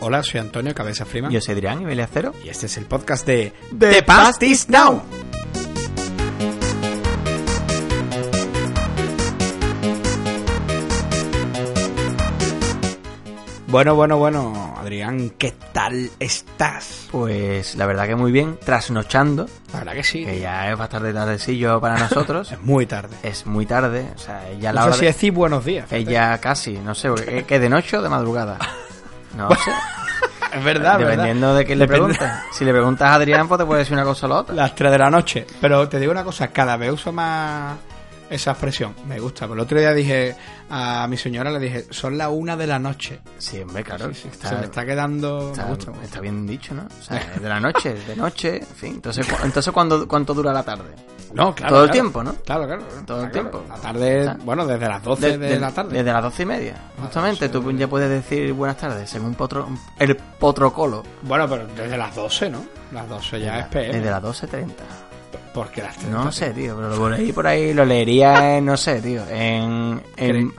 Hola, soy Antonio Cabeza Frima. Yo soy Adrián y Acero. Y este es el podcast de The Past is Now. Bueno, bueno, bueno, Adrián, ¿qué tal estás? Pues la verdad que muy bien, trasnochando, La verdad que sí. que ya es bastante tardecillo para nosotros. Es muy tarde. es muy tarde, o sea, ya la No hora sé si de- decir buenos días. es ya casi, no sé, ¿qué- ¿qué de noche o de madrugada? No sé, Es verdad, dependiendo de quién le Depende- preguntes. Si le preguntas a Adrián, pues te puede decir una cosa o la otra. Las 3 de la noche. Pero te digo una cosa, cada vez uso más esa expresión. Me gusta. Pero el otro día dije a mi señora, le dije, son las 1 de la noche. Sí, hombre, claro. Sí, sí, está- Se me está quedando... Está, me gusta. me gusta. está bien dicho, ¿no? O sea, es de la noche, es de noche, en fin. Entonces, cu- entonces ¿cuándo, ¿cuánto dura la tarde? No, claro. Todo el claro. tiempo, ¿no? Claro, claro. Todo el Claro, tiempo. La tarde, bueno, desde las 12 de, la tarde. Desde las doce y media, justamente. Tú ya puedes decir buenas tardes, según potro- el protocolo. Bueno, pero desde las 12, ¿no? Las 12 ya es PM. Desde las 12.30. Porque las 30. No sé, tío, pero lo leí por ahí, lo leería en, no sé, tío, en... en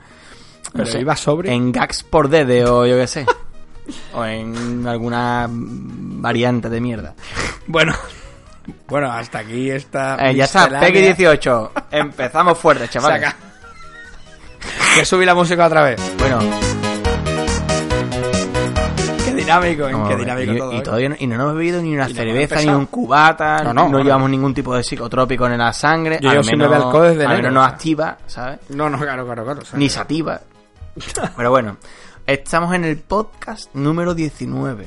Pero no sé, iba sobre. En Gags por Dede o yo qué sé. o en alguna variante de mierda. Bueno, bueno, hasta aquí está. Eh, ya está. Peggy 18. Empezamos fuerte, chavales. Saca. Que subí la música otra vez. Bueno, Qué dinámico, ¿en Vamos qué dinámico y, todo. y ¿eh? todavía no, y no hemos bebido ni una cerveza, ni un cubata, No, no, no, bueno. llevamos ningún tipo de psicotrópico en la sangre. Yo al menos, beber alcohol desde al enero, menos no activa, ¿sabes? No, no, claro, claro, claro. o sea, Ni sativa. Pero bueno, estamos en el podcast número 19.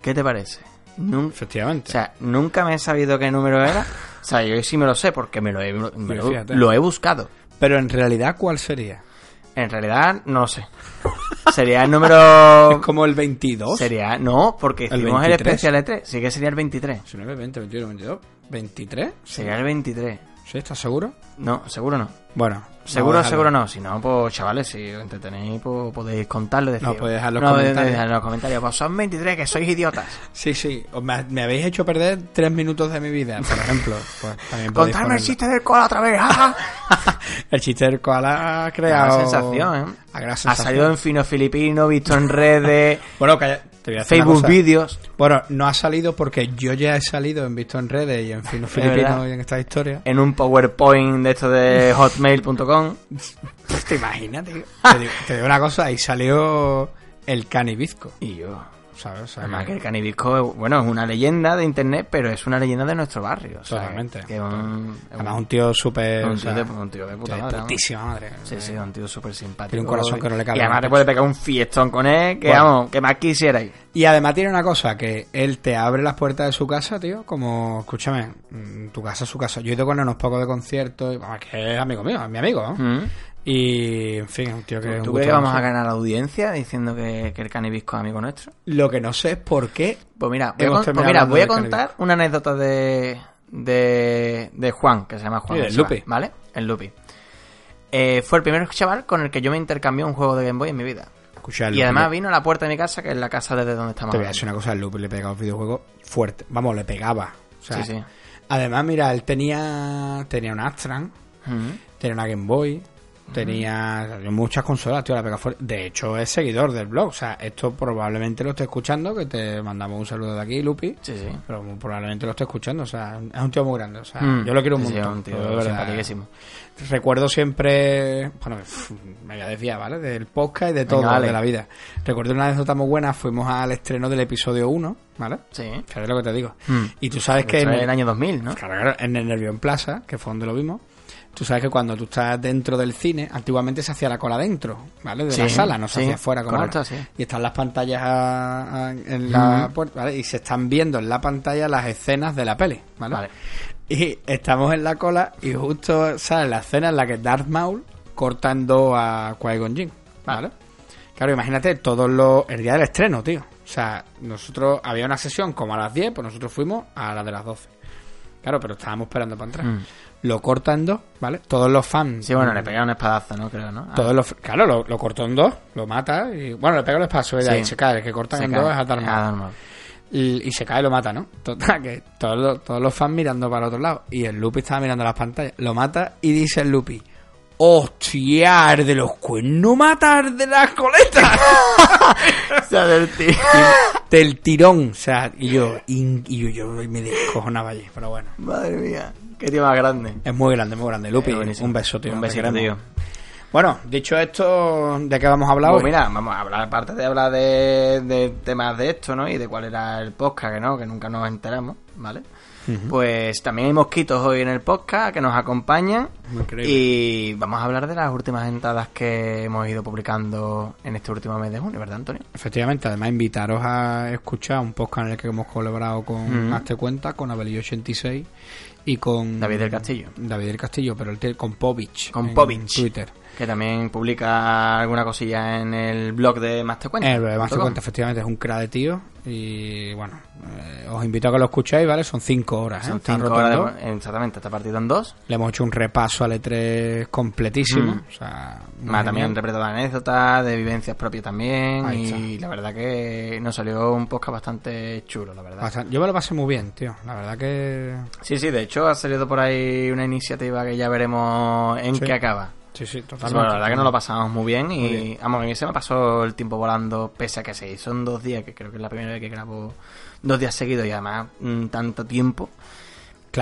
¿Qué te parece? Nun- Efectivamente. o sea, nunca me he sabido qué número era. O sea, yo sí me lo sé porque me lo he, me lo- lo he buscado. Pero en realidad, ¿cuál sería? En realidad, no sé. Sería el número... Es como el 22. Sería... No, porque ¿El hicimos el 23? especial E3. Sí que sería el 23. 19, 20, 21, 22. ¿23? Sería el 23. ¿Sí? ¿Estás seguro? No, seguro no. Bueno. Seguro, seguro no. Si no, pues chavales, si os entretenéis, pues podéis contarlo. Decir, No, podéis dejar los no, de- de- comentarios. en los comentarios. Pues son 23, que sois idiotas. Sí, sí. Me, me habéis hecho perder tres minutos de mi vida, por ejemplo. Pues también Contarme el chiste del cola otra vez. ¡ah! El chiste del koala ha Una creado... sensación, ¿eh? Ha creado Ha sensación. salido en fino filipino, visto en redes, Bueno, una Facebook vídeos. Bueno, no ha salido porque yo ya he salido en Visto en Redes y en Fino Filipino y en esta historia. En un PowerPoint de esto de hotmail.com. ¿Te imaginas, tío? Te digo, te digo una cosa, ahí salió el canibizco, Y yo. ¿Sabes? Además que el canibisco, bueno, es una leyenda de internet, pero es una leyenda de nuestro barrio. o sea, Totalmente. Que es un, es Además, un tío súper... un tío de, un tío de puta de madre. vamos. putísima madre. Sí, sí, un tío súper simpático. Tiene un corazón que no le cabe Y además te puede pegar un fiestón con él, que Bueno. vamos, que más quisierais. Y además tiene una cosa, que él te abre las puertas de su casa, tío, como, escúchame, mm, tu casa es su casa. Yo he ido con él unos pocos de conciertos, y, vamos, que es amigo mío, es mi amigo, ¿no? ¿Mm? Y, en fin, un tío que... es un ¿Tú crees que vamos a ganar audiencia diciendo que, que el canibisco es amigo nuestro? Lo que no sé es por qué... Pues mira, voy a, con- pues mira, voy a contar una anécdota de, de, de Juan, que se llama Juan. Va, Lupi. ¿Vale? El Lupi. Eh, fue el primer chaval con el que yo me intercambié un juego de Game Boy en mi vida. Escucha, el Y Lupi además vino a la puerta de mi casa, que es la casa desde donde estamos. Te voy a decir una cosa, el Lupe le pegaba a los videojuegos fuerte. Vamos, le pegaba. O sea, Sí, sí. Además, mira, él tenía, tenía un Astran, tenía una Game Boy, tenía muchas consolas, tío, la pega fuerte. De hecho, es seguidor del blog. O sea, esto probablemente lo esté escuchando, que te mandamos un saludo de aquí, Lupi. Sí, sí. Pero probablemente lo esté escuchando, o sea, es un tío muy grande, o sea, Mm. yo lo quiero un Sí, sí, montón. un tío simpaticísimo. Recuerdo siempre, bueno, me voy a desviar, ¿vale? Del podcast y de todo, de la vida. Recuerdo una anécdota muy buena, fuimos al estreno del episodio 1, ¿vale? Sí. Fíjate lo que te digo. Mm. Y tú sabes que en el, año 2000, ¿no? claro, claro, en el Nervio en Plaza, que fue donde lo vimos, tú sabes que cuando tú estás dentro del cine, antiguamente se hacía la cola dentro, ¿vale? De la sala, no se sí, hacía fuera como correcto, ahora. sí. Y están las pantallas a- a- en la puerta, ¿vale? Y se están viendo en la pantalla las escenas de la peli, ¿vale? Vale. Y estamos en la cola y justo sale la escena en la que Darth Maul corta en dos a Qui-Gon Jinn, ¿vale? Claro, imagínate todos los... El día del estreno, tío. O sea, nosotros... Había una sesión como a las 10, pues nosotros fuimos a la de las 12. Claro, pero estábamos esperando para entrar. Mm. Lo corta en dos, ¿vale? Todos los fans... Sí, bueno, le pega un espadazo, ¿no? Creo, ¿no? Ah, Todos los... Claro, lo, lo cortó en dos, lo mata y... Bueno, le pega el espacio Sí. y se cae. El que cortan se en cae. dos es a Darth Maul. A Darth Maul. Y, y se cae y lo mata, ¿no? Total, que todos los, todos los fans mirando para el otro lado. Y el Lupi estaba mirando las pantallas. Lo mata y dice el Lupi, hostia, de los cuernos matar de las coletas. O sea, del del tirón, o sea, y yo, y, y yo, yo me descojonaba allí, pero bueno. Madre mía, qué tío más grande. Es muy grande, muy grande. Lupi, un beso, tío. Un besito, queremos. tío. Bueno, dicho esto, ¿de qué vamos a hablar Pues hoy? mira, vamos a hablar, aparte de hablar de, de temas de esto, ¿no? Y de cuál era el podcast, que no, que nunca nos enteramos, ¿vale? Pues también hay mosquitos hoy en el podcast que nos acompañan. Increíble. Y vamos a hablar de las últimas entradas que hemos ido publicando en este último mes de junio, ¿verdad, Antonio? Efectivamente, además invitaros a escuchar un podcast en el que hemos colaborado con Mm. Hazte Cuenta, con Abelillo86 y con... David del Castillo. David del Castillo, pero el con Povich. Con en Povich. Twitter. Que también publica alguna cosilla en el blog de Más Te Cuenta. Eh, lo de Hazte Cuenta, efectivamente, es un cra de tío. Y bueno, eh, os invito a que lo escuchéis, ¿vale? Son cinco horas, ¿eh? Son cinco horas de... Exactamente, está partido en dos. Le hemos hecho un repaso al E3 completísimo. Mm. O sea, Más también repleto de anécdotas, de vivencias propias también. Ahí y la verdad que nos salió un podcast bastante chulo, la verdad. Bastante- Yo me lo pasé muy bien, tío. La verdad que. Sí, sí, de hecho ha salido por ahí una iniciativa que ya veremos en Sí. qué acaba. Sí, sí, Sí, totalmente. bueno, la verdad que nos lo pasamos muy bien y Muy bien. vamos, a mí se me pasó el tiempo volando pese a que sí, son dos días, que creo que es la primera vez que grabo dos días seguidos y además mm, tanto tiempo.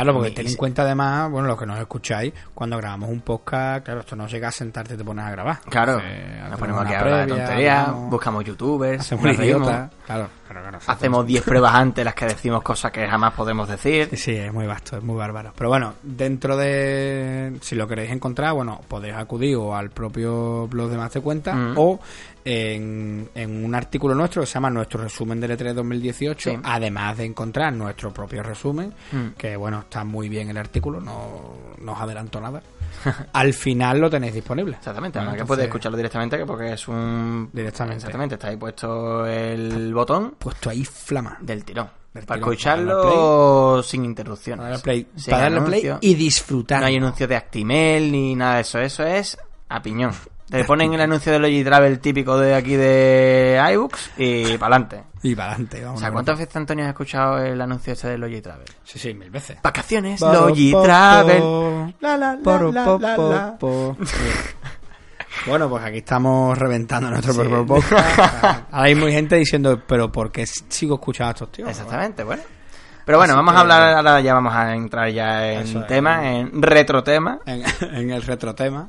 Claro, porque ten en cuenta además, bueno, los que nos escucháis, cuando grabamos un podcast, claro, esto no llega a sentarte y te pones a grabar. Claro, Eh, nos ponemos aquí a hablar de tonterías, buscamos youtubers, Hacemos nos una reímos, idiota. Claro, claro, claro. hacemos 10 pruebas antes las que decimos cosas que jamás podemos decir. Sí, sí, es muy vasto, es muy bárbaro. Pero bueno, dentro de. Si lo queréis encontrar, bueno, podéis acudir o al propio blog de Más de Cuenta Mm. o en, en un artículo nuestro que se llama Nuestro resumen del E3 2018. Sí. Además de encontrar nuestro propio resumen, Mm. que bueno, está muy bien el artículo, no, no os adelanto nada. al final lo tenéis disponible. Exactamente, Bueno, además que puedes escucharlo directamente que porque es un... Directamente. Exactamente, está ahí puesto el botón Puesto ahí flama. del tirón. Del para tirón, escucharlo sin interrupciones. Para darle play, Sin para darle play y disfrutar. No hay anuncio de Actimel ni nada de eso. Eso es a piñón. Te ponen el anuncio del Logitravel típico de aquí de iBooks y para adelante. Y para adelante, vamos. O sea, ¿cuántas veces Antonio has escuchado el anuncio este del Logitravel? Sí, sí, mil veces. Vacaciones, Paro, Logitravel. po, La, la, la. Bueno, pues aquí estamos reventando nuestro Sí. propio podcast. Ahora hay muy gente diciendo, pero ¿por qué sigo escuchando a estos tíos? Exactamente, bueno. Pero bueno, Así vamos que- a hablar, ahora ya vamos a entrar ya en Eso es. tema, en retro tema. En, en el retrotema.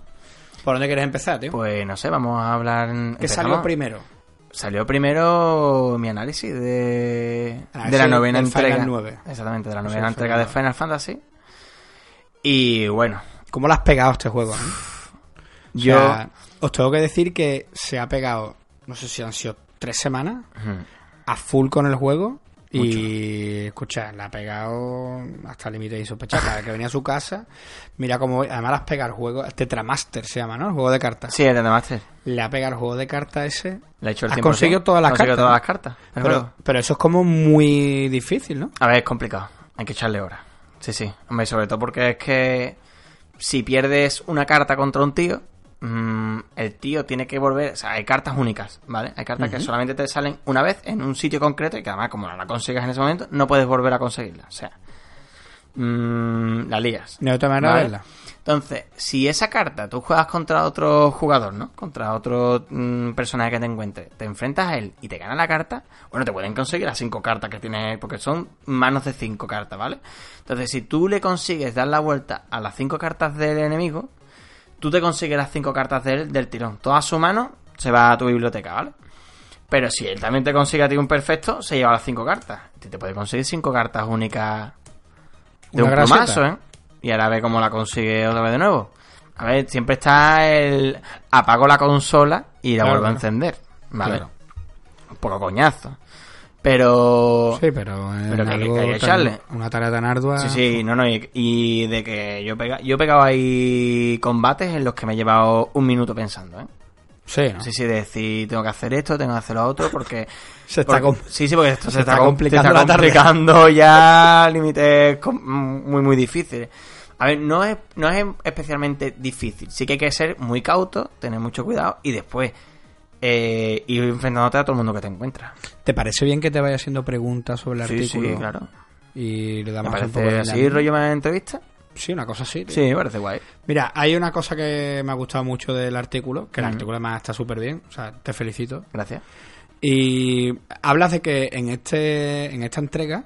¿Por dónde quieres empezar, tío? Pues no sé, vamos a hablar... ¿Qué empezamos. salió primero? Salió primero mi análisis de, Análisis de la novena entrega. 9. Exactamente, de la novena entrega la- de Final Fantasy. Y bueno, ¿Cómo lo has pegado este juego? eh? O yo... sea, os tengo que decir que se ha pegado, no sé si han sido tres semanas, a full con el juego. Y escucha, la ha pegado hasta límite insospechado. Cada que venía a su casa, mira cómo. Además, las pega el juego. Tetramaster se llama, ¿no? El juego de cartas. Sí, el de The Master. Le ha pegado el juego de cartas ese. Le he hecho el 100%. conseguido todas las cartas, todas ¿no? las cartas. el Pero, pero eso es como muy difícil, ¿no? A ver, es complicado. Hay que echarle horas. Sí, sí. Hombre, sobre todo porque es que si pierdes una carta contra un tío, mm, el tío tiene que volver. O sea, hay cartas únicas, ¿vale? Hay cartas que solamente te salen una vez en un sitio concreto y que además, como no la consigues en ese momento, no puedes volver a conseguirla. O sea, mm, la lías. De otra manera, ¿vale? verla. Entonces, si esa carta tú juegas contra otro jugador, ¿no? Contra otro mm, personaje que te encuentres, te enfrentas a él y te gana la carta, bueno, te pueden conseguir las cinco cartas que tienes, porque son manos de cinco cartas, ¿vale? Entonces, si tú le consigues dar la vuelta a las cinco cartas del enemigo, tú te consigues las cinco cartas del, del tirón. Toda su mano se va a tu biblioteca, ¿vale? Pero si él también te consigue a ti un perfecto, se lleva las cinco cartas. Te puede conseguir cinco cartas únicas de Una un plumazo, ¿eh? Y ahora ve cómo la consigue otra vez de nuevo. A ver, siempre está el apago la consola y la Claro, vuelvo a encender. Vale. Claro. Un poco coñazo. Pero... Sí, pero, en Pero que- algo que hay que tan- echarle. una tarea tan ardua. Sí, sí, no, no, y, y de que yo, pega, yo he pegado ahí combates en los que me he llevado un minuto pensando, ¿eh? Sí, ¿no? Sí, sí, de decir, tengo que hacer esto, tengo que hacer lo otro, porque... Se está porque- sí, sí, porque esto se, se está, está com- complicando se está complicando ya límites muy, muy difíciles. A ver, no es, no es especialmente difícil. Sí que hay que ser muy cauto, tener mucho cuidado y después eh, ir enfrentándote a todo el mundo que te encuentras. ¿Te parece bien que te vaya haciendo preguntas sobre el Sí, artículo? sí, claro. Y le damos un poco de así, rollo más entrevista. Sí, una cosa así. tío. Sí, me parece guay. Mira, hay una cosa que me ha gustado mucho del artículo, que el artículo además está súper bien, o sea, te felicito. Gracias. Y hablas de que en este en esta entrega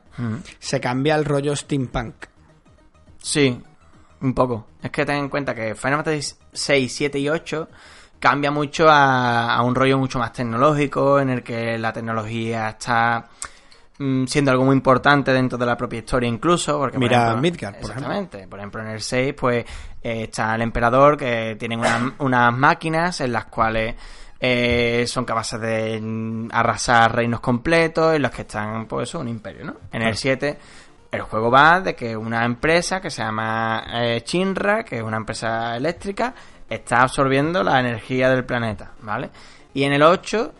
se cambia el rollo steampunk. Sí, un poco. Es que ten en cuenta que Final Fantasy 6, 7 y 8 cambia mucho a, a un rollo mucho más tecnológico, en el que la tecnología está mm, siendo algo muy importante dentro de la propia historia incluso. Porque, por Mira ejemplo- Midgard, por Exactamente. Por ejemplo, en el 6, pues eh, está el emperador que tienen unas, unas máquinas en las cuales eh, son capaces de mm, arrasar reinos completos, en los que están, pues eso, un imperio, ¿no? En el 7 el juego va de que una empresa que se llama eh, Shinra, que es una empresa eléctrica, está absorbiendo la energía del planeta, ¿vale? Y en el 8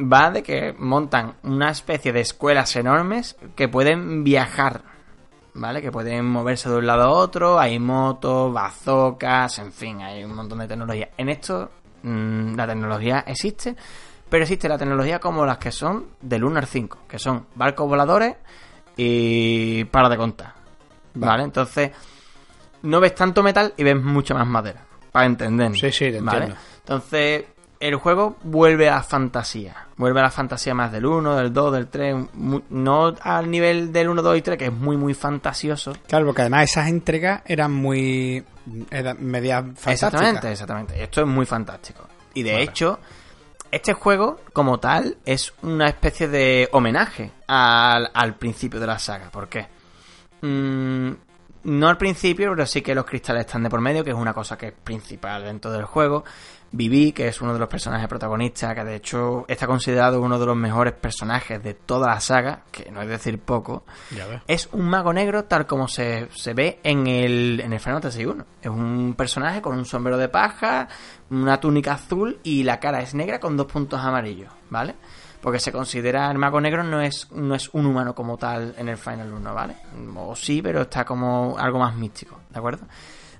va de que montan una especie de escuelas enormes que pueden viajar, ¿vale? Que pueden moverse de un lado a otro, hay motos, bazocas, en fin, hay un montón de tecnología. En esto mm, la tecnología existe, pero existe la tecnología como las que son del 1 al 5, que son barcos voladores y para de contar. ¿Vale? Entonces, no ves tanto metal y ves mucha más madera. Para entender. Sí, sí, te ¿vale? entiendo. Entonces, el juego vuelve a la fantasía. Vuelve a la fantasía más del 1, del 2, del 3. mu- No al nivel del 1, 2 y 3, que es muy, muy fantasioso. Claro, porque además esas entregas eran muy eran medias fantásticas. Exactamente, exactamente. Esto es muy fantástico. Y de hecho, este juego, como tal, es una especie de homenaje al, al principio de la saga. ¿Por qué? Mm, no al principio, pero sí que los cristales están de por medio, que es una cosa que es principal dentro del juego. Vivi, que es uno de los personajes protagonistas, que de hecho está considerado uno de los mejores personajes de toda la saga, que no es decir poco. Es un mago negro tal como se, se ve en el, en el Final Fantasy 1. Es un personaje con un sombrero de paja, una túnica azul y la cara es negra con dos puntos amarillos, ¿vale? Porque se considera el mago negro no es, no es un humano como tal en el Final 1, ¿vale? O sí, pero está como algo más místico, ¿de acuerdo?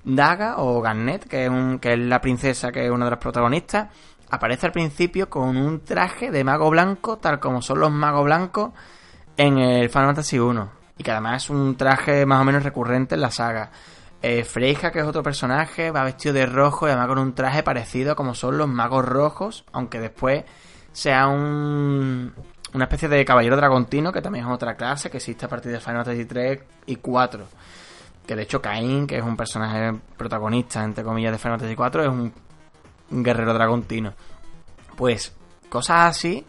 Daga o Garnet, que es, un, que es la princesa que es una de las protagonistas, aparece al principio con un traje de mago blanco, tal como son los magos blancos en el Final Fantasy 1 y que además es un traje más o menos recurrente en la saga. Eh, Freija, que es otro personaje, va vestido de rojo y además con un traje parecido como son los magos rojos, aunque después sea un, una especie de caballero dragontino, que también es otra clase que existe a partir de Final Fantasy 3 y 4. Que de hecho Caín, que es un personaje protagonista, entre comillas, de Final Fantasy 4, es un, un guerrero dragontino. Pues cosas así,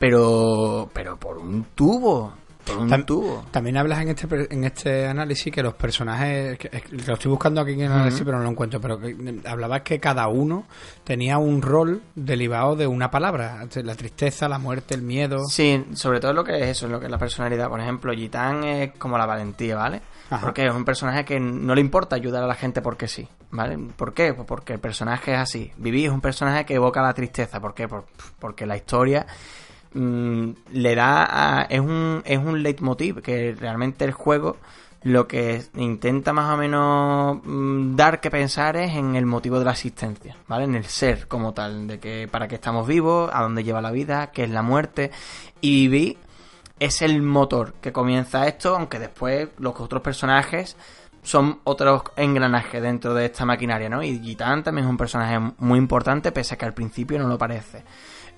pero pero por un tubo, por un Tam- tubo. También hablas en este en este análisis que los personajes, que- lo estoy buscando aquí en el análisis, pero no lo encuentro, pero que, eh, hablabas que cada uno tenía un rol derivado de una palabra, la tristeza, la muerte, el miedo. Sí, sobre todo lo que es eso, lo que es la personalidad. Por ejemplo, Gitán es como la valentía, ¿vale? Ajá. Porque es un personaje que no le importa ayudar a la gente porque sí, ¿vale? ¿Por qué? Pues porque el personaje es así. Vivi es un personaje que evoca la tristeza. ¿Por qué? Por- porque la historia mm, le da es un es un leitmotiv que realmente el juego lo que intenta más o menos mm, dar que pensar es en el motivo de la existencia, ¿vale? En el ser como tal, de que para qué estamos vivos, a dónde lleva la vida, qué es la muerte. Y Vivi es el motor que comienza esto, aunque después los otros personajes son otros engranajes dentro de esta maquinaria, ¿no? Y Gitán también es un personaje muy importante, pese a que al principio no lo parece.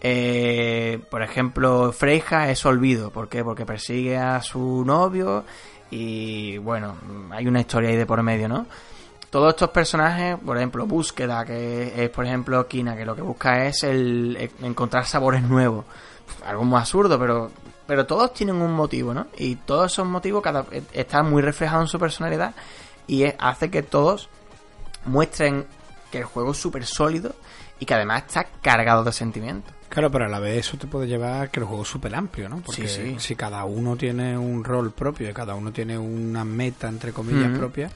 Eh, por ejemplo, Freija es olvido. ¿Por qué? Porque persigue a su novio y, bueno, hay una historia ahí de por medio, ¿no? Todos estos personajes, por ejemplo, Búsqueda, que es, por ejemplo, Kina, que lo que busca es el, el encontrar sabores nuevos. Algo muy absurdo, pero pero todos tienen un motivo, ¿no? Y todos esos motivos cada, están muy reflejados en su personalidad y hace que todos muestren que el juego es súper sólido y que además está cargado de sentimientos. Claro, pero a la vez eso te puede llevar a que el juego es súper amplio, ¿no? Porque Sí, sí. si cada uno tiene un rol propio y cada uno tiene una meta, entre comillas, propia,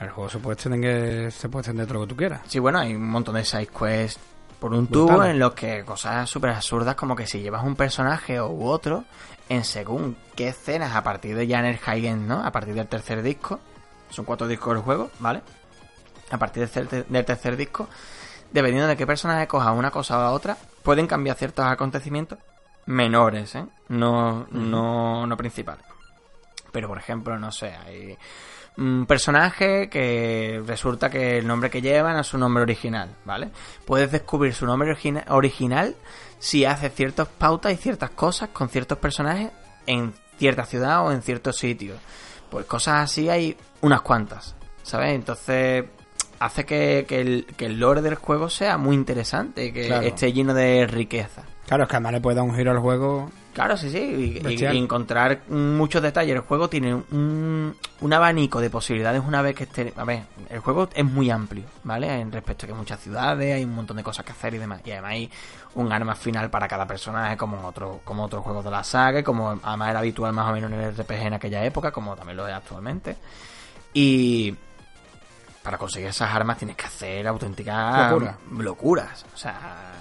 el juego se puede extender, se puede extender todo lo que tú quieras. Sí, bueno, hay un montón de side quests por un tubo en los que cosas súper absurdas como que si llevas un personaje u otro en según qué escenas a partir de ya en el high end, ¿no? A partir del tercer disco, son cuatro discos del juego, ¿vale? A partir del tercer disco, dependiendo de qué personaje coja una cosa o la otra, pueden cambiar ciertos acontecimientos menores, ¿eh? No, no, no principales. Pero, por ejemplo, no sé, hay un personaje que resulta que el nombre que lleva no es su nombre original, ¿vale? Puedes descubrir su nombre origina- original si haces ciertas pautas y ciertas cosas con ciertos personajes en cierta ciudad o en ciertos sitios. Pues cosas así hay unas cuantas, ¿sabes? Entonces hace que, que el, que el lore del juego sea muy interesante que Claro. esté lleno de riqueza. Claro, es que además le puede dar un giro al juego. Claro, sí, sí. Y, y- Bestial. y encontrar muchos detalles. El juego tiene un, un abanico de posibilidades una vez que esté... A ver, el juego es muy amplio, ¿vale? En respecto a que hay muchas ciudades, hay un montón de cosas que hacer y demás. Y además hay un arma final para cada personaje como en otro, como otros juegos de la saga, como además era habitual más o menos en el RPG en aquella época, como también lo es actualmente. Y para conseguir esas armas tienes que hacer auténticas Locura. locuras. O sea,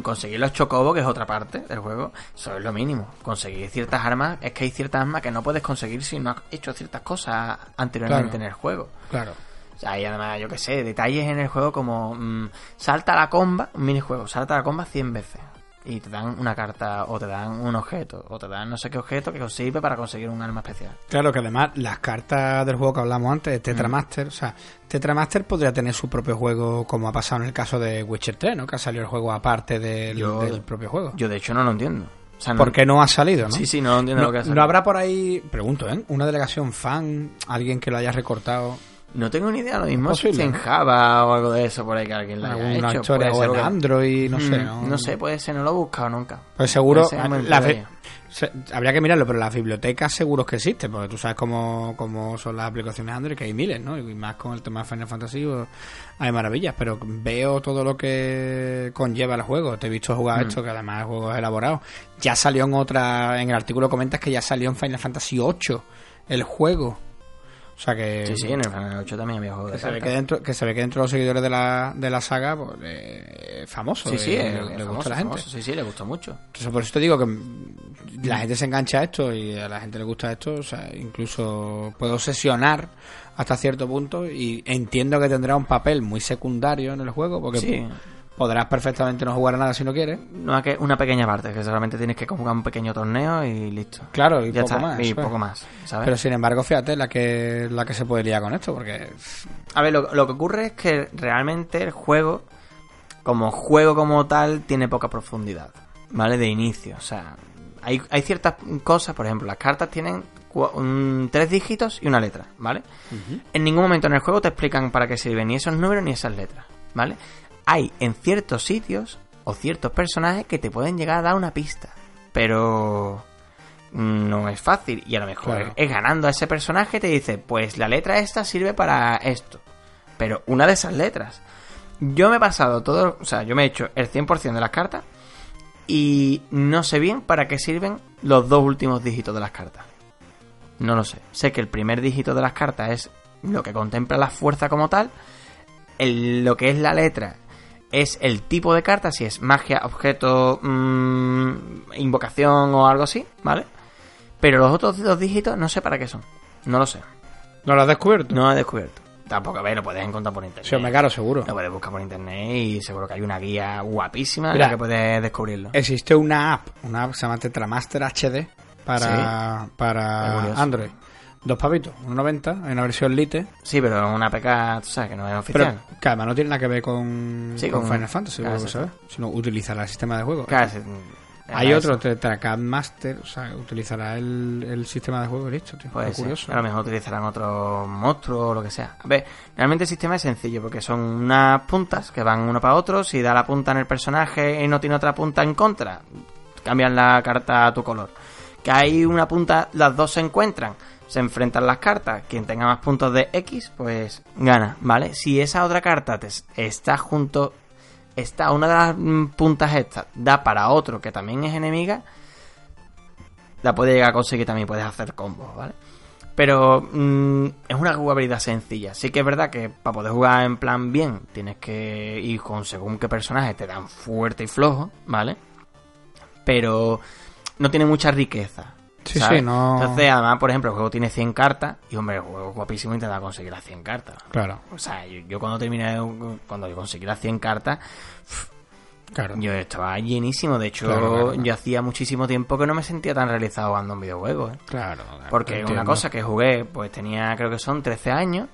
conseguir los chocobos, que es otra parte del juego, eso es lo mínimo. Conseguir ciertas armas, es que hay ciertas armas que no puedes conseguir si no has hecho ciertas cosas anteriormente Claro. en el juego. Claro. O sea, hay además, yo que sé, detalles en el juego como mm, salta la comba, un minijuego, salta la comba 100 veces. Y te dan una carta, o te dan un objeto, o te dan no sé qué objeto que os sirve para conseguir un arma especial. Claro que además las cartas del juego que hablamos antes, de Tetramaster, o sea, Tetramaster podría tener su propio juego como ha pasado en el caso de Witcher 3, ¿no? Que ha salido el juego aparte del, Yo- del propio juego. Yo de hecho no lo entiendo. O sea, no- ¿Por qué no ha salido, no? Sí, sí, no entiendo No, lo que hace. no habrá por ahí, pregunto, ¿eh? Una delegación fan, alguien que lo haya recortado, No tengo ni idea, lo mismo si en. Java o algo de eso por ahí que alguien lo haya alguna hecho. historia puede o en Android, no sé, Mm, ¿no? No sé, puede ser, no lo he buscado nunca. Pues seguro, la ya. se- habría que mirarlo, pero las bibliotecas seguros que existen, porque tú sabes cómo, cómo son las aplicaciones Android, que hay miles, ¿no? Y más con el tema de Final Fantasy, pues, hay maravillas, pero veo todo lo que conlleva el juego. Te he visto jugar Mm. esto, que además el juego es elaborado. Ya salió en otra, en el artículo comentas que ya salió en Final Fantasy 8 el juego. O sea que... Sí, sí, en el Final 8 también había juego de Que se, ve que, cartas. dentro, que se ve que dentro de los seguidores de la, de la saga, pues, eh, es famoso. Sí, sí, eh, es- le, es le gusta famoso, a la gente. famoso, Sí, sí, le gustó mucho. Entonces, por eso te digo que la gente se engancha a esto y a la gente le gusta esto. O sea, incluso puede obsesionar hasta cierto punto y entiendo que tendrá un papel muy secundario en el juego porque Sí. Podrás perfectamente no jugar a nada si no quieres. No, que una pequeña parte, que solamente tienes que jugar un pequeño torneo y listo. Claro, y ya poco está, más. y poco más, ¿sabes? Pero sin embargo, fíjate la que la que se puede liar con esto porque A ver, lo, lo que ocurre es que realmente el juego, como juego como tal, tiene poca profundidad, ¿vale? De inicio, o sea, hay, hay ciertas cosas, por ejemplo, las cartas tienen un- tres dígitos y una letra, ¿vale? En ningún momento en el juego te explican para qué sirven ni esos números ni esas letras, ¿vale? Hay en ciertos sitios o ciertos personajes que te pueden llegar a dar una pista, pero no es fácil y a lo mejor Claro. es ganando a ese personaje te dice, pues la letra esta sirve para esto, pero una de esas letras. Yo me he pasado todo, o sea, yo me he hecho el 100% de las cartas y no sé bien para qué sirven los dos últimos dígitos de las cartas. No lo sé. Sé que el primer dígito de las cartas es lo que contempla la fuerza como tal. El- lo que es la letra es el tipo de carta, si es magia, objeto, mm, invocación o algo así, ¿vale? Pero los otros dos dígitos no sé para qué son. No lo sé. no lo has descubierto. No lo he descubierto. Tampoco, a ver, lo puedes encontrar por internet. Sí, hombre, claro, seguro. Lo puedes buscar por internet y seguro que hay una guía guapísima en Mira, la que puedes descubrirlo. Existe una app, una app que se llama Tetramaster HD para, Qué para. Android. Dos pavitos, 1.90, hay una versión Lite, Sí, pero una PK, tú sabes que no es pero oficial. que además no tiene nada que ver con, Sí, con con- Final Fantasy, sabes, sino utilizará el sistema de juego. Hay otro, eso. Tetracad Master, o sea, utilizará el, el sistema de juego listo, tío. Ser. curioso. A lo mejor utilizarán otro monstruo o lo que sea. A ver, realmente el sistema es sencillo porque son unas puntas que van uno para otro. Si da la punta en el personaje y no tiene otra punta en contra, cambian la carta a tu color. Que hay una punta, las dos se encuentran, se enfrentan las cartas. Quien tenga más puntos de X, pues gana, ¿vale? Si esa otra carta te está junto, está una de las mm, puntas estas, da para otro que también es enemiga, la puedes llegar a conseguir también, puedes hacer combos, ¿vale? Pero mm, es una jugabilidad sencilla. Sí que es verdad que para poder jugar en plan bien, tienes que ir con según qué personaje te dan fuerte y flojo, ¿vale? Pero no tiene mucha riqueza. Sí, ¿sabes? sí, no- Entonces, además, por ejemplo, el juego tiene 100 cartas y, hombre, el juego es guapísimo a conseguir las 100 cartas. Claro. O sea, yo, yo cuando terminé, cuando conseguí las 100 cartas, Claro. Yo estaba llenísimo. De hecho, Claro, claro, claro. yo hacía muchísimo tiempo que no me sentía tan realizado jugando un videojuego. ¿eh? Claro. Porque una cosa que jugué, pues tenía, creo que son 13 años.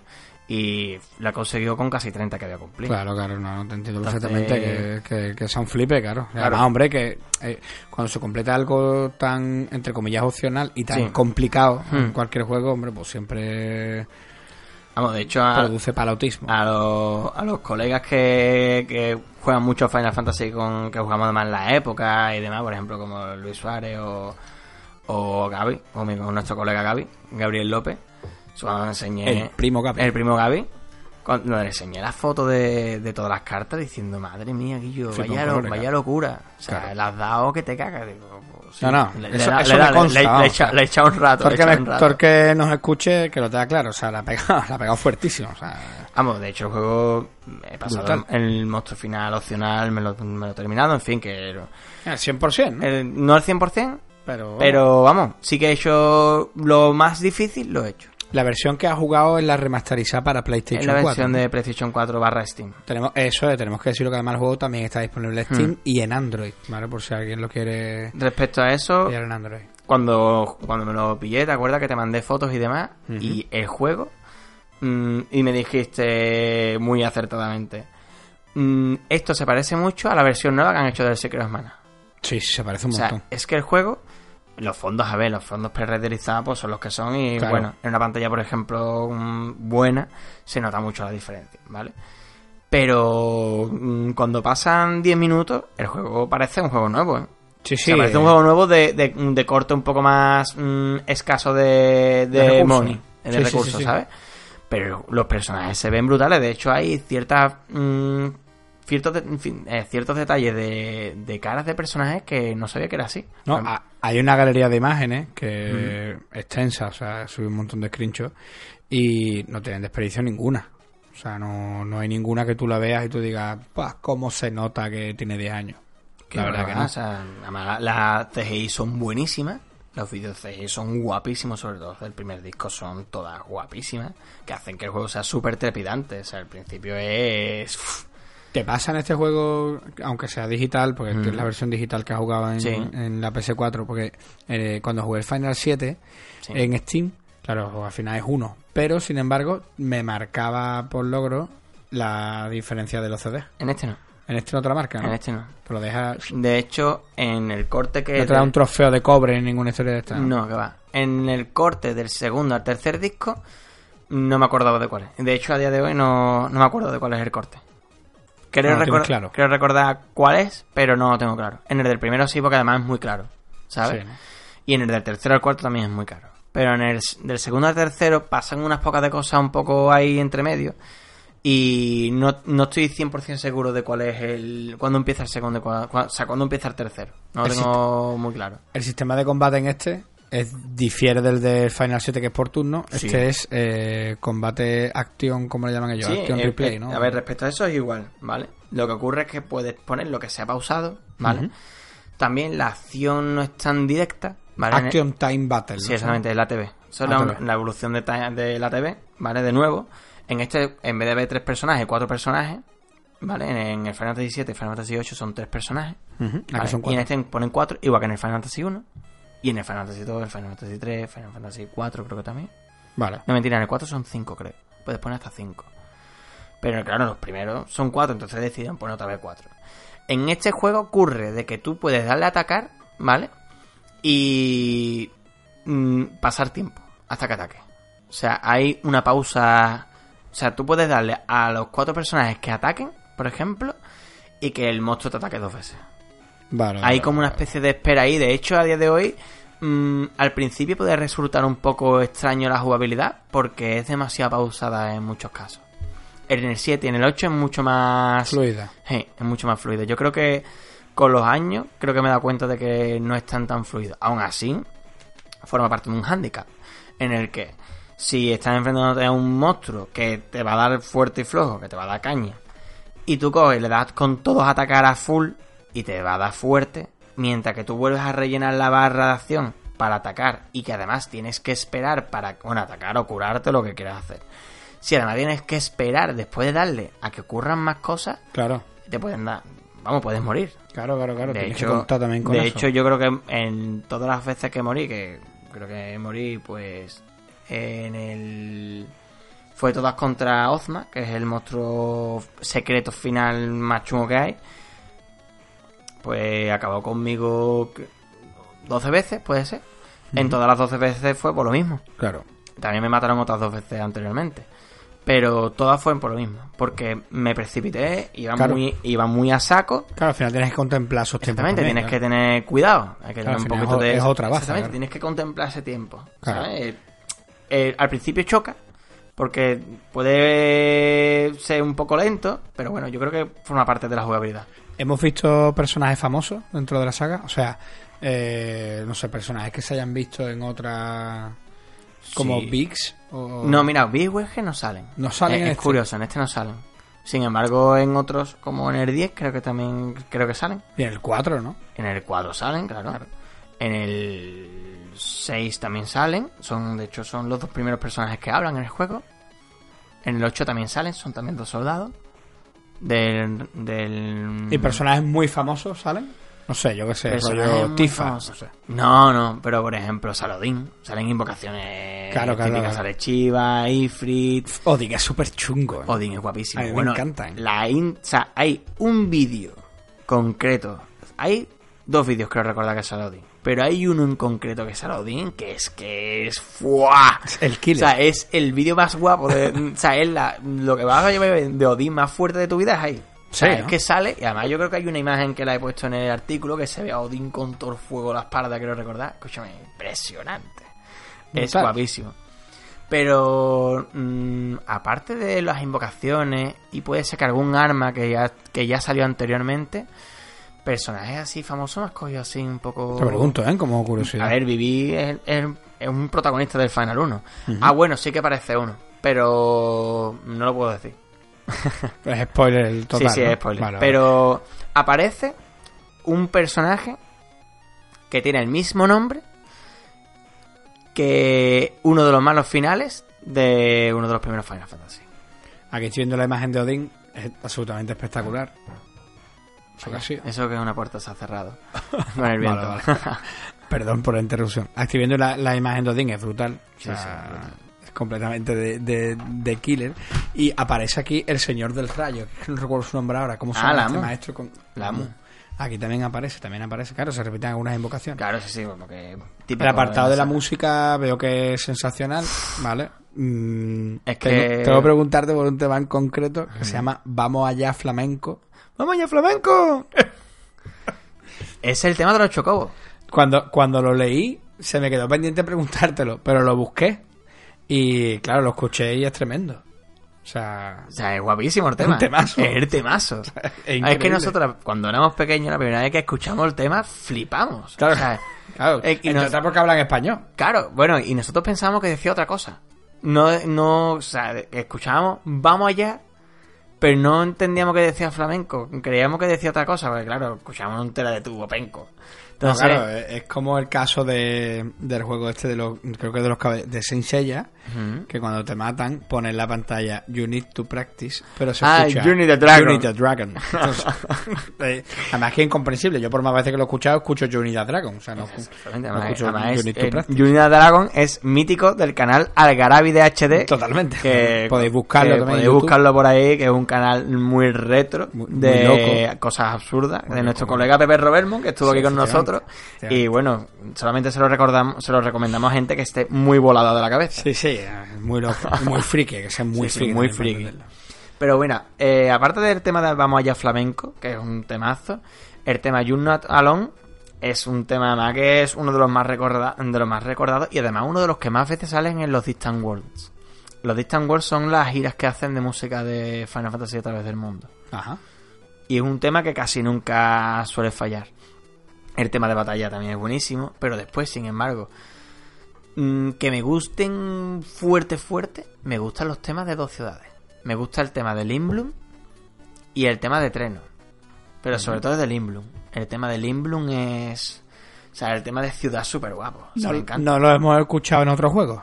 Y la conseguido con casi 30 que había cumplido. Claro, claro, no, te entiendo Entonces- perfectamente que, que, que sea un flipe, claro. Claro. Además, hombre, que eh, cuando se completa algo tan, entre comillas, opcional y tan Sí. complicado en Hmm. cualquier juego, hombre, pues siempre Vamos, de hecho, a, produce palautismo. a los, a los colegas que, que juegan mucho Final Fantasy con que jugamos además en la época y demás, por ejemplo, como Luis Suárez o, o Gaby, o mi- con nuestro colega Gaby, Gabriel López, cuando enseñé El primo Gaby. el primo Gaby, cuando le enseñé la foto de, de todas las cartas diciendo, madre mía, Guillo, Flipa vaya, lo- vaya locura. O sea, Claro. le has dado que te cagas. Digo, pues, sí. No, no, Le, eso- le da- eso le me consta, le- le- le echa- un rato. Todo le el, he que echado me- un el rato. nos escuche, que lo tenga claro. O sea, la ha pegado, la ha pegado fuertísimo. O sea, Vamos, de hecho el juego he pasado el monstruo final opcional, me lo, me lo he terminado, en fin, que el 100%, ¿no? eh, no al 100%, Pero, pero vamos, sí que he hecho lo más difícil, lo he hecho. La versión que ha jugado es la remasterizada para PlayStation En la 4. versión de PlayStation 4 barra Steam. Tenemos, eso es, tenemos que decirlo que además el juego también está disponible en Hmm. Steam y en Android, ¿vale? Por si alguien lo quiere Respecto a eso, pillar en Android. cuando, cuando me lo pillé, ¿te acuerdas que te mandé fotos y demás? Y el juego, mm, y me dijiste muy acertadamente, mm, esto se parece mucho a la versión nueva que han hecho del Secret of Mana. Sí, sí, se parece un O sea, montón. es que el juego, los fondos, a ver, los fondos pre-renderizados pues son los que son y Claro. bueno, en una pantalla, por ejemplo, mm, buena, se nota mucho la diferencia, ¿vale? Pero mm, cuando pasan 10 minutos, el juego parece un juego nuevo, ¿eh? Sí, O sí. sea, parece un juego nuevo de, de, de corte un poco más mm, escaso de, de, De money, de Sí, sí, recursos, sí, sí. ¿sabes? Pero los personajes se ven brutales. De hecho, hay ciertas mm, ciertos, de- en fin, eh, ciertos detalles de, de caras de personajes que no sabía que era así. No, hay una galería de imágenes que extensa, o sea, subí un montón de screenshots y no tienen desperdicio ninguna. O sea, no, no hay ninguna que tú la veas y tú digas, pues, ¿cómo se nota que tiene 10 años? Que la verdad que no. O sea, además, las CGI son buenísimas. Los vídeos CGI son guapísimos, sobre todo el primer disco son todas guapísimas, que hacen que el juego sea súper trepidante. O sea, al principio es... ¿Te pasa en este juego, aunque sea digital, porque Mm. es la versión digital que has jugado en, Sí. en la PS4? Porque eh, cuando jugué el Final 7 Sí. en Steam, claro, al final es uno. Pero, sin embargo, me marcaba por logro la diferencia de los CDs. En este no, En este no te la marca, ¿no? en este no. Te lo deja... De hecho, en el corte que... No te da un trofeo de cobre en ninguna historia de esta. No, que va. En el corte del segundo al tercer disco, no me acordaba de cuál es. De hecho, a día de hoy no, no me acuerdo de cuál es el corte. Creo, No claro. recordar cuál es, pero no lo tengo claro. En el del primero sí, porque además es muy claro. ¿Sabes? Sí. Y en el del tercero al cuarto también es muy claro. Pero en el del segundo al tercero pasan unas pocas de cosas un poco ahí entre medio. Y no, no estoy 100% seguro de cuál es el. cuándo empieza el segundo cua- cua- o sea, cuándo empieza el tercero. No lo El tengo muy claro. El sistema de combate en este es, difiere del de Final 7 que es por turno. Sí. Este es eh, combate acción, como le llaman ellos, Sí, acción eh, replay, eh, ¿no? A ver, respecto a eso es igual, ¿vale? Lo que ocurre es que puedes poner lo que se ha pausado, ¿vale? También la acción no es tan directa, ¿vale? Action Time Battle. Sí, exactamente, es la TV. Eso es la, evolución de, de la TV, ¿vale? De nuevo, en este, en vez de ver tres personajes, cuatro personajes, ¿vale? En, en el Final Fantasy VII y Final Fantasy VIII son tres personajes. Aquí ¿vale? son Y en este ponen cuatro, igual que en el Final Fantasy 1. Y en el Final Fantasy 2, el Final Fantasy 3, Final Fantasy 4 creo que también. Vale. No, mentira, en el 4 son 5, creo. Puedes poner hasta 5. Pero claro, los primeros son 4, entonces decidieron poner otra vez 4. En este juego ocurre de que tú puedes darle a atacar, ¿vale? Y mm, pasar tiempo hasta que ataque. O sea, hay una pausa. O sea, tú puedes darle a los cuatro personajes que ataquen, por ejemplo, y que el monstruo te ataque dos veces. Vale. Hay vale, como una especie de espera ahí. De hecho, a día de hoy, mm, al principio puede resultar un poco extraño la jugabilidad porque es demasiado pausada en muchos casos. En el 7 y en el 8 es mucho más... Fluida. Sí, es mucho más fluido. Yo creo que con los años creo que me he dado cuenta de que no es tan tan fluido. Aún así, forma parte de un handicap en el que si estás enfrentándote a un monstruo que te va a dar fuerte y flojo, que te va a dar caña, y tú coges y le das con todos a atacar a full y te va a dar fuerte, mientras que tú vuelves a rellenar la barra de acción para atacar y que además tienes que esperar para, bueno, atacar o curarte lo que quieras hacer. Si además tienes que esperar después de darle a que ocurran más cosas, Claro. te pueden dar vamos, puedes morir. Claro, claro, claro. De Tienes hecho, que contar también con de eso. hecho, yo creo que en todas las veces que morí, que creo que morí, pues en el fue todas contra Ozma, que es el monstruo secreto final más chungo que hay. Pues acabó conmigo que- 12 veces, puede ser. En todas las 12 veces fue por lo mismo. Claro. También me mataron otras dos veces anteriormente. Pero todas fueron por lo mismo. Porque me precipité, iba, Claro. muy, iba muy a saco. Claro, al final tienes que contemplar esos tiempos. Exactamente, también, tienes que tener cuidado. Hay que Claro, tener un poquito de. es otra baza, Exactamente, claro. tienes que contemplar ese tiempo. Claro. ¿sabes? Eh, eh, al principio choca, porque puede ser un poco lento, pero bueno, yo creo que forma parte de la jugabilidad. Hemos visto personajes famosos dentro de la saga. O sea, eh, no sé, personajes que se hayan visto en otra. Como Sí. Vix. O... No, mira, Bigweg no salen. No salen Eh, en es este. curioso, en este no salen. Sin embargo, en otros, como en el 10, creo que también creo que salen. Y en el 4, ¿no? En el 4 salen, claro. En el 6 también salen. Son, de hecho, son los dos primeros personajes que hablan en el juego. En el 8 también salen, son también dos soldados. Del. del Y personajes muy famosos salen. No sé, yo qué sé, rollo Tifa. No sé. No, no, pero por ejemplo, Salodín. Salen invocaciones Claro, claro, típicas. Sale Chiva, Ifrit. Odin es súper chungo. ¿eh? Odin es guapísimo. A mí me encantan. La in- o sea, hay un vídeo concreto. Hay dos vídeos creo recordar que sale Odin. Pero hay uno en concreto que sale Odin que es que es ¡fua! Es el killer. O sea, es el vídeo más guapo. De, o sea, es la, lo que vas a llevar de Odin más fuerte de tu vida es ahí. O sea, Sí, es ¿no? que sale, y además yo creo que hay una imagen que la he puesto en el artículo que se ve a Odin con todo el fuego a la espalda, quiero recordar. Escúchame, impresionante. Es guapísimo. Pero mm, aparte de las invocaciones y puede ser que algún arma que ya, que ya salió anteriormente, personajes así famosos has cogido así un poco... Te pregunto, ¿eh? Como curiosidad. A ver, Vivi es, es- es un protagonista del Final 1. Ah, bueno, sí que parece uno, pero no lo puedo decir. Es spoiler el total. sí, sí, ¿no? es spoiler. Vale, vale. pero aparece un personaje que tiene el mismo nombre que uno de los malos finales de uno de los primeros Final Fantasy. Aquí estoy viendo la imagen de Odín. Es absolutamente espectacular. Eso que. Eso es una puerta se ha cerrado con el viento. Vale, Perdón por la interrupción. Aquí viendo la, la imagen de Odín es brutal. O Sí, sea, sí, brutal. Es completamente de, de, de killer. Y aparece aquí el señor del rayo, que no recuerdo su nombre ahora. ¿Cómo se Ah, llama este maestro? Con... Lamu. Aquí también aparece, también aparece. Claro, se repiten algunas invocaciones. Claro, sí, sí, como que... El apartado de la música veo que es sensacional, ¿vale? Mm, Es que- tengo que preguntarte por un tema en concreto que se llama Vamos allá flamenco. ¡Vamos ya, flamenco! es el tema de los chocobos. Cuando, cuando lo leí, se me quedó pendiente preguntártelo, pero lo busqué. Y claro, lo escuché y es tremendo. O sea, O sea, es guapísimo el tema. Un temazo. Es el temazo. es es que nosotros, cuando éramos pequeños, la primera vez que escuchamos el tema, flipamos. Claro, O sea, claro. eh, y entre nos- otras porque hablan español. claro, bueno, y nosotros pensábamos que decía otra cosa. No, no, o sea, escuchábamos, vamos allá, pero no entendíamos que decía flamenco. Creíamos que decía otra cosa, porque claro, escuchábamos un tela de tubo penco. No, Entonces, claro, es, como el caso de, del juego este de los, creo que de los de Saint Seiya, Ujú. que cuando te matan pone en la pantalla You need to practice, pero se Ah, escucha You need a dragon. You need a dragon. Entonces, eh, además que es incomprensible. Yo por más veces que lo he escuchado escucho You need a dragon, o sea, no, no además, escucho además You need to practice. Unidad Dragon es mítico del canal Algarabi de HD. Totalmente. Que podéis buscarlo que también Podéis buscarlo por ahí, que es un canal muy retro Muy- muy de loco. cosas absurdas Muy de nuestro loco. colega Pepe Robermo, que estuvo Sí, aquí con efectivamente. Nosotros. Y bueno, solamente se lo recordamos, se lo recomendamos a gente que esté muy volada de la cabeza. Sí, sí, eh, muy loco, muy friki, que sea muy Sí, sí, friki. muy también para friki. Pero bueno, eh, aparte del tema de Vamos allá flamenco, que es un temazo, el tema You Not Alone es un tema que es uno de los más recordados, de los más recordados y además uno de los que más veces salen en los Distant Worlds. Los Distant Worlds son las giras que hacen de música de Final Fantasy a través del mundo. Ajá. Y es un tema que casi nunca suele fallar. El tema de batalla también es buenísimo, pero después, sin embargo, mm, que me gusten fuerte, fuerte, me gustan los temas de dos ciudades. Me gusta el tema de Limblum y el tema de Treno. Pero sobre todo de Limblum. El tema de Limblum es... O sea, el tema de ciudad súper guapo. O sea, No, me encanta. no lo hemos escuchado en otros juegos.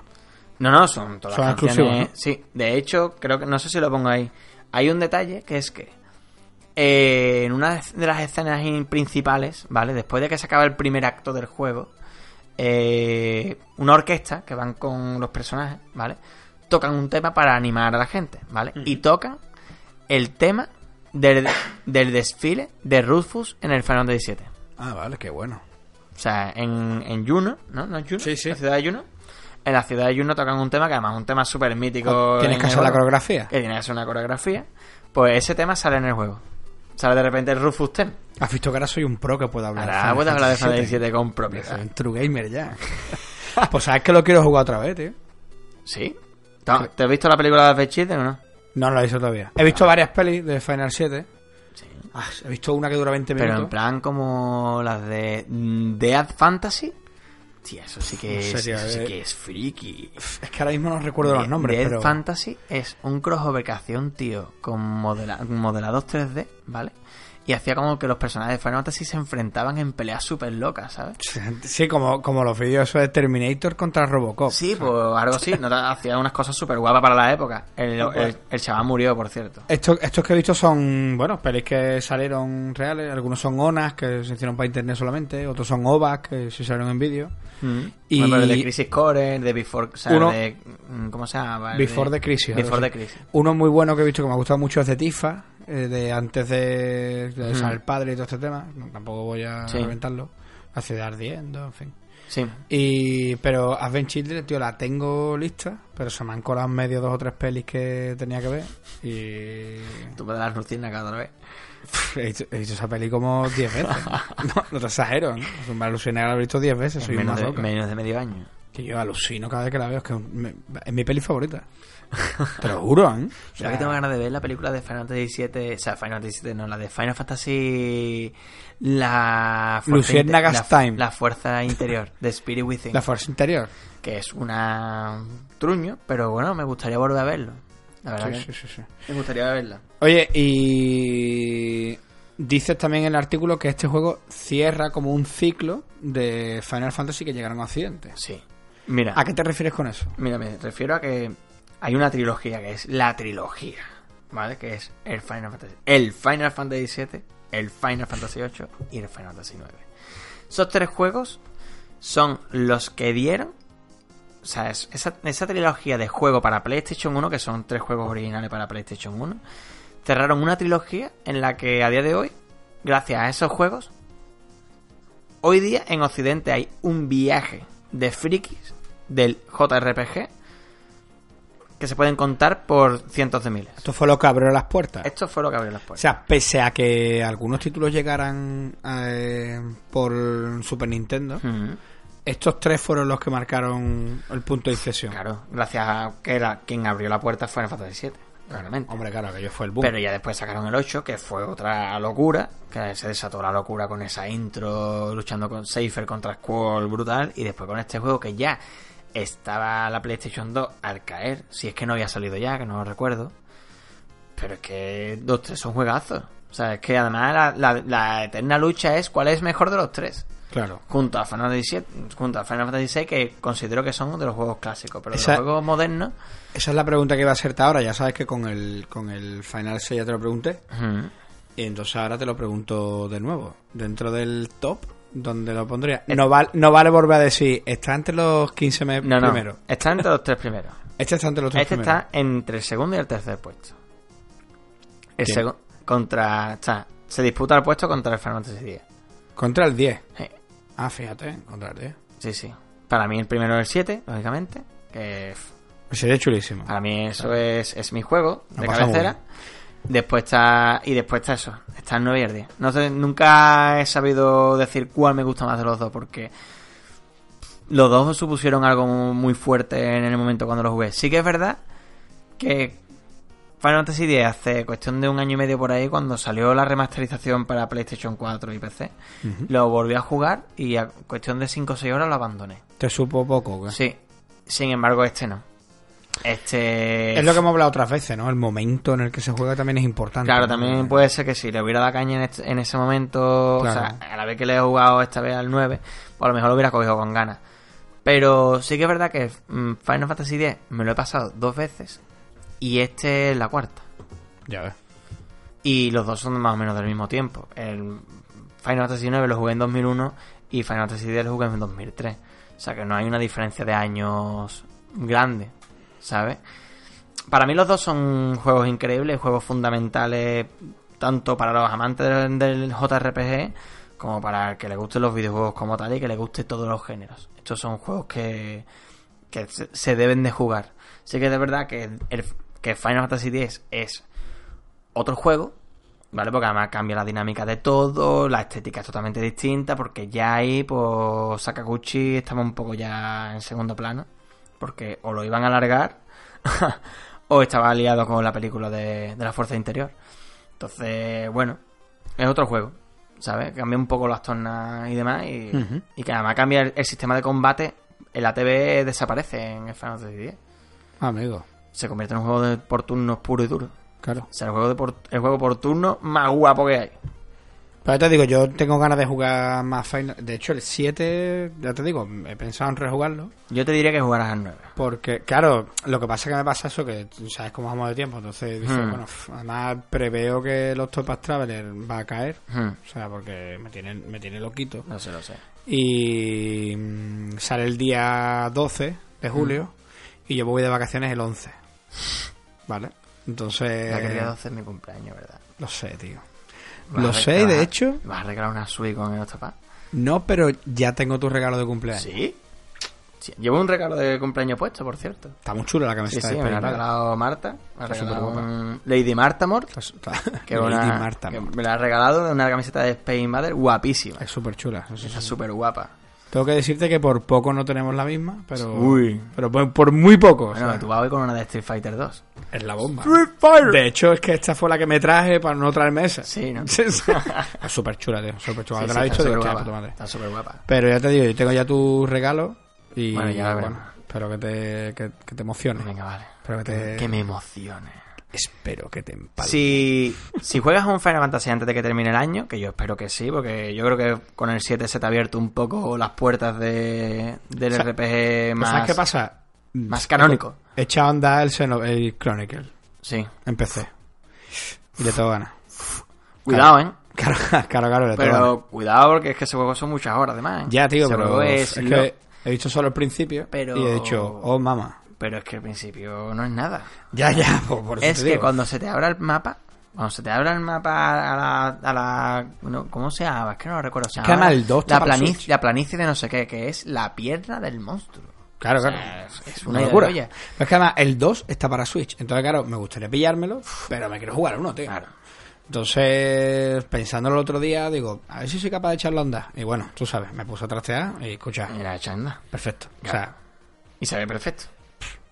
No, no, son todas Son canciones. exclusivos, ¿no? Sí, de hecho, creo que no sé si lo pongo ahí. Hay un detalle que es que eh, en una de las escenas in- principales, ¿vale? Después de que se acaba el primer acto del juego, eh, una orquesta que van con los personajes, ¿vale? Tocan un tema para animar a la gente, ¿vale? Y tocan el tema del, del desfile de Rufus en el Final Fantasy VII. Ah, vale, qué bueno. O sea, en, en Juno, ¿no? ¿No es Juno? Sí, sí. La ciudad de Juno. En la ciudad de Juno tocan un tema que además es un tema súper mítico. Tienes en que hacer la coreografía. Que tiene que ser una coreografía. Pues ese tema sale en el juego. Sale de repente el Rufus Theme. Has visto que ahora soy un pro que puedo hablar. Ahora puedes hablar de Final. Fantasy con Soy propiedad. un true gamer ya. pues sabes que lo quiero jugar otra vez, tío. ¿Sí? ¿Te has visto la película de Advent Children o no? No, no lo he visto todavía. He visto varias pelis de Final 7. Sí. Ah, he visto una que dura 20 Pero minutos. en plan como las de mm, Dead Fantasy. Sí, eso sí que es, serio, eso sí eh. que es friki. Es que ahora mismo no recuerdo los nombres, Dead pero... Fantasy es un crossover que hacía un tío con modela- modelados 3D, ¿vale? Y hacía como que los personajes de Final Fantasy se enfrentaban en peleas súper locas, ¿sabes? Sí, como, como los vídeos de Terminator contra Robocop. Sí, pues algo así. ¿no? Hacía unas cosas súper guapas para la época. El, el- el chaval murió, por cierto. Estos, estos que he visto son, bueno, pelis que salieron reales. Algunos son ONAS, que se hicieron para internet solamente. Otros son OVAs, que se salieron en vídeo. Y- Y... el de Crisis Core, el de Before... O sea, Uno- de, mm, ¿Cómo se llama? Before de- the Crisis, Before the Crisis. Uno muy bueno que he visto que me ha gustado mucho es de Tifa, eh, de antes de, de el padre y todo este tema. No, tampoco voy a Sí. reventarlo. La ciudad ardiendo, en fin. Sí. Y, pero Advent Children, tío, la tengo lista, pero se me han colado en medio dos o tres pelis que tenía que ver. Y Tú puedes dar rutina cada vez. he visto, he visto esa peli como 10 veces. no, no te exagero, ¿no? Es un alucinar haber visto 10 veces, soy En un menos, de, masoca. menos de medio año. Que yo alucino cada vez que la veo, es que me- es mi peli favorita. Te lo juro, ¿eh? O ¿Sabes sea, que tengo ganas de ver la película de Final Fantasy VII? O sea, Final Fantasy VII, no, la de Final Fantasy... La... Luciérnagas Time. La fuerza interior, de Spirit Within. La fuerza interior. Que es una... Truño, pero bueno, me gustaría volver a verlo. La verdad Sí, que sí, sí, sí. me gustaría verla. Oye, y dices también en el artículo que este juego cierra como un ciclo de Final Fantasy que llegaron a Occidente. Sí. Mira, ¿A qué te refieres con eso? mira, me refiero a que hay una trilogía que es la trilogía, ¿vale? Que es el Final Fantasy, el Final Fantasy VII, el Final Fantasy VIII y el Final Fantasy IX. Esos tres juegos son los que dieron, o sea, es- esa, esa trilogía de juego para PlayStation 1, que son tres juegos originales para PlayStation 1, cerraron una trilogía en la que a día de hoy, gracias a esos juegos, hoy día en Occidente hay un viaje de frikis del JRPG que se pueden contar por cientos de miles. Esto fue lo que abrió las puertas. Esto fue lo que abrió las O puertas. sea, pese a que algunos títulos llegaran eh, por Super Nintendo, estos tres fueron los que marcaron el punto de inflexión. Claro, gracias a que era quien abrió la puerta fue Final Fantasy VII, claramente. Hombre, claro, que yo fue el boom. Pero ya después sacaron el 8, que fue otra locura, que se desató la locura con esa intro luchando con Safer contra Squall brutal, y después con este juego que ya estaba la PlayStation 2 al caer, si es que no había salido ya, que no lo recuerdo. Pero es que los tres son juegazos. O sea, es que además la, la- la eterna lucha es cuál es mejor de los tres. Claro. Junto a Final Fantasy VII, junto a Final Fantasy VI, que considero que son de los juegos clásicos. Pero de Esa- los juegos modernos... Esa es la pregunta que iba a hacerte ahora. Ya sabes que con el, con el Final 6 ya te lo pregunté. Y entonces ahora te lo pregunto de nuevo. Dentro del top, ¿dónde lo pondría? No, val- no vale volver a decir, está entre los 15 me- No, no, primeros. está entre los tres primeros. Este está entre los tres Este primeros. está entre el segundo y el tercer puesto. El segundo contra, sea, se disputa el puesto contra el Final Fantasy X. Contra el 10. Sí, Ah, fíjate, contra el 10. sí, sí. Para mí el primero es el 7, lógicamente. Que f- Sería chulísimo. para mí eso es, es mi juego Lo de cabecera. Después está. Y después está eso. Está el 9 y el 10. No sé, nunca he sabido decir cuál me gusta más de los dos. Porque los dos supusieron algo muy fuerte en el momento cuando los jugué. Sí que es verdad que Final Fantasy X hace cuestión de un año y medio por ahí, cuando salió la remasterización para PlayStation 4 y PC, lo volví a jugar y a cuestión de 5 o 6 horas lo abandoné. Te supo poco. ¿qué? Sí. Sin embargo, este no. Este. Es lo que hemos hablado otras veces, ¿no? El momento en el que se juega también es importante. Claro, también puede ser que si le hubiera dado caña en, este- en ese momento, o sea, a la vez que le he jugado esta vez al 9, pues a lo mejor lo hubiera cogido con ganas. Pero sí que es verdad que mm, Final Fantasy X me lo he pasado dos veces y este es la cuarta. Ya ves. Y los dos son más o menos del mismo tiempo. El Final Fantasy IX lo jugué en 2001 y Final Fantasy X lo jugué en 2003. O sea que no hay una diferencia de años grande, ¿sabes? Para mí los dos son juegos increíbles, juegos fundamentales tanto para los amantes del, JRPG como para el que le gusten los videojuegos como tal y que le guste todos los géneros. Estos son juegos que, que se, deben de jugar. Sí que de verdad que, el, que Final Fantasy X es otro juego, ¿vale? Porque además cambia la dinámica de todo, la estética es totalmente distinta, porque ya ahí, pues, Sakaguchi estaba un poco ya en segundo plano, porque o lo iban a alargar, o estaba aliado con la película de, de la Fuerza Interior. Entonces, bueno, es otro juego, ¿sabes? Cambia un poco las tornas y demás, y, Ujú. y que además cambia el, el sistema de combate, el ATV desaparece en el Final Fantasy X. Amigo, Se convierte en un juego de por turnos puro y duro. claro. O sea, el juego, de por, el juego por turno más guapo que hay. Pero te digo, yo tengo ganas de jugar más Final. De hecho, el 7, ya te digo, he pensado en rejugarlo. Yo te diría que jugaras al 9. Porque, claro, lo que pasa es que me pasa eso, que sabes cómo vamos de tiempo. Entonces, dices, Hmm. bueno, además preveo que los Topaz Traveler va a caer. Hmm, O sea, porque me tiene, me tiene loquito. No sé, lo sé. Y mm, sale el día 12 de julio. Y yo voy de vacaciones el 11. ¿Vale? Entonces. La que el día 12 es mi cumpleaños, ¿verdad? Lo sé, tío. Lo sé, regalar- de hecho. ¿Vas a regalar una Switch con el Octopath? No, pero ya tengo tu regalo de cumpleaños. ¿Sí? Sí, Llevo un regalo de cumpleaños puesto, por cierto. Está muy chulo la Sí, camiseta sí, de me la ha regalado Marta. Me ha regalado un Lady Marta Mort. Que, Lady una, Marta, que man. me la ha regalado una camiseta de Space Invader guapísima. Es súper chula. Está súper guapa. Tengo que decirte que por poco no tenemos la misma, pero. Uy. Pero por, por muy poco. o Bueno, sea, tú vas hoy con una de Street Fighter 2. Es la bomba. De hecho, es que esta fue la que me traje para no traerme esa. Sí, ¿no? Es súper chula, tío. Súper chula. Sí, te sí, la he está dicho, digo, guapa. puta madre. Está súper guapa. Pero ya te digo, yo tengo ya tu regalo y Bueno, ya bueno, espero que te, que, que te emocione. Venga, vale. Espero que te, Que me emocione. Espero que te empalme. Si, si juegas un Final Fantasy antes de que termine el año, que yo espero que sí, porque yo creo que con el 7 se te ha abierto un poco las puertas de, del O sea, RPG más, ¿Sabes qué pasa? más canónico. Echa onda el, Xeno- el Chronicle. Sí. Empecé. Y le tengo ganas. Cuidado, ¿eh? Claro, claro, claro, le ganas. Pero cuidado porque es que ese juego son muchas horas además. Ya, tío, Ese pero juego es, es, lo- que he visto solo el principio Pero- y he dicho, oh, mamá. Pero es que al principio no es nada. Ya, ya, por, por eso Es te que cuando se te abra el mapa, cuando se te abra el mapa a la... A la bueno, ¿Cómo se llama? Es que no lo recuerdo. Se Es que llama el 2 está la, planicie, la planicie de no sé qué, que es la pierna del monstruo. Claro, O sea, claro. es- es una una locura. Pero es que además el 2 está para Switch. Entonces, claro, me gustaría pillármelo, pero me quiero jugar uno, tío. Claro. Entonces, pensándolo el otro día, digo, a ver si soy capaz de echarlo a andar. Y bueno, tú sabes, me puse a trastear y escucha, Mira, chanda. perfecto. O Claro. sea, Y se ve perfecto.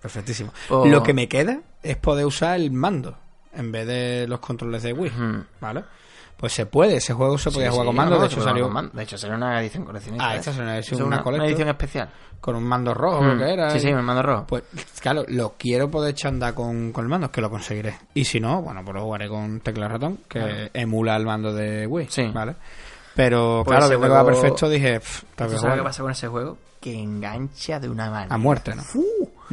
Perfectísimo. O- Lo que me queda es poder usar el mando en vez de los controles de Wii. ¿vale? Pues se puede, ese juego se podía Sí, jugar sí, con mando, no, de hecho salió mando. De hecho, salió una edición coleccionista. Ah, ¿eh? esta es una edición, Es una una, edición especial. con un mando rojo, creo que era. Sí, sí, me mando rojo. Pues claro, lo quiero poder echar a andar con, con el mando, es que lo conseguiré. Y si no, bueno, pues lo jugaré con tecla ratón, que emula el mando de Wii, Sí. ¿vale? Pero Pues claro, que juego- perfecto, dije, pff, tengo ¿Tú que sabes qué jugarlo. pasa con ese juego? Que engancha de una manera. A muerte, ¿no?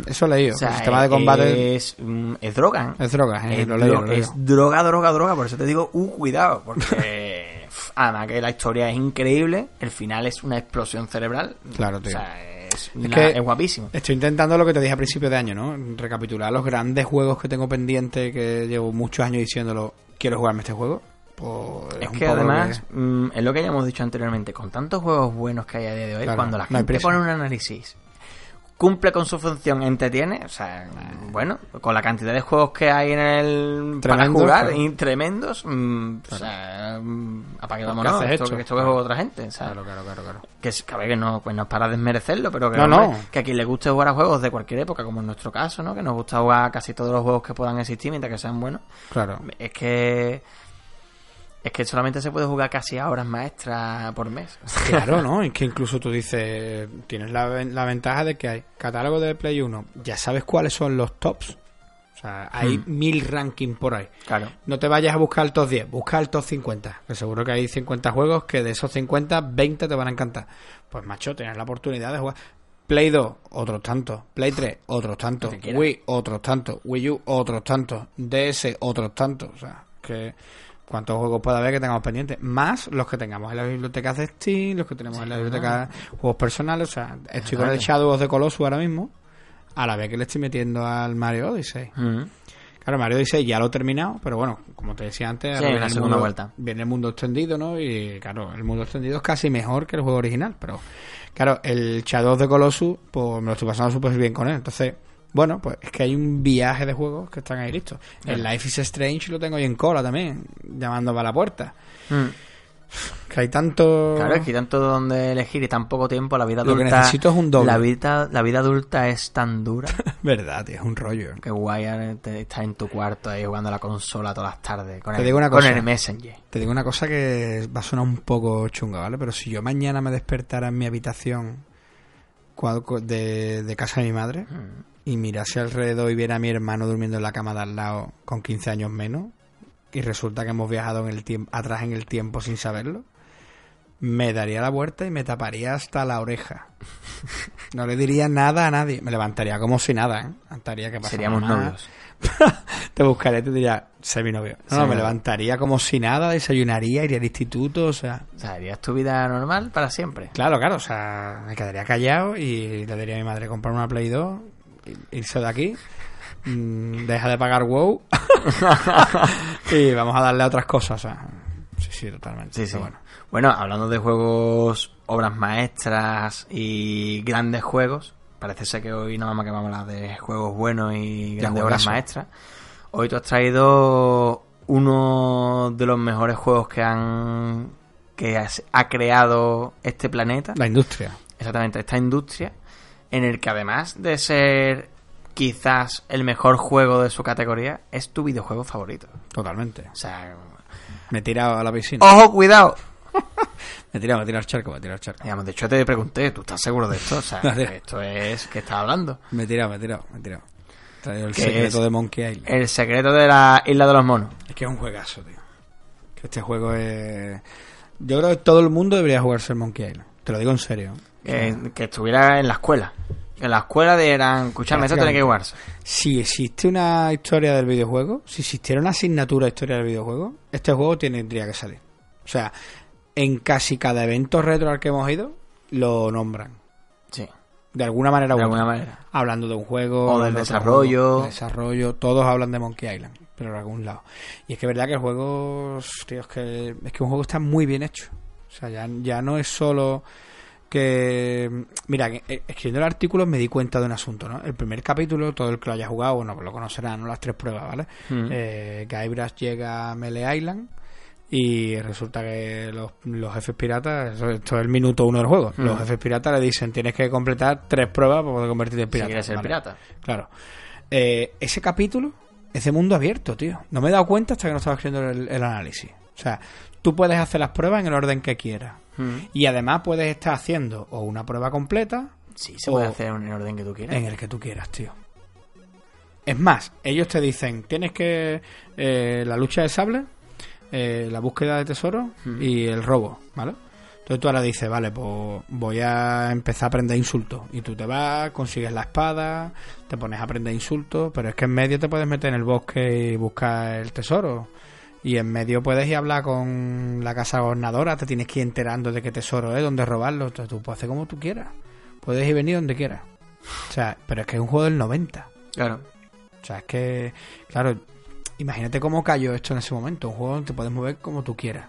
Eso he leído. O sea, el sistema de combate es, mm, es droga. ¿eh? es droga, eh, Es, lo leído, lo es droga, droga, droga. Por eso te digo, uh, cuidado. Porque además que la historia es increíble. El final es una explosión cerebral. Claro, tío. O sea, es, una- que- es guapísimo. Estoy intentando lo que te dije a principio de año, ¿no? Recapitular los grandes juegos que tengo pendientes, que llevo muchos años diciéndolo, quiero jugarme este juego. Pues Es que además, mm, es lo que ya hemos dicho anteriormente, con tantos juegos buenos que hay a día de hoy, Claro, cuando la no gente pone un análisis, cumple con su función, entretiene, o sea, bueno, con la cantidad de juegos que hay en el para jugar, claro. y tremendos, mm, o sea, mm, apague ¿Por qué vámonos, esto, que esto que juega otra gente, ¿sabes? Claro, claro, claro, claro. Que, es- que a ver, que no, pues no es para desmerecerlo, pero que, No, hombre, no. que a quien le guste jugar a juegos de cualquier época, como en nuestro caso, ¿no? Que nos gusta jugar casi todos los juegos que puedan existir mientras que sean buenos. Claro. Es que. Es que solamente se puede jugar casi a horas maestras por mes. Claro, ¿no? Es que incluso tú dices, tienes la, la ventaja de que hay catálogo de Play 1, ya sabes cuáles son los tops. O sea, hay Hmm. mil rankings por ahí. Claro. No te vayas a buscar el top 10, busca el top 50. Que seguro que hay 50 juegos que de esos 50, 20 te van a encantar. Pues macho, tienes la oportunidad de jugar. Play 2, otros tantos. Play 3, otros tantos. Wii, otros tantos. Wii U, otros tantos. DS, otros tantos. O sea, que cuántos juegos puede haber que tengamos pendientes, más los que tengamos en las bibliotecas de Steam, los que tenemos en la biblioteca juegos personales, o sea, estoy con el Shadow of the Colossus ahora mismo, a la vez que le estoy metiendo al Mario Odyssey. Mm. Claro, Mario Odyssey ya lo he terminado, pero bueno, como te decía antes, Sí, ahora la viene el segunda mundo- vuelta. Viene el mundo extendido, ¿no? Y claro, el mundo extendido es casi mejor que el juego original, pero claro, el Shadow of the Colossus, pues me lo estoy pasando súper bien con él. Entonces, bueno, pues es que hay un viaje de juegos que están ahí listos. El Life is Strange lo tengo ahí en cola también, llamando para la puerta. Mm. Que hay tanto... Claro, es que hay tanto donde elegir y tan poco tiempo. La vida Lo que adulta. necesito es un doble. La vida, la vida adulta es tan dura. Verdad, tío, es un rollo. que guay eh, estar en tu cuarto ahí jugando a la consola todas las tardes. Con, Te el, digo una con cosa. el Messenger. Te digo una cosa que va a sonar un poco chunga, ¿vale? Pero si yo mañana me despertara en mi habitación de casa de mi madre Mm. Y mirase alrededor y viera a mi hermano durmiendo en la cama de al lado con 15 años menos y resulta que hemos viajado en el tiempo atrás en el tiempo sin saberlo, me daría la vuelta y me taparía hasta la oreja. No le diría nada a nadie. Me levantaría como si nada, ¿eh? Levantaría que Seríamos mamá? novios. te buscaré, te diría, sé mi novio. No, Sí, no, me levantaría como si nada, desayunaría, iría al instituto, o sea... O sea, harías tu vida normal para siempre. Claro, claro, o sea, me quedaría callado y le diría a mi madre comprar una Play 2, i- irse de aquí, mm, deja de pagar WoW y vamos a darle a otras cosas, sí, sí, totalmente. Sí, sí. bueno. Bueno, hablando de juegos, obras maestras y grandes juegos, parece ser que hoy nada más que vamos a hablar de juegos buenos y grandes obras maestras. Hoy tú has traído uno de los mejores juegos que han que has- ha creado este planeta. La industria. Exactamente, esta industria, en el que además de ser quizás el mejor juego de su categoría, es tu videojuego favorito. Totalmente. O sea, Me he tirado a la piscina. ojo, cuidado. Me he tirado, me he tirado al charco, me he tirado al charco. Digamos, de hecho te pregunté, ¿tú estás seguro de esto? O sea, esto es que estás hablando. Me he tirado, me he tirado, me he tirado. El ¿Qué secreto de Monkey Island. El secreto de la isla de los monos. Es que es un juegazo, tío. Que este juego es... Yo creo que todo el mundo debería jugarse el Monkey Island. Te lo digo en serio. Que, que estuviera en la escuela. En la escuela dieran, escuchadme, esto tiene que jugarse. Si existe una historia del videojuego, si existiera una asignatura de historia del videojuego, este juego tendría que salir. O sea, en casi cada evento retro al que hemos ido, lo nombran. Sí, De alguna manera u de otra. alguna manera. Hablando de un juego. O del de desarrollo. juego, de desarrollo. Todos hablan de Monkey Island, pero de algún lado. Y es que es verdad que el juego. Tío, es que, es que un juego está muy bien hecho. O sea, ya, ya no es solo que. Mira, eh, escribiendo el artículo me di cuenta de un asunto, ¿no? El primer capítulo, todo el que lo haya jugado, bueno, pues lo conocerá, ¿no? Las tres pruebas, ¿vale? Mm. Eh, Guybrush llega a Melee Island. Y resulta que los, los jefes piratas, esto es el minuto uno del juego, los Mm. jefes piratas le dicen tienes que completar tres pruebas para poder convertirte en Si pirata. quieres ser Vale. pirata. Claro. Eh, ese capítulo es de mundo abierto, tío. No me he dado cuenta hasta que no estaba escribiendo el, el análisis. O sea, tú puedes hacer las pruebas en el orden que quieras. Mm. Y además puedes estar haciendo o una prueba completa Sí, se puede hacer en el orden que tú quieras. en el que tú quieras, tío. Es más, ellos te dicen, tienes que... eh, la lucha de sable, eh, la búsqueda de tesoro Ujú. y el robo, ¿vale? Entonces tú ahora dices, vale, pues voy a empezar a aprender insultos. Y tú te vas, consigues la espada, te pones a aprender insultos, pero es que en medio te puedes meter en el bosque y buscar el tesoro. Y en medio puedes ir a hablar con la casa gobernadora, te tienes que ir enterando de qué tesoro es, dónde robarlo. Entonces tú puedes hacer como tú quieras. Puedes ir venir donde quieras. O sea, pero es que es un juego del 90. Claro. O sea, es que, claro, imagínate cómo cayó esto en ese momento. Un juego donde te puedes mover como tú quieras.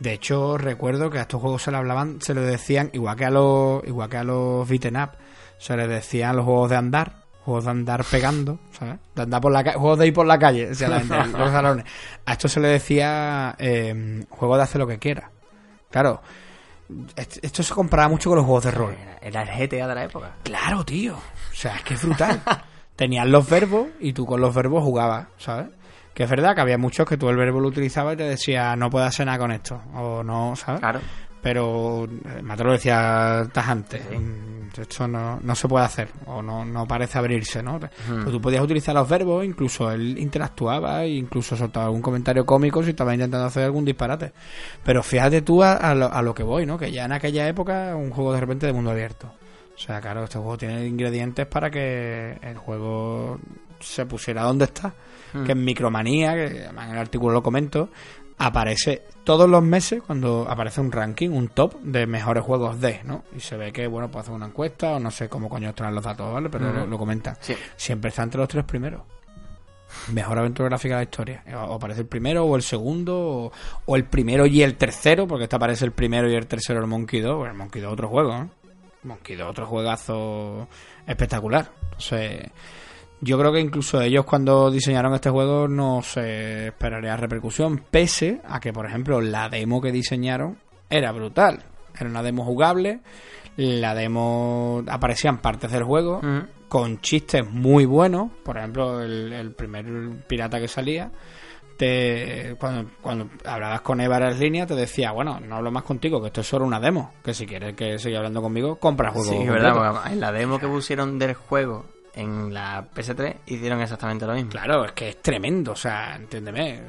De hecho, recuerdo que a estos juegos se le hablaban, se le decían, igual que a los, igual que a los beaten up, se les decían los juegos de andar, juegos de andar pegando, ¿sabes? De andar por la calle, juegos de ir por la calle, decía la gente, los salones. A esto se le decía eh, juego de hacer lo que quiera. Claro, est- esto se comparaba mucho con los juegos de rol. Era, el GTA de la época. Claro, tío. O sea, es que es brutal. Tenías los verbos y tú con los verbos jugabas, ¿sabes? Que es verdad que había muchos que tú el verbo lo utilizabas y te decía no puedes hacer nada con esto. O no, ¿sabes? Claro. Pero eh, Mateo lo decía tajante. Sí. Esto no, no se puede hacer. O no, no parece abrirse, ¿no? Pues tú podías utilizar los verbos, incluso él interactuaba e incluso soltaba algún comentario cómico si estaba intentando hacer algún disparate. Pero fíjate tú a, a lo, a lo que voy, ¿no? Que ya en aquella época un juego de repente de mundo abierto. O sea, claro, este juego tiene ingredientes para que el juego se pusiera donde está, que en Micromanía, que además en el artículo lo comento, aparece todos los meses cuando aparece un ranking, un top de mejores juegos de, ¿no? Y se ve que, bueno, pues hacer una encuesta o no sé cómo coño traen los datos, ¿vale? Pero lo, lo comentan. Sí. Siempre está entre los tres primeros. Mejor aventura gráfica de la historia. O aparece el primero o el segundo o, o el primero y el tercero, porque esta aparece el primero y el tercero el Monkey 2. Bueno, el Monkey 2 otro juego, ¿no? Monkey 2 otro juegazo espectacular. Entonces, yo creo que incluso ellos cuando diseñaron este juego no se esperaría repercusión, pese a que, por ejemplo, la demo que diseñaron era brutal. Era una demo jugable, la demo aparecían partes del juego con chistes muy buenos. Por ejemplo, el, el primer pirata que salía, te, cuando, cuando hablabas con Eva en línea, te decía, bueno, no hablo más contigo, que esto es solo una demo. Que si quieres que siga hablando conmigo, compra el juego. Sí, es completo". verdad, en la demo que pusieron del juego en la PS3 hicieron exactamente lo mismo. Claro, es que es tremendo, o sea, entiéndeme.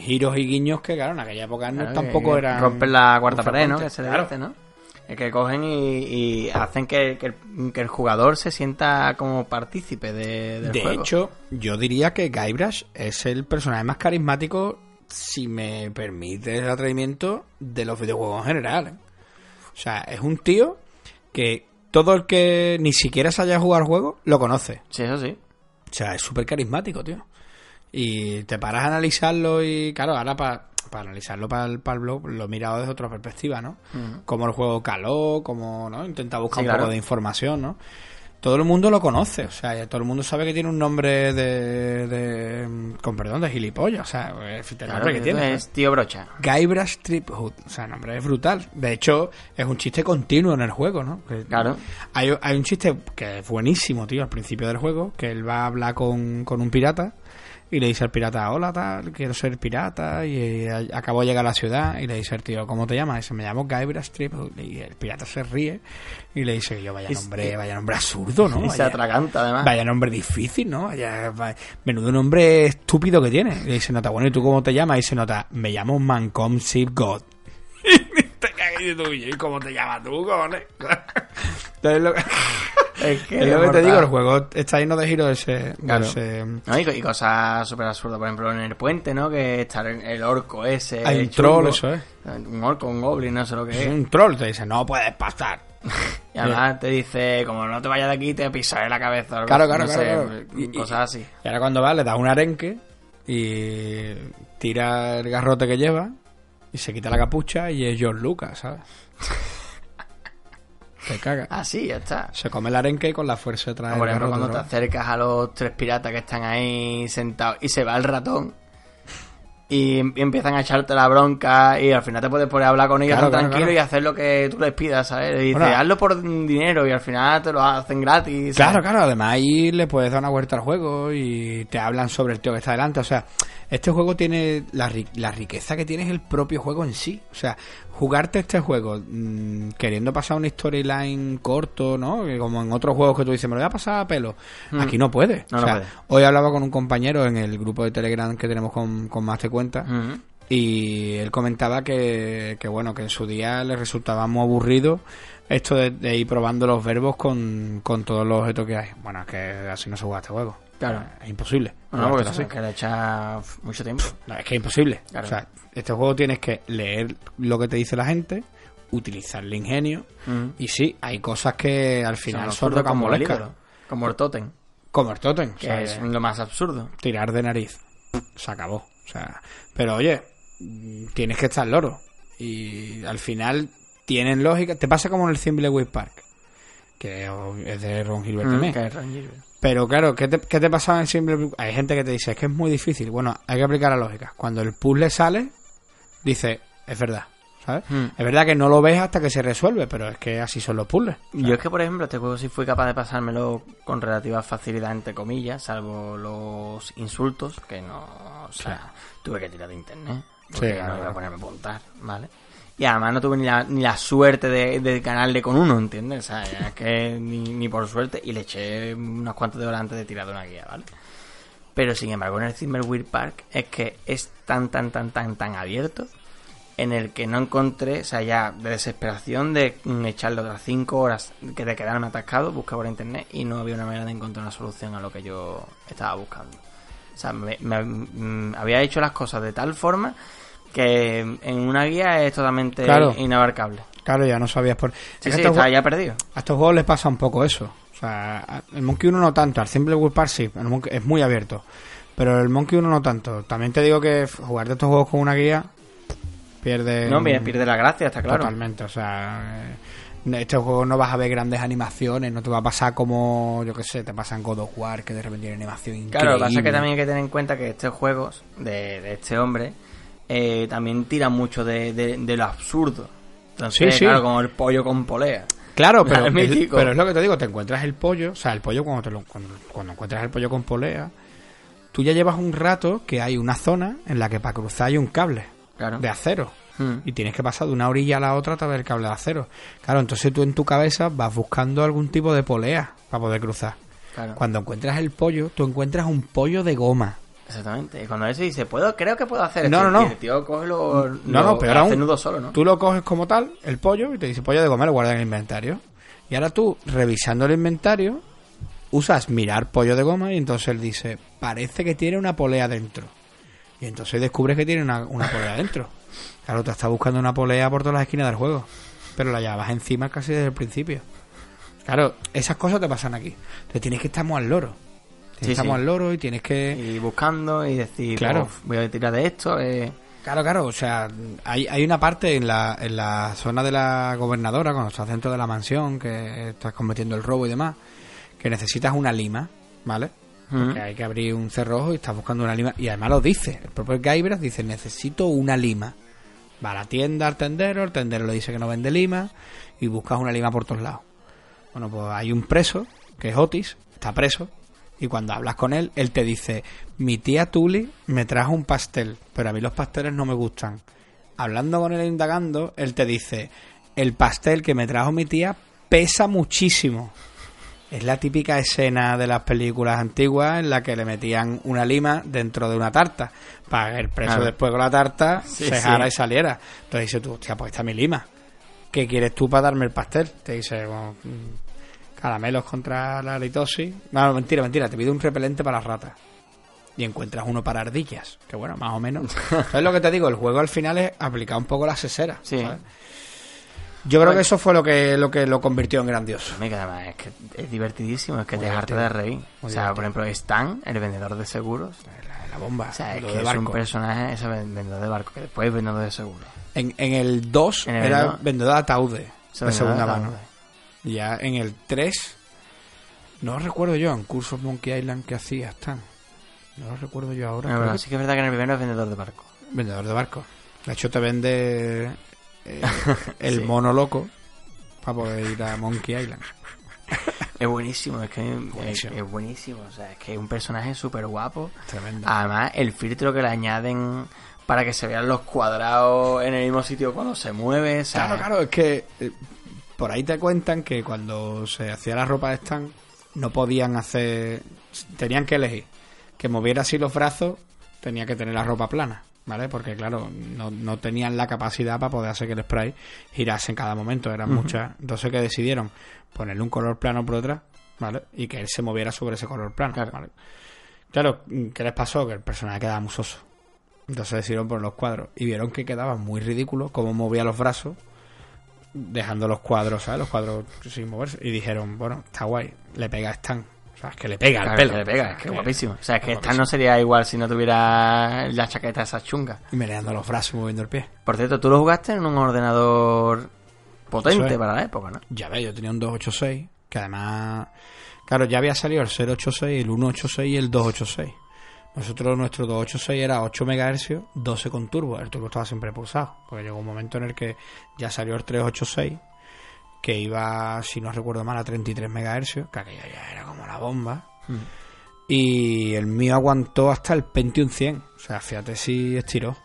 Giros y guiños que, claro, en aquella época no, Claro, tampoco que eran. Rompen la cuarta pared, ¿no? Que se le Claro. dice, ¿no? Es que cogen y, y hacen que, que el, que el jugador se sienta como partícipe de, del De juego. hecho, yo diría que Guybrush es el personaje más carismático, si me permite el atrevimiento, de los videojuegos en general. ¿eh? O sea, es un tío que todo el que ni siquiera se haya jugado al juego lo conoce. Sí, eso sí. O sea, es súper carismático, tío. Y te paras a analizarlo y, claro, ahora para analizarlo para el, para el blog lo he mirado desde otra perspectiva, ¿no? Cómo el juego caló, cómo, ¿no? Intenta buscar Sí, un claro. poco de información, ¿no? Todo el mundo lo conoce, o sea, todo el mundo sabe que tiene un nombre de, de con perdón, de gilipollas, o sea, el nombre que tiene. es tío brocha. Guybrush Threepwood, o sea, el nombre es brutal. De hecho, es un chiste continuo en el juego, ¿no? Que- Claro. Hay, hay un chiste que es buenísimo, tío, al principio del juego, que él va a hablar con, con un pirata y le dice al pirata, hola, tal, quiero ser pirata y eh, acabo de llegar a la ciudad y le dice al tío, ¿cómo te llamas? Y dice, me llamo Guybrush Threepwood y el pirata se ríe y le dice, yo, vaya Y- nombre, vaya nombre absurdo, ¿no? Y se Vaya- atraganta, además. Vaya nombre difícil, ¿no? Vaya, vaya- menudo nombre estúpido que tiene. Y dice nota, bueno, ¿y tú cómo te llamas? Y se nota, me llamo Mancom Sip God. te cagas tú, ¿y cómo te llamas tú, cojones? Entonces, lo, Es que es lo que te digo, el juego está lleno de giros de ese... Claro. ese- No, y, y cosas súper absurdas, por ejemplo, en el puente, ¿no? Que está el, el orco ese. Hay un troll, eso es. Un orco, un goblin, no sé lo que Es es. un troll, te dice, no puedes pasar. Y además te dice, como no te vayas de aquí, te pisaré la cabeza. algo Claro, claro, no claro, sé, claro. Y- y- cosas así. Y ahora cuando va, le da un arenque y tira el garrote que lleva y se quita la capucha y es George Lucas, ¿sabes? Te caga. Así, ya está. Se come el arenque y con la fuerza trae Por ejemplo, cuando te acercas a los tres piratas que están ahí sentados y se va el ratón y, y empiezan a echarte la bronca y al final te puedes poner a hablar con ellos Claro, tan claro, tranquilo claro. y hacer lo que tú les pidas, ¿sabes? Y dices, hazlo por dinero y al final te lo hacen gratis. Claro, ¿sabes? claro, además ahí le puedes dar una vuelta al juego y te hablan sobre el tío que está delante. O sea, este juego tiene la, la riqueza que tiene es el propio juego en sí. O sea, jugarte este juego mm, queriendo pasar una storyline corto, ¿no? Como en otros juegos que tú dices, me lo voy a pasar a pelo. Aquí no puede. No, o no sea, puede. hoy hablaba con un compañero en el grupo de Telegram que tenemos con, con Más Te Cuenta. Ujú. Y él comentaba que, que, bueno, que en su día le resultaba muy aburrido esto de, de ir probando los verbos con, con todos los objetos que hay. Bueno, es que así no se juega este juego. Claro. Es imposible. No, porque que le echa mucho tiempo. No, es que es imposible. Claro. O sea, este juego tienes que leer lo que te dice la gente, utilizar el ingenio. Ujú. Y sí, hay cosas que al final Son como Como el Totem, Como el Totem. o que sea, es lo más absurdo. tirar de nariz. Se acabó. O sea, pero oye, mm, tienes que estar loro. Y al final tienen lógica. Te pasa como en el Thimbleweed Park, que es de Ron Gilbert Mm, también. que es Ron Gilbert. Pero claro, ¿qué te, qué te pasaba en Thimbleweed Hay gente que te dice, es que es muy difícil. Bueno, hay que aplicar la lógica. Cuando el puzzle sale, dice, es verdad. ¿Sabes? Mm. Es verdad que no lo ves hasta que se resuelve, pero es que así son los puzzles. Yo es que, por ejemplo, este juego sí fui capaz de pasármelo con relativa facilidad, entre comillas, salvo los insultos, que no, o sea, tuve que tirar de internet, porque Sí, no claro, iba a ponerme a apuntar, ¿vale? Y además no tuve ni la, ni la suerte de, de ganarle con uno, ¿entiendes? O sea, es que ni, ni por suerte, y le eché unas cuantas de horas antes de tirar de una guía, ¿vale? Pero sin embargo, en el Zimmerweed Park es que es tan, tan, tan, tan, tan abierto en el que no encontré, o sea, ya de desesperación de mm, echarle otras 5 horas que de quedarme atascado, buscaba por internet y no había una manera de encontrar una solución a lo que yo estaba buscando. O sea, me, me- mm, había hecho las cosas de tal forma que en una guía es totalmente Claro. inabarcable. Claro, ya no sabías por... Sí, Es sí, jue- ya perdido. A estos juegos les pasa un poco eso. O sea, el Monkey 1 no tanto, al Simple World Park sí, el Monkey- es muy abierto. Pero el Monkey 1 no tanto. También te digo que jugar de estos juegos con una guía pierde... No, mira, pierde la gracia, está claro. Totalmente, o sea... eh, En estos juegos no vas a ver grandes animaciones, no te va a pasar como, yo qué sé, te pasa en God of War, que de repente tiene animación increíble. Claro, lo que pasa es que también hay que tener en cuenta que estos juegos de, de este hombre eh, también tiran mucho de, de- de lo absurdo. Entonces, Sí, sí. claro, como el pollo con polea. Claro, pero, Es pero es lo que te digo, te encuentras el pollo, o sea, el pollo cuando, te lo, cuando, cuando encuentras el pollo con polea, tú ya llevas un rato que hay una zona en la que para cruzar hay un cable Claro. de acero. Mm. Y tienes que pasar de una orilla a la otra a través del cable de acero. Claro, entonces tú en tu cabeza vas buscando algún tipo de polea para poder cruzar. Claro. Cuando encuentras el pollo, tú encuentras un pollo de goma. Exactamente. Y cuando eso dice, puedo, creo que puedo hacer No, esto. no, no. El tío coge lo, No, lo- no, peor aún. nudo solo, ¿no? Tú lo coges como tal, el pollo, y te dice pollo de goma, lo guardas en el inventario. Y ahora tú, revisando el inventario, usas mirar pollo de goma y entonces él dice, parece que tiene una polea dentro. Y entonces descubres que tiene una, una polea dentro. Claro, te estás buscando una polea por todas las esquinas del juego. Pero la llevas encima casi desde el principio. Claro, esas cosas te pasan aquí. Entonces tienes que estar muy al loro. Sí, muy al loro y tienes que... Y buscando y decir, Claro. "Uf, voy a tirar de esto. eh". Claro, claro, o sea, hay, hay una parte en la, en la zona de la gobernadora, cuando estás dentro de la mansión, que estás cometiendo el robo y demás, que necesitas una lima, ¿vale? Porque Mm. hay que abrir un cerrojo y estás buscando una lima, y además lo dice, el propio Guybrush dice, necesito una lima. Va a la tienda al tendero, el tendero le dice que no vende lima, y buscas una lima por todos lados. Bueno, pues hay un preso, que es Otis, está preso, y cuando hablas con él, él te dice, mi tía Tuli me trajo un pastel, pero a mí los pasteles no me gustan. Hablando con él, indagando, él te dice, el pastel que me trajo mi tía pesa muchísimo. Es la típica escena de las películas antiguas en la que le metían una lima dentro de una tarta para que el preso Claro. después con la tarta Sí, se sí. jara y saliera. Entonces dice tú, hostia, pues está mi lima. ¿Qué quieres tú para darme el pastel? Te dice, bueno, caramelos contra la litosis. No, mentira, mentira, te pido un repelente para las ratas. Y encuentras uno para ardillas. Que bueno, más o menos. ¿Sabes lo que te digo? El juego al final es aplicar un poco la sesera. Sí. ¿sabes? Yo creo que eso fue lo que lo que lo convirtió en grandioso. A mí que además es que es divertidísimo, es que te harta de reír. O sea, por ejemplo, Stan, el vendedor de seguros. La, la bomba. O sea, es que es un personaje, ese vendedor de barco, que después es vendedor de seguros. En, en el 2 En el era vendedor de ataúdes Ese de segunda mano. Ya en el 3, no recuerdo yo, en Cursos Monkey Island que hacía Stan. No lo recuerdo yo ahora. No, pero que- sí que es verdad que en el primero es vendedor de barco. Vendedor de barco. De hecho, te vende eh, el Sí. mono loco para poder ir a Monkey Island. Es buenísimo, es que Buenísimo. Es, es buenísimo. O sea, es que es un personaje súper guapo. Tremendo. Además, el filtro que le añaden para que se vean los cuadrados en el mismo sitio cuando se mueve. o sea, Claro, claro, es que eh, por ahí te cuentan que cuando se hacía la ropa de Stan no podían hacer, tenían que elegir que moviera así los brazos, tenía que tener la ropa plana, ¿vale? Porque claro, no, no tenían la capacidad para poder hacer que el spray girase en cada momento, eran muchas, entonces que decidieron ponerle un color plano por detrás, ¿vale? Y que él se moviera sobre ese color plano, Claro. ¿vale? Claro, ¿qué les pasó? Que el personaje quedaba muy soso. Entonces decidieron por los cuadros y vieron que quedaba muy ridículo cómo movía los brazos dejando los cuadros, ¿sabes? Los cuadros sin moverse. Y dijeron, bueno, está guay, le pega a Stan. O sea, es que le pega al claro, pelo. que le pega, es que es guapísimo. O sea, es que guapísimo. no sería igual si no tuviera la chaqueta esa chunga. Y meneando los brazos y moviendo el pie. Por cierto, tú lo jugaste en un ordenador potente es. para la época, ¿no? Ya ves, yo tenía un 286, que además... Claro, ya había salido el 086, el 186 y el 286. Nosotros, nuestro 286 era 8 MHz, 12 con turbo. El turbo estaba siempre pulsado. Porque llegó un momento en el que ya salió el 386, que iba, si no recuerdo mal, a 33 MHz, que aquello ya era como la bomba. Y el mío aguantó hasta el Pentium 100. O sea, fíjate si estiró.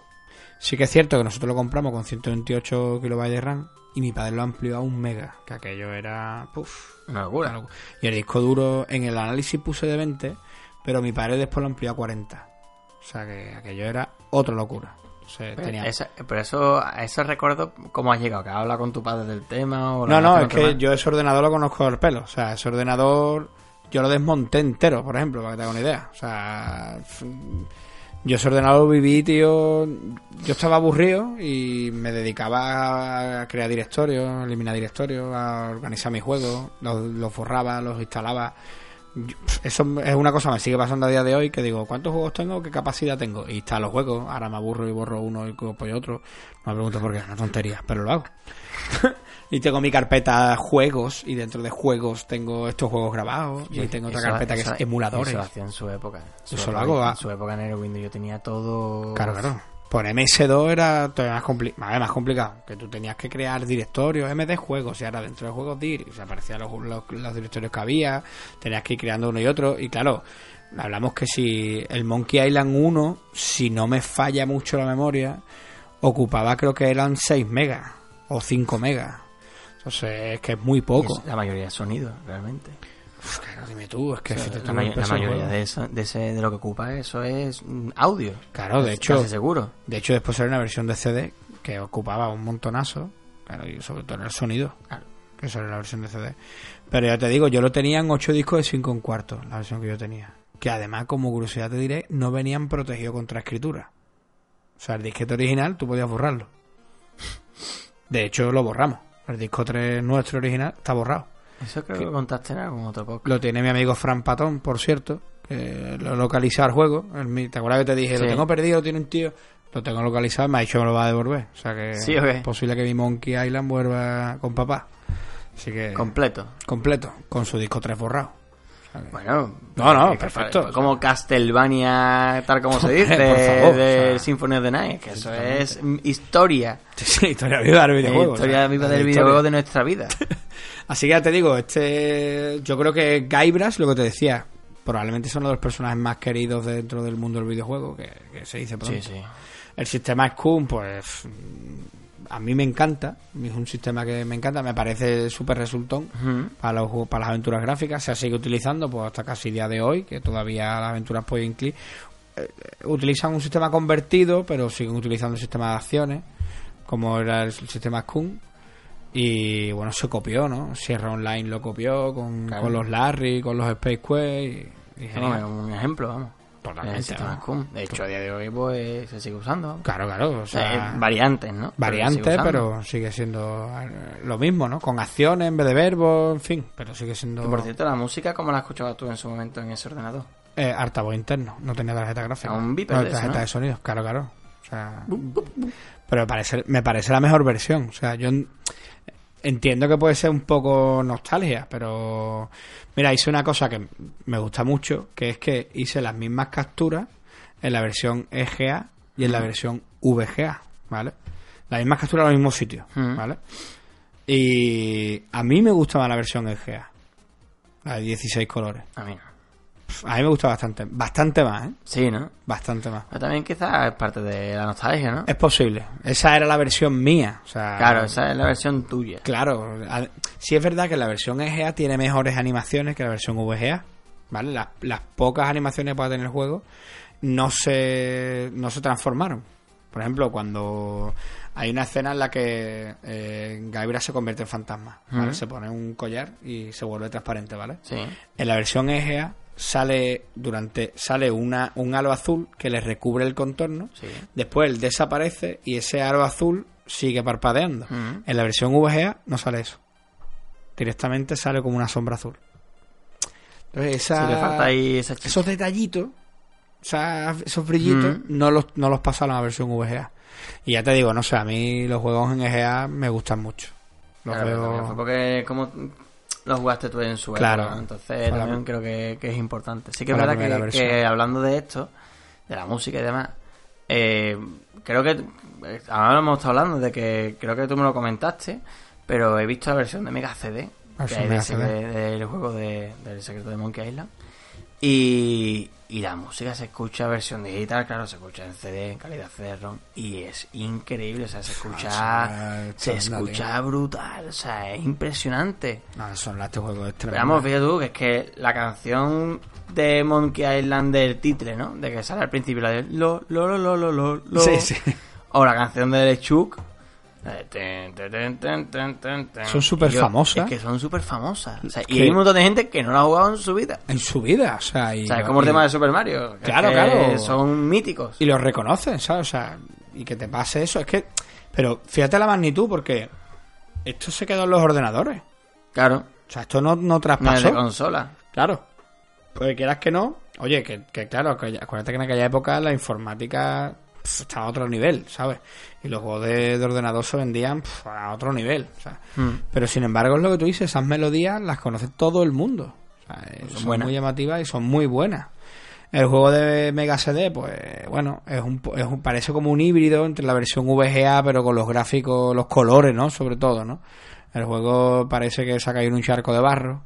Sí que es cierto que nosotros lo compramos con 128 kilobytes de RAM y mi padre lo amplió a un mega, que aquello era... Puf, Una una locura. locura. Y el disco duro, en el análisis puse de 20, pero mi padre después lo amplió a 40. O sea que aquello era otra locura. Pero, tenía- esa- pero eso, a eso recuerdo cómo has llegado, que has hablado con tu padre del tema o No, no, es que yo ese ordenador lo conozco al pelo. O sea, ese ordenador yo lo desmonté entero, por ejemplo, para que te hagas una idea. O sea, yo ese ordenador viví, tío. Yo estaba aburrido y me dedicaba a crear directorios, a eliminar directorios, a organizar mis juegos, los, los borraba, los instalaba. Eso es una cosa que me sigue pasando a día de hoy que digo, ¿cuántos juegos tengo? ¿Qué capacidad tengo? Y instalo los juegos, ahora me aburro y borro uno y cojo otro. No me pregunto por qué, es una tontería, pero lo hago. y tengo mi carpeta juegos y dentro de juegos tengo estos juegos grabados y tengo otra Eso- carpeta que es emuladores. Eso hacía en su época. Su Eso lo hago a- En su época en el Windows yo tenía todo... Claro, claro. Por MS2 era todavía más, compli- más, más complicado. Que tú tenías que crear directorios MD juegos y ahora dentro de juegos DIR. Se aparecían los, los- directorios que había. Tenías que ir creando uno y otro. Y claro, hablamos que si el Monkey Island 1, si no me falla mucho la memoria, ocupaba creo que eran 6 megas o 5 megas. Entonces es que es muy poco. la mayoría de sonido, realmente. Uf, claro, dime tú, es que si te la, may- la mayoría de, eso, de, ese, de lo que ocupa eso es mm, audio. Claro, de hecho, casi seguro. De hecho, después salió una versión de CD que ocupaba un montonazo, claro, y sobre todo en el sonido, Claro. que salió la versión de CD. Pero ya te digo, yo lo tenía en 8 discos de 5 en cuarto, la versión que yo tenía. Que además, como curiosidad te diré, no venían protegidos contra escritura. O sea, el disquete original tú podías borrarlo. De hecho, lo borramos. El disco 3 nuestro original está borrado. Eso creo que lo contaste en algún otro podcast. Lo tiene mi amigo Fran Patón, por cierto, que lo localiza el juego. El ¿Te acuerdas que te dije? Lo tengo perdido, lo tiene un tío. Lo tengo localizado, me ha dicho que me lo va a devolver. O sea que es posible que mi Monkey Island vuelva con papá. Así que Completo. completo, con su disco 3 borrado. Bueno, No, no, que perfecto. fue Como Castlevania, tal como se dice, favor, de o sea, Symphony of the Night, que eso es historia. Sí, historia viva del videojuego. historia o sea, viva del videojuego de nuestra vida. Así que ya te digo, este. Yo creo que Guybrush, lo que te decía, probablemente son uno de los personajes más queridos dentro del mundo del videojuego, que, que se dice pronto. sí, sí. El sistema Scum, pues a mí me encanta, es un sistema que me encanta, me parece súper resultón para los para las aventuras gráficas, se sigue utilizando pues hasta casi día de hoy, que todavía las aventuras click eh, eh, utilizan un sistema convertido, pero siguen utilizando el sistema de acciones, como era el sistema Scum. Y bueno, se copió, ¿no? Sierra Online lo copió con, Claro. con los Larry, con los Space Quest y, y un ejemplo, vamos. Totalmente. De hecho, a día de hoy pues, se sigue usando. Claro, claro. O sea, eh, variantes, ¿no? Pero se variante, sigue usando. pero sigue siendo eh, lo mismo, ¿no? Con acciones en vez de verbos, en fin, pero sigue siendo por cierto, la música, ¿cómo la escuchabas tú en su momento en ese ordenador? eh, altavoz interno, no tenía tarjeta gráfica. Un beeper no, de tarjeta ¿no? de sonido, claro, claro. O sea, pero me parece, me parece la mejor versión. O sea, yo entiendo que puede ser un poco nostalgia, pero mira, hice una cosa que me gusta mucho, que es que hice las mismas capturas en la versión EGA y en la versión VGA, ¿vale? Las mismas capturas en los mismos sitios. ¿vale? Y a mí me gusta más la versión EGA, la de 16 colores. A mí no. A mí me gusta bastante, bastante más, ¿eh? Sí, ¿no? Bastante más. Pero también quizás es parte de la nostalgia, ¿no? Es posible. Esa era la versión mía. O sea, Claro, esa es la versión tuya. Claro. Sí es verdad que la versión EGA tiene mejores animaciones que la versión VGA. ¿Vale? Las, las pocas animaciones que pueda tener el juego no se, no se transformaron. Por ejemplo, cuando hay una escena en la que eh, Gaibra se convierte en fantasma. ¿vale? Se pone un collar y se vuelve transparente, ¿vale? Sí. En la versión EGA sale durante sale una un halo azul que le recubre el contorno. Sí. Después él desaparece y ese halo azul sigue parpadeando. Ujú. En la versión VGA no sale eso. Directamente sale como una sombra azul. Entonces esa, Sí, le falta ahí esa chicha. esos detallitos, esos brillitos, Mm. no los, no los pasaron a la versión VGA. Y ya te digo, no sé, a mí los juegos en EGA me gustan mucho. Los Claro, fue porque como los jugaste tú en su Claro. entonces también creo que, que es importante. Sí que es verdad que, hablando de esto, de la música y demás, eh, creo que eh, ahora hemos estado hablando de que creo que tú me lo comentaste, pero he visto la versión de Mega CD, que hay de CD. del juego de, del secreto de Monkey Island. Y, y la música se escucha versión digital, claro, se escucha en CD, en calidad CD-ROM, y es increíble, o sea, se escucha, Ah, se escucha brutal, o sea, es impresionante. No, son este juego es Pero tremendo. vamos, fíjate tú, que es que la canción de Monkey Island del titre, ¿no? De que sale al principio la de lo, lo, lo, lo, lo, lo, lo. Sí, sí. O la canción de Lechuk. Son súper famosas. Es que son súper famosas. O sea, y hay un montón de gente que no la ha jugado en su vida. En su vida, o sea, y, O sea, es como el tema de Super Mario. Claro, claro. Son míticos. y lo reconocen, ¿sabes? O sea, y que te pase eso, es que... Pero fíjate la magnitud, porque esto se quedó en los ordenadores. Claro. O sea, esto no, no No traspasó. de consola. Claro. Pues quieras que no. Oye, que, que claro, que, acuérdate que en aquella época la informática pf, estaba a otro nivel, ¿sabes? Y los juegos de, de ordenador se vendían pf, a otro nivel. sea. Mm. Pero sin embargo, es lo que tú dices, esas melodías las conoce todo el mundo. Eh, son muy llamativas y son muy buenas. El juego de Mega CD, pues bueno, es un, es un- parece como un híbrido entre la versión VGA, pero con los gráficos, los colores, ¿no? Sobre todo, ¿no? El juego parece que se ha caído en un charco de barro.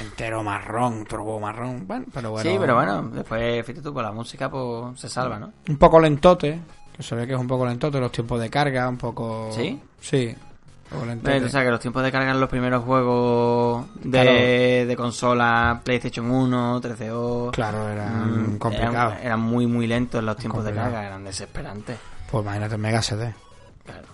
Entero marrón, turbo marrón. Bueno, pero bueno. Sí, pero bueno, después, fíjate tú, con la música pues se salva, ¿no? Un poco lentote, que se ve que es un poco lentote, los tiempos de carga, un poco. ¿Sí? Sí. Pero, o sea, que los tiempos de carga en los primeros juegos de, Claro. de consola, PlayStation 1, 3DO... Claro, era mm, complicado. Eran, eran muy, muy lentos los tiempos de carga, eran desesperantes. Pues imagínate Mega CD. Claro.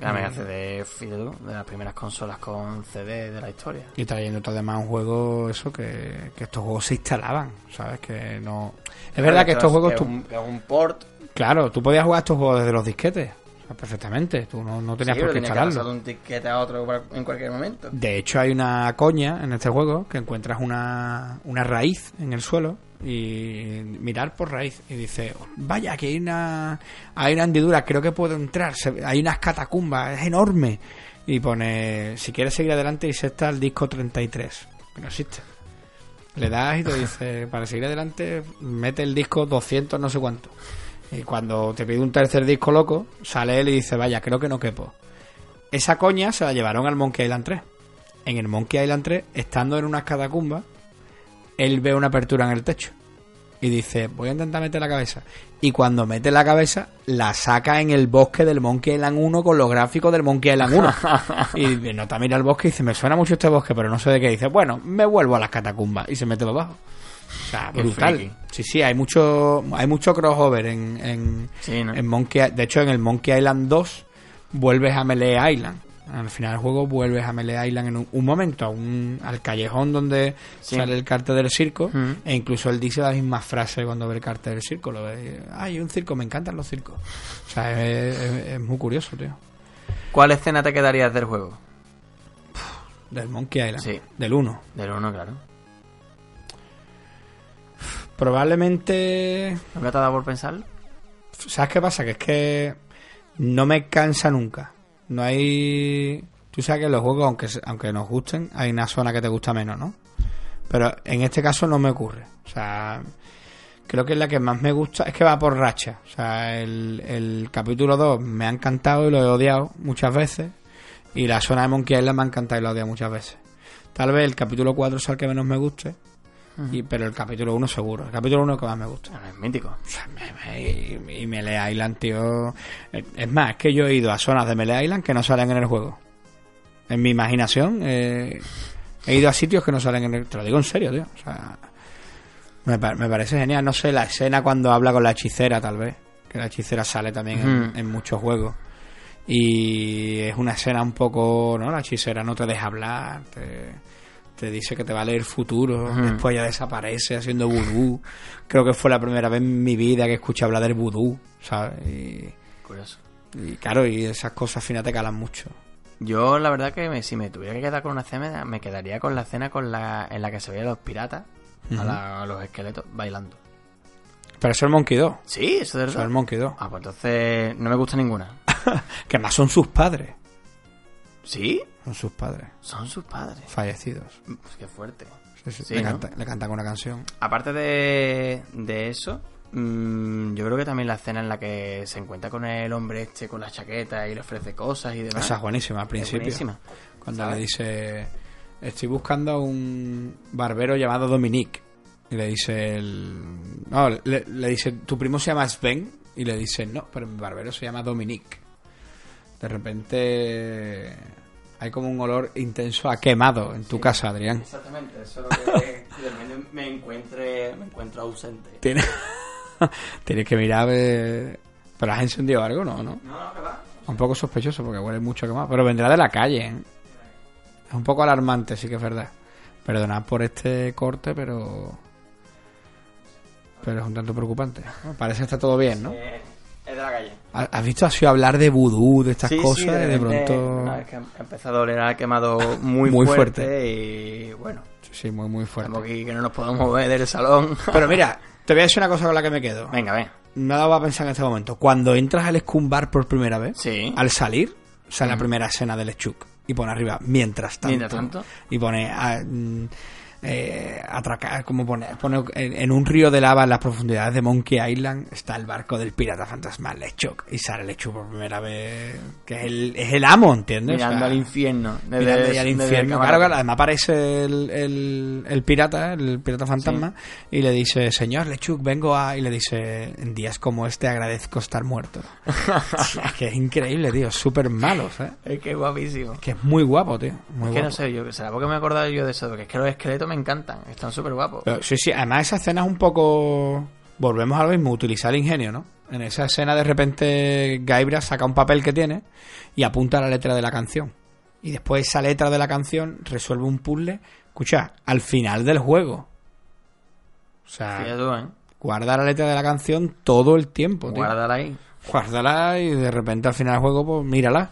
La Mega CD, fíjate tú, de las primeras consolas con CD de la historia. Y trayéndote además un juego, eso, que, que estos juegos se instalaban, ¿sabes? Que no... Es verdad que estos juegos... Que tú- es un, que es un port... Claro, tú podías jugar estos juegos desde los disquetes. o sea, perfectamente. Tú no, no tenías sí, por qué que instalarlo. de un tiquete a otro en cualquier momento. De hecho, hay una coña en este juego que encuentras una, una raíz en el suelo y mirar por raíz y dice, vaya, aquí hay una, hay una hendidura, creo que puedo entrar, hay unas catacumbas, es enorme. Y pone, si quieres seguir adelante, y se está el disco 33, que no existe. Le das y te dice, para seguir adelante, mete el disco 200 no sé cuánto. Y cuando te pide un tercer disco loco, sale él y dice, vaya, creo que no quepo. Esa coña se la llevaron al Monkey Island 3. En el Monkey Island 3, estando en unas catacumbas, él ve una apertura en el techo. Y dice, voy a intentar meter la cabeza. Y cuando mete la cabeza, la saca en el bosque del Monkey Island 1 con los gráficos del Monkey Island 1. y nota mira el bosque y dice, me suena mucho este bosque, pero no sé de qué. dice, bueno, me vuelvo a las catacumbas. Y se mete para abajo. O sea, brutal. Sí, sí, hay mucho, hay mucho crossover en, en, Sí, ¿no? en Monkey, de hecho, en el Monkey Island 2 vuelves a Melee Island. Al final del juego vuelves a Melee Island en un, un momento, a un, al callejón donde Sí. sale el cartel del circo. Ujú. E incluso él dice la misma frase cuando ve el cartel del circo. Lo ve, Ay, un circo, me encantan los circos. O sea, es, es- es muy curioso, tío. ¿Cuál escena te quedarías del juego? Del Monkey Island. Sí. Del 1. Del 1, claro. Probablemente... ¿Nunca te ha dado por pensarlo? ¿Sabes qué pasa? Que es que no me cansa nunca. No hay... Tú sabes que los juegos, aunque, aunque nos gusten, hay una zona que te gusta menos, ¿no? Pero en este caso no me ocurre. O sea, creo que es la que más me gusta. Es que va por racha. O sea, el, el capítulo 2 me ha encantado y lo he odiado muchas veces. Y la zona de Monkey Island me ha encantado y lo he odiado muchas veces. Tal vez el capítulo 4 sea el que menos me guste. Y, pero el capítulo 1 seguro. El capítulo 1 es el que más me gusta. Bueno, es mítico. Me- y, Melee Island, tío. eh, Es más, es que yo he ido a zonas de Melee Island que no salen en el juego. En mi imaginación, eh, he ido a sitios que no salen en el. Te lo digo en serio, tío. O sea, me, me parece genial. No sé, la escena cuando habla con la hechicera, tal vez. Que la hechicera sale también en, muchos juegos. Y es una escena un poco. ¿No? La hechicera no te deja hablar. Te, te dice que te va a leer futuro. Después ya desaparece haciendo vudú. Creo que fue la primera vez en mi vida que escuché hablar del vudú, ¿sabes? Y, Curioso. y claro, y esas cosas al final te calan mucho. Yo, la verdad, que me- si me tuviera que quedar con una escena, me quedaría con la escena con la, en la que se veían los piratas, a, la- a los esqueletos, bailando. Pero eso es el Monkey 2. Sí, eso es Eso es el verdad. Monkey 2. Ah, pues entonces no me gusta ninguna. Que más son sus padres. ¿Sí? Son sus padres. Son sus padres. Fallecidos. Pues qué fuerte. Sí, sí, Sí, le, ¿no? canta- le cantan una canción. Aparte de, de eso, mm, yo creo que también la escena en la que se encuentra con el hombre este con la chaqueta y le ofrece cosas y demás. Esa es buenísima al es principio. buenísima. Cuando ¿Sabes? le dice, estoy buscando a un barbero llamado Dominique. Y le dice el... No, le, le dice, tu primo se llama Sven. Y le dice, no, pero mi barbero se llama Dominique. De repente hay como un olor intenso a quemado en tu casa, Adrián. Exactamente, eso es lo que me encuentre, me encuentro ausente. Tienes, tienes que mirar a ver, ¿Pero has encendido algo? No, ¿no? No, no, que va. Un poco sospechoso porque huele mucho quemado. Pero vendrá de la calle, ¿eh? Es un poco alarmante, sí que es verdad. Perdonad por este corte, pero... Pero es un tanto preocupante. Parece que está todo bien, ¿no? Eh, es de la calle. ¿Has visto así hablar de vudú, de estas Sí, cosas? sí, de pronto... vez que ha empezado a oler a quemado muy, Muy fuerte, y bueno, Sí, sí, muy, muy fuerte. estamos aquí que no nos podemos mover del salón. Pero mira, te voy a decir una cosa con la que me quedo. Venga, ven. Nada va a pensar en este momento. Cuando entras al Scumbar por primera vez, Sí. al salir, sale la primera escena del Lechuk. Y pone arriba, mientras tanto. Mientras tanto. Y pone, ah, mm, eh, atracar, como pone, pone en, un río de lava en las profundidades de Monkey Island está el barco del pirata fantasmal Lechuk. Y sale Lechuk por primera vez, que es el, es el amo, ¿entiendes? O Mirando sea, al infierno. desde- mirando al infierno. Claro, claro, además aparece el, el, el pirata, el pirata fantasma, y le dice, señor Lechuk, vengo a... Y le dice, en días como este agradezco estar muerto. es que es increíble, tío, súper malo, ¿sabes? Es que es guapísimo. Que es muy guapo, tío. Muy Es que guapo. no sé, yo, será porque me he acordado yo de eso, porque es que los esqueletos me encantan, están súper guapos. Pero, sí, sí, además esa escena es un poco... Volvemos a lo mismo, utilizar el ingenio, ¿no? En esa escena de repente Gaibra saca un papel que tiene y apunta la letra de la canción. Y después esa letra de la canción resuelve un puzzle, escucha, al final del juego. O sea, tú, ¿eh? guarda la letra de la canción todo el tiempo, tío. Guárdala ahí. Guárdala y de repente al final del juego, pues mírala.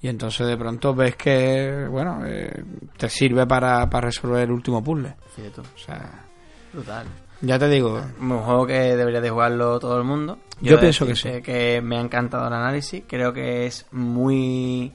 Y entonces de pronto ves que, bueno, eh, te sirve para, para resolver el último puzzle. Tú. O sea, Brutal. ya te digo, Un juego que debería de jugarlo todo el mundo. Yo pienso que decirte que me ha encantado el análisis. Creo que es muy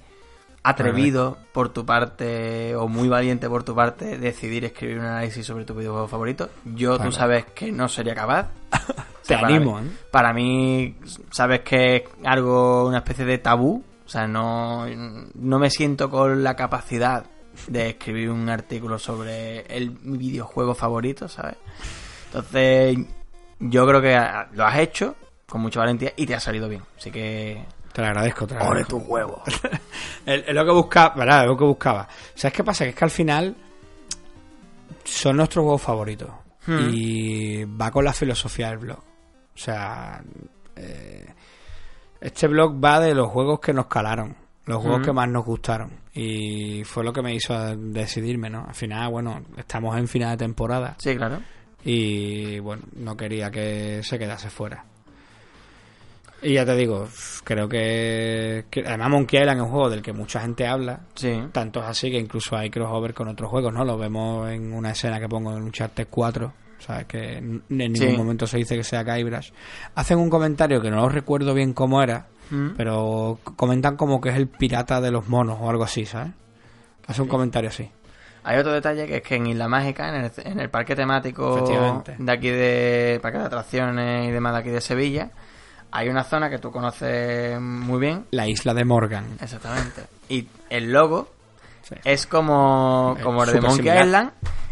atrevido por tu parte o muy valiente por tu parte decidir escribir un análisis sobre tu videojuego favorito. Yo Claro. tú sabes que no sería capaz. O te para animo, mí- ¿eh? Para mí, sabes que es algo, una especie de tabú. O sea, no, no me siento con la capacidad de escribir un artículo sobre el mi videojuego favorito, ¿sabes? Entonces, yo creo que lo has hecho con mucha valentía y te ha salido bien. Así que. Te lo agradezco, te lo ¡Ole agradezco. tu huevo! Es lo que buscaba, ¿verdad? Es lo que buscaba. ¿Sabes qué pasa? Que es que al final son nuestros juegos favoritos. Hmm. Y va con la filosofía del blog. O sea, eh, este blog va de los juegos que nos calaron, los juegos que más nos gustaron. Y fue lo que me hizo decidirme, ¿no? Al final, bueno, estamos en final de temporada. Sí, claro. Y bueno, no quería que se quedase fuera. Y ya te digo, creo que, que además Monkey Island es un juego del que mucha gente habla. Sí. Tanto es así que incluso hay crossover con otros juegos, ¿no? Lo vemos en una escena que pongo en Uncharted 4. ¿Sabes? Que en ningún Sí. momento se dice que sea Guybrush. Hacen un comentario que no lo recuerdo bien cómo era, Mm. pero comentan como que es el pirata de los monos o algo así, ¿sabes? Hace un comentario así. Hay otro detalle que es que en Isla Mágica, en el, en el parque temático de aquí de parque de atracciones y demás de aquí de Sevilla, hay una zona que tú conoces muy bien, La isla de Morgan. exactamente. Y el logo Sí. es como, como el de Monkey similar. Island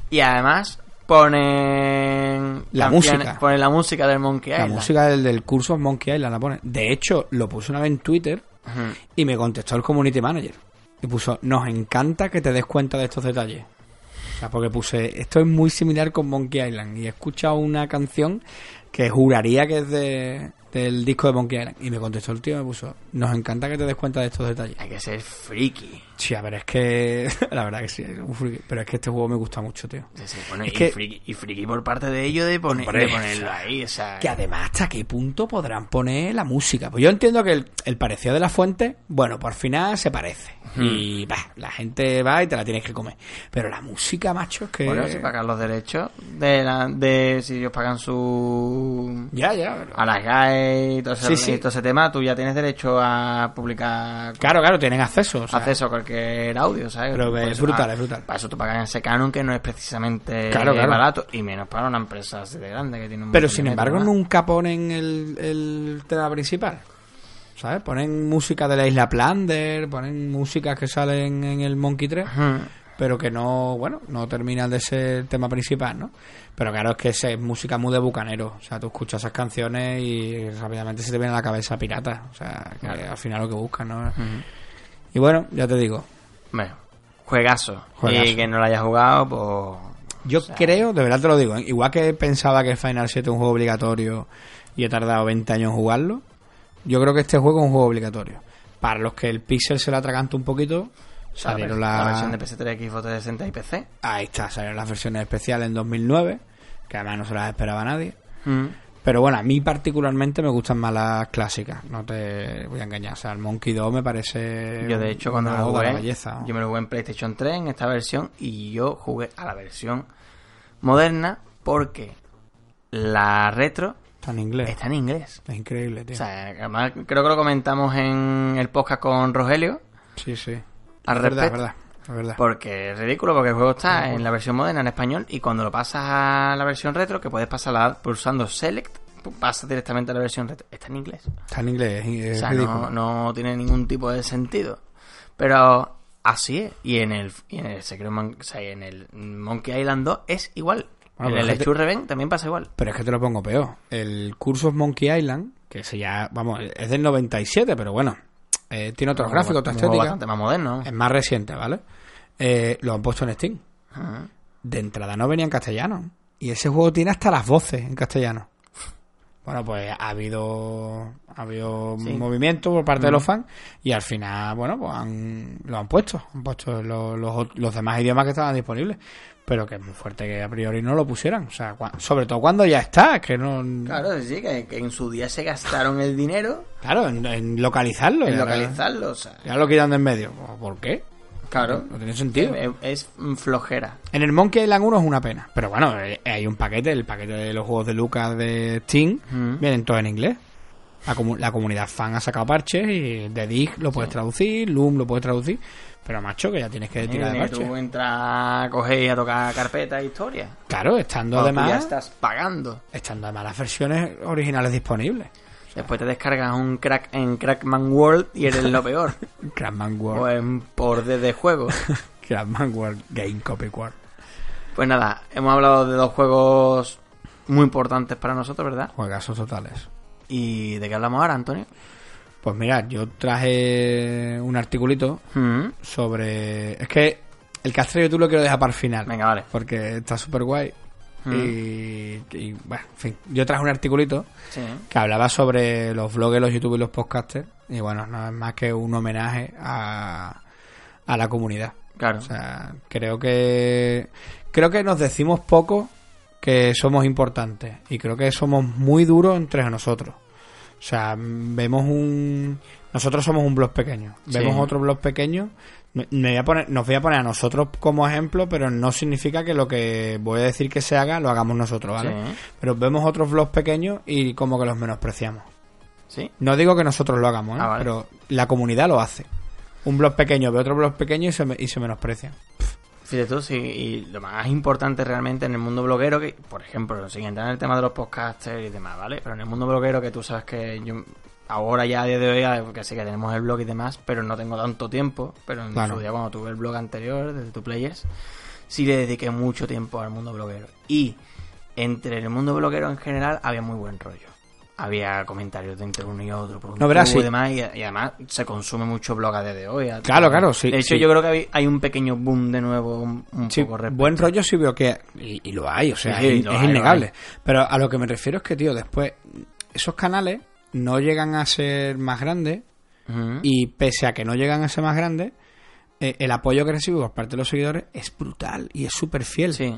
y además ponen La música. ponen la música del Monkey La Island. música del, del curso Monkey Island la pone. De hecho, lo puse una vez en Twitter y me contestó el community manager. Y puso, nos encanta que te des cuenta de estos detalles. O sea, porque puse, esto es muy similar con Monkey Island. Y he escuchado una canción que juraría que es de, del disco de Monkey Island. Y me contestó el tío me puso, nos encanta que te des cuenta de estos detalles. Hay que ser friki. Sí, a ver, es que, la verdad que sí, es un friki. pero es que este juego me gusta mucho, tío. Sí, sí. Bueno, Es y, que- friki, y friki por parte de ellos de, poner, Hombre, de ponerlo ahí. O sea, Que además, ¿hasta qué punto podrán poner la música? Pues yo entiendo que el, el parecido de la fuente, bueno, por final se parece. Y bah, la gente va y te la tienes que comer. Pero la música, macho, es que. Bueno, si pagan los derechos de, la, de si ellos pagan su Ya, ya. pero- a las GAE y todo ese, Sí, sí. y todo ese tema, tú ya tienes derecho a publicar Claro, claro, tienen acceso. o sea, acceso a cualquier audio, ¿sabes? Pero es brutal, ah, es brutal. Para eso tú pagas ese canon que no es precisamente Claro, claro. barato y menos para una empresa así de grande que tiene un Pero sin embargo, nunca ponen el, el tema principal. ¿Sabes? Ponen música de la isla Plunder, ponen músicas que salen en el Monkey 3. Ujú. pero que no, bueno, no terminan de ser el tema principal, ¿no? Pero claro, es que es música muy de bucanero. O sea, tú escuchas esas canciones y rápidamente se te viene a la cabeza pirata. O sea, que al final lo que buscan, ¿no? Y bueno, ya te digo. Bueno, juegazo. Juegazo. Y que no lo haya jugado, pues... Yo creo, de verdad te lo digo, ¿eh? igual que pensaba que Final 7 es un juego obligatorio y he tardado 20 años en jugarlo, Yo creo que este juego es un juego obligatorio. Para los que el Pixel se le atraganta un poquito, salieron la, la, versión de PS3, Xbox 360 y PC. Ahí está, salieron las versiones especiales en 2009, que además no se las esperaba nadie. Mm. Pero bueno, a mí particularmente me gustan más las clásicas, no te voy a engañar. O sea, el Monkey 2 me parece. Yo, de hecho, cuando lo la jugué, belleza. yo me lo jugué en PlayStation 3 en esta versión y yo jugué a la versión moderna porque la retro Está en inglés. está en inglés. Es increíble, tío. O sea, además creo que lo comentamos en el podcast con Rogelio sí, sí. al es verdad, es verdad. Es verdad. Porque es ridículo, porque el juego está en la versión moderna en español y cuando lo pasas a la versión retro, que puedes pasarla pulsando Select, pu- pasas directamente a la versión retro. Está en inglés. Está en inglés, es, es O sea, ridículo. no, no tiene ningún tipo de sentido. Pero así es. Y en el, y en el Secret Mon- o sea, en el Monkey Island 2 es igual. En pero el gente- True Revenge también pasa igual. Pero es que te lo pongo peor. El Curse of Monkey Island, que se ya, vamos, es del 97, pero bueno, eh, tiene otros gráficos, otra estética. más moderno. Es más reciente, ¿vale? Eh, lo han puesto en Steam. Ajá. De entrada no venía en castellano. Y ese juego tiene hasta las voces en castellano. Bueno, pues ha habido, ha habido Sí. movimiento por parte de los fans y al final, bueno, pues han, lo han puesto. Han puesto los, los, los demás idiomas que estaban disponibles. Pero que es muy fuerte que a priori no lo pusieran. O sea, cua- sobre todo cuando ya está, que no... Claro, sí, que, que en su día se gastaron el dinero Claro, en, en localizarlo. en ahora- localizarlo. O sea, Ya lo quitan de en medio. ¿Por qué? Claro. No tiene sentido. Es, es flojera. En el Monkey Island 1 es una pena. Pero bueno, eh, hay un paquete, el paquete de los juegos de Lucas de Steam, Mm. vienen todos en inglés. La, comu- la comunidad fan ha sacado parches y de Dig lo puedes traducir, Loom lo puedes traducir. Pero macho, que ya tienes que tirar de parches. tú entras a coger y a tocar carpeta e historia. Claro, estando Cuando tú ya además, estás pagando. estando además las versiones originales disponibles. Después te descargas un crack en Crackman World y eres lo peor. Crackman o World, en por de juego. Crackman World Game Copy World. Pues nada, hemos hablado de dos juegos muy importantes para nosotros, ¿verdad? Juegazos totales. ¿Y de qué hablamos ahora, Antonio? Pues mirad, yo traje un articulito Mm, sobre... Es que el castrello tú lo quiero dejar para el final. Venga, vale. Porque está súper guay. Mm. Y, y, bueno, en fin. Yo traje un articulito Sí. que hablaba sobre los blogs, los youtubers y los podcasters. Y bueno, no es más que un homenaje a, a la comunidad. Claro. O sea, creo que creo que nos decimos poco que somos importantes y creo que somos muy duros entre nosotros. O sea, vemos un nosotros somos un blog pequeño, Sí. vemos otro blog pequeño. Me voy a poner, nos voy a poner a nosotros como ejemplo, pero no significa que lo que voy a decir que se haga lo hagamos nosotros, ¿vale? Sí. Pero vemos otros blogs pequeños y como que los menospreciamos. Sí. No digo que nosotros lo hagamos, ¿eh? Ah, vale. pero la comunidad lo hace. Un blog pequeño ve otro blog pequeño y se, me- y se menosprecian. Fíjate tú, sí, y lo más importante realmente en el mundo bloguero, que por ejemplo, sin entrar en el tema de los podcasters y demás, ¿vale? Pero en el mundo bloguero, que tú sabes que yo ahora ya a día de hoy, que sí que tenemos el blog y demás, pero no tengo tanto tiempo, pero en Claro. su día cuando tuve el blog anterior, desde tu Players, sí le dediqué mucho tiempo al mundo bloguero. Y entre el mundo bloguero en general había muy buen rollo. Había comentarios de entre uno y otro por un No, verás, y demás, y, y además se consume mucho blog a día de hoy. Claro, claro, sí, De hecho, sí. yo creo que hay, hay un pequeño boom de nuevo, un, un Sí, poco respecto. buen rollo sí veo que... Y, y lo hay, o sea, es, hay, innegable. Pero a lo que me refiero es que, tío, después esos canales no llegan a ser más grandes y pese a que no llegan a ser más grandes, eh, el apoyo que recibo por parte de los seguidores es brutal y es súper fiel. Sí,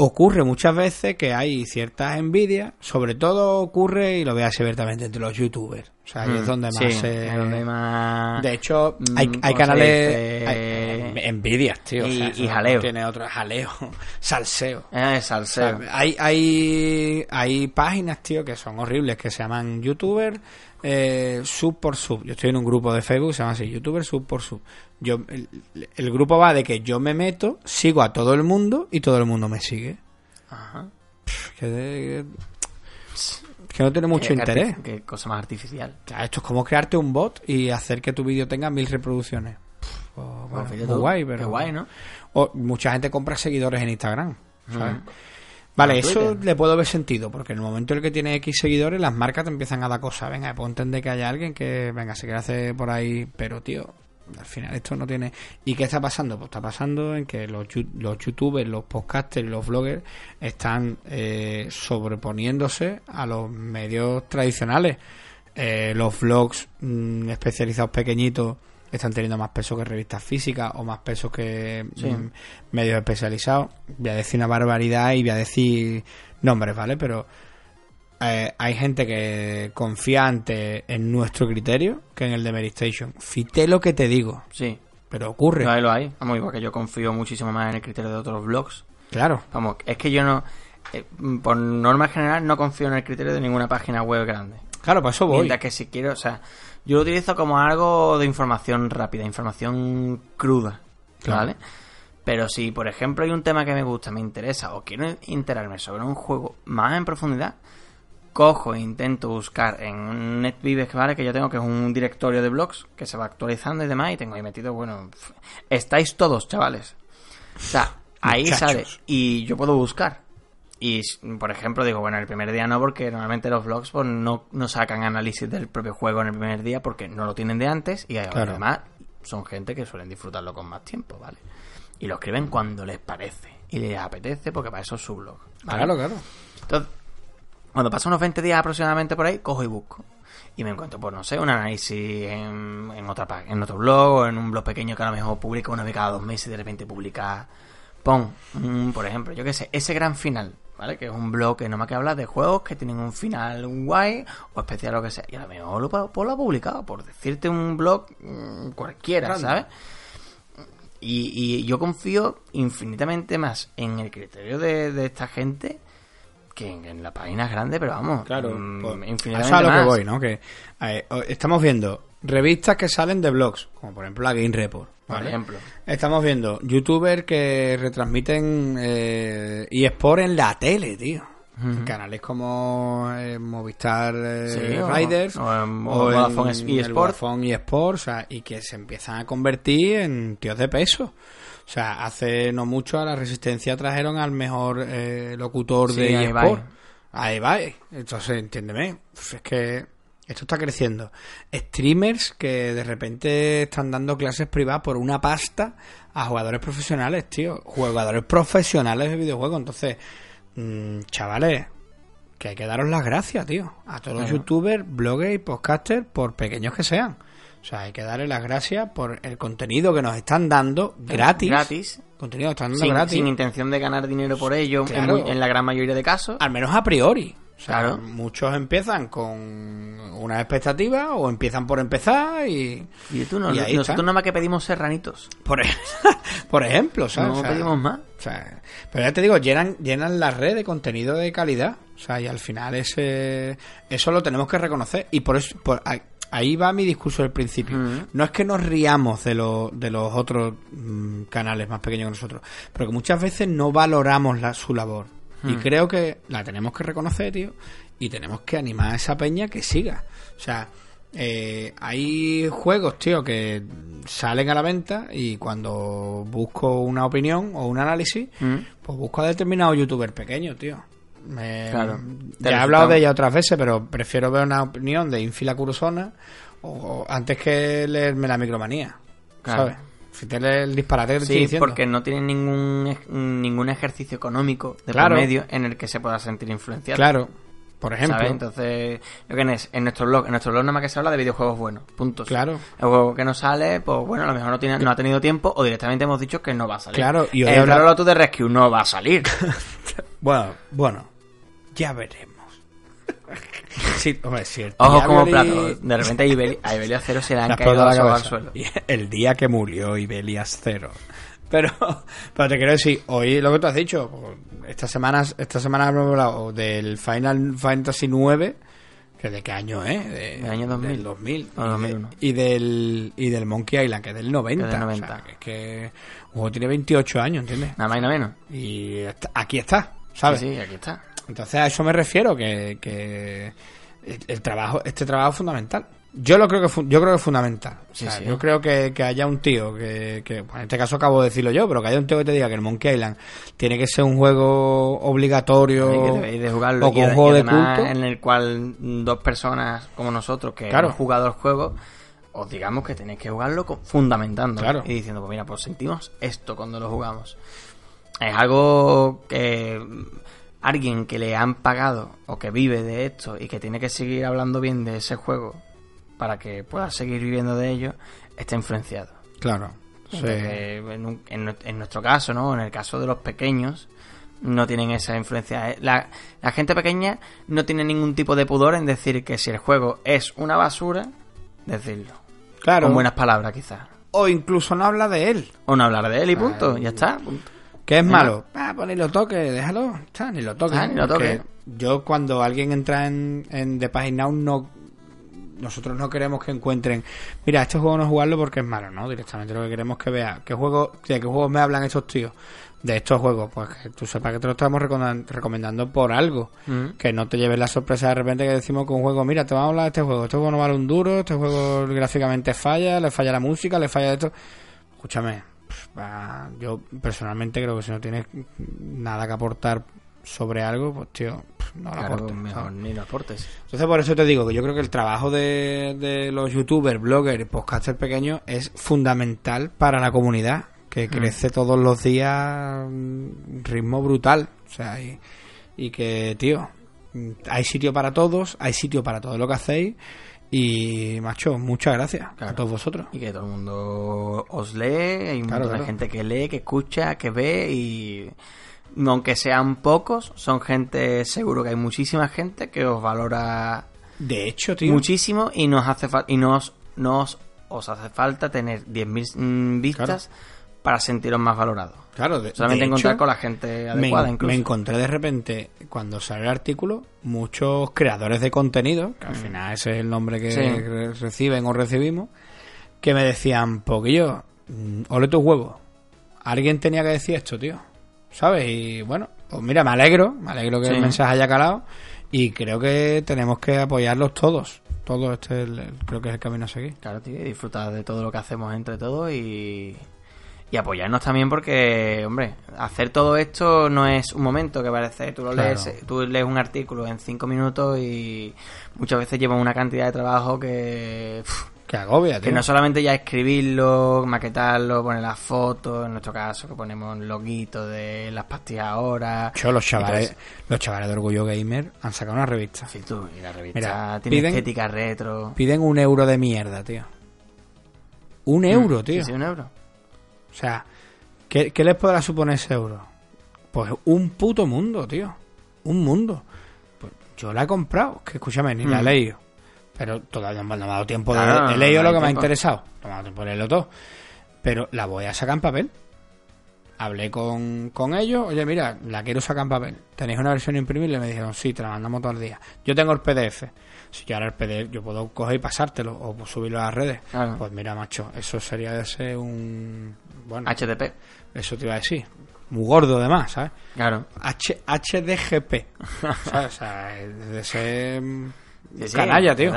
Ocurre muchas veces que hay ciertas envidias, sobre todo ocurre, y lo veo así abiertamente, entre los youtubers. O sea, ahí es Mm, donde más sí, se... es donde más... De hecho, Mm, hay, hay ¿cómo se canales... dice? hay- envidias, tío. o Y- sea, y eso no jaleo. Tiene otro jaleo. Salseo. Eh, O salseo. sea, hay, hay, hay páginas, tío, que son horribles, que se llaman youtuber eh, sub por sub. Yo estoy en un grupo de Facebook se llama así, youtuber sub por sub. Yo, el, el grupo va de que yo me meto, sigo a todo el mundo y todo el mundo me sigue. Ajá. Pff, Que, de- que no tiene mucho Qué interés. Qué cosa más artificial. Esto es como crearte un bot y hacer que tu vídeo tenga mil reproducciones. Pff, pues, bueno, muy guay, Qué pero... guay, ¿no? O mucha gente compra seguidores en Instagram. ¿sabes? Vale, eso le puedo ver sentido, porque en el momento en el que tiene X seguidores, las marcas te empiezan a dar cosas. Venga, puedo entender que haya alguien que, venga, se quiere hacer por ahí, pero tío, al final esto no tiene... ¿Y qué está pasando? Pues está pasando en que los, los youtubers, los podcasters y los bloggers están eh, sobreponiéndose a los medios tradicionales. eh, los vlogs mm, especializados pequeñitos están teniendo más peso que revistas físicas o más peso que Sí. mm, medios especializados. Voy a decir una barbaridad y voy a decir nombres, ¿vale? Pero eh, hay gente que confía antes en nuestro criterio que en el de Meristation. Fité lo que te digo, Sí, pero ocurre. lo hay, lo hay. Vamos, igual que yo confío muchísimo más en el criterio de otros blogs. Claro, Vamos, es que yo no, eh, por norma general, no confío en el criterio de ninguna página web grande. claro, para eso voy. Mientras que si quiero, o sea, yo lo utilizo como algo de información rápida, información cruda, Claro. ¿vale? Pero si, por ejemplo, hay un tema que me gusta, me interesa, o quiero enterarme sobre un juego más en profundidad, cojo e intento buscar en un NetVives, ¿vale? Que yo tengo, que es un directorio de blogs que se va actualizando y demás, y tengo ahí metido, bueno, estáis todos, chavales. O sea, ahí Muchachos. sale, y yo puedo buscar. Y, por ejemplo, digo, bueno, el primer día no, porque normalmente los vlogs pues, no, no sacan análisis del propio juego en el primer día porque no lo tienen de antes y Claro. además son gente que suelen disfrutarlo con más tiempo, ¿vale? Y lo escriben cuando les parece y les apetece porque para eso es su blog. ¿vale? Claro, claro. Entonces, cuando pasan unos 20 días aproximadamente por ahí, cojo y busco. Y me encuentro, pues no sé, un análisis en, en, otra, en otro blog o en un blog pequeño que a lo mejor publica una vez cada dos meses y de repente publica, pon, mm, por ejemplo, yo qué sé, ese gran final, ¿vale? Que es un blog que no me que habla de juegos que tienen un final guay o especial o que sea. Y a lo mejor lo, pues lo ha publicado, por decirte un blog mm, cualquiera, Random. ¿sabes? Y, y yo confío infinitamente más en el criterio de, de esta gente que en, en las páginas grandes, pero vamos, Claro, mm, pues, infinitamente a lo más. que voy, ¿no? Que eh, estamos viendo revistas que salen de blogs, como por ejemplo la Game Report, Por ¿vale? ejemplo. Estamos viendo youtubers que retransmiten eh, eSport en la tele, tío. Canales como eh, Movistar eh, Sí, o- Riders o en Vodafone en eSport. el Vodafone eSport, o sea, y que se empiezan a convertir en tíos de peso. O sea, hace no mucho a la Resistencia trajeron al mejor eh, locutor Sí, de eSport. Ibai. A Ibai. Entonces, entiéndeme. Pues es que esto está creciendo. Streamers que de repente están dando clases privadas por una pasta a jugadores profesionales, tío. Jugadores profesionales de videojuegos. Entonces, mm, chavales, que hay que daros las gracias, tío. A todos los youtubers, bloggers y podcasters, por pequeños que sean. O sea, hay que darle las gracias por el contenido que nos están dando gratis. Gratis. Contenido que están dando Sin, gratis. sin intención de ganar dinero por ello, en Claro. muy- en, la gran mayoría de casos. Al menos a priori. O sea, Claro. muchos empiezan con una expectativa o empiezan por empezar y... Y tú no, y ahí nosotros nada más que pedimos serranitos. Por, ej- por ejemplo, ¿sabes? No O sea, pedimos más. o sea, pero ya te digo, llenan, llenan la red de contenido de calidad. O sea, y al final ese, eso lo tenemos que reconocer. Y por eso, por, ahí, va mi discurso del principio. No es que nos riamos de, los de los otros mm, canales más pequeños que nosotros, pero que muchas veces no valoramos la, su labor. Y Hmm. creo que la tenemos que reconocer, tío, y tenemos que animar a esa peña que siga. O sea, eh, hay juegos, tío, que salen a la venta y cuando busco una opinión o un análisis, Mm. pues busco a determinado youtuber pequeño, tío. Me- Claro. Ya he hablado de ella otras veces, pero prefiero ver una opinión de Infila Curosona o, o antes que leerme la micromanía. Claro. ¿Sabes? Si te lees el disparate que te estoy Sí, diciendo. porque no tienen ningún, ningún ejercicio económico de Claro. por medio en el que se pueda sentir influenciado. Claro, por ejemplo. ¿sabes? Entonces, lo que es, en nuestro blog, en nuestro blog nada más que se habla de videojuegos buenos, puntos. Claro. El juego que no sale, pues bueno, a lo mejor no, tiene, no ha tenido tiempo o directamente hemos dicho que no va a salir. Claro, y hoy el habla- Call of Duty de Rescue no va a salir. Bueno, bueno, ya veremos. Sí, hombre, si el Ojos como platos. De repente a Ibeli, a Ibeli Acero se le han caído la ojos al cabeza. suelo. Y El día que murió Ibelias cero. Pero, pero te quiero decir, hoy lo que tú has dicho, esta semana, esta semana hemos hablado del Final Fantasy IX, que de qué año es, de, Del año 2000. del 2000. No, y, 2001. de- y del, y del Monkey Island, que es del 90. Que es del O 90. sea, que es que un juego tiene 28 años, ¿entiendes? Nada más y nada menos. Y está- aquí está, ¿sabes? Sí, sí, aquí está. Entonces a eso me refiero que, que el, el trabajo, este trabajo es fundamental. Yo lo creo que yo creo que es fundamental. O sea, sí. Yo creo que, que haya un tío que, que bueno, en este caso acabo de decirlo yo, pero que haya un tío que te diga que el Monkey Island tiene que ser un juego obligatorio de jugarlo o con ade- juego de culto. en el cual dos personas como nosotros que Claro. hemos jugado el juego os digamos que tenéis que jugarlo fundamentando Claro. y diciendo pues mira pues sentimos esto cuando lo jugamos es algo que alguien que le han pagado o que vive de esto y que tiene que seguir hablando bien de ese juego para que pueda seguir viviendo de ello, está influenciado. Claro. Sí. En, un- en nu- en nuestro caso, ¿no? En el caso de los pequeños, no tienen esa influencia. Eh, La, la gente pequeña no tiene ningún tipo de pudor en decir que si el juego es una basura, decirlo. Claro. Con buenas palabras, quizás. O incluso no habla de él. O no hablar de él y punto. Ya está. punto. Que es malo. Ah, pues ni lo toque, déjalo. Está, ni lo toque. Ah, ni lo toque. Yo cuando alguien entra en, en The Page Now, no, nosotros no queremos que encuentren, mira, este juego no jugarlo porque es malo, ¿no? Directamente lo que queremos que vea qué juego, de qué juegos me hablan estos tíos. De estos juegos, pues que tú sepas que te lo estamos recomendan- recomendando por algo. Mm. Que no te lleves la sorpresa de repente que decimos que un juego, mira, te vamos a hablar de este juego, este juego no vale un duro, este juego gráficamente falla, le falla la música, le falla esto. Escúchame, va, yo personalmente creo que si no tienes nada que aportar sobre algo, pues tío, no lo Claro, aportes, ni lo aportes. Entonces por eso te digo que yo creo que el trabajo de, de los youtubers, bloggers y podcasters pequeños es fundamental para la comunidad, que crece todos los días a un ritmo brutal. O sea, y, y que, tío, mm, hay sitio para todos, hay sitio para todo lo que hacéis. Y, macho, muchas gracias Claro. a todos vosotros. Y que todo el mundo os lee, hay Claro, montón claro. gente que lee, que escucha, que ve y aunque sean pocos, son gente, seguro que hay muchísima gente que os valora De hecho, tío, muchísimo y nos hace y nos, nos os hace falta tener 10.000 mm, vistas para sentiros más valorados. Claro, de, Solamente de encontrar hecho, con la gente me, adecuada incluso. me encontré de repente, cuando sale el artículo, muchos creadores de contenido, que al final ese es el nombre que Mm. Sí. reciben o recibimos, que me decían, Poquillo, mm, ole tus huevos. Alguien tenía que decir esto, tío. ¿Sabes? Y bueno, pues mira, me alegro, me alegro que Sí. el mensaje haya calado y creo que tenemos que apoyarlos todos. Todo este es el- el- creo que es el camino a seguir. Claro, tío, y disfrutar de todo lo que hacemos entre todos y, y apoyarnos también porque, hombre, hacer todo esto no es un momento que parece, tú lo Claro. lees, tú lees un artículo en cinco minutos y muchas veces lleva una cantidad de trabajo que, Que agobia, que tío. no solamente ya escribirlo, maquetarlo, poner las fotos, en nuestro caso que ponemos loguitos de las pastillas ahora. Yo, los chavales, los chavales de Orgullo Gamer han sacado una revista. Sí, tú, y la revista Mira, tiene piden- estética retro. Piden un euro de mierda, tío. Un euro, Mm, tío. Sí, sí, un euro. O sea, ¿qué, qué les podrá suponer ese euro? Pues un puto mundo, tío. Un mundo. Pues yo la he comprado, que escúchame, ni la he Mm. leído. Pero todavía no me ha dado tiempo de... Leído no lo que me ha interesado. No me ha dado tiempo de leerlo todo. Pero la voy a sacar en papel. Hablé con, con ellos. Oye, mira, la quiero sacar en papel. ¿Tenéis una versión imprimible? Me dijeron, sí, te la mandamos todo el día. Yo tengo el PDF. Si yo ahora el PDF, yo puedo coger y pasártelo o subirlo a las redes. Claro. Pues mira, macho, eso sería de ser un... Bueno, HTTP. eso te iba a decir. Muy gordo además, ¿sabes? Claro. H HDGP. ¿sabes? O sea, de ser Sí, sí, canalla, tío.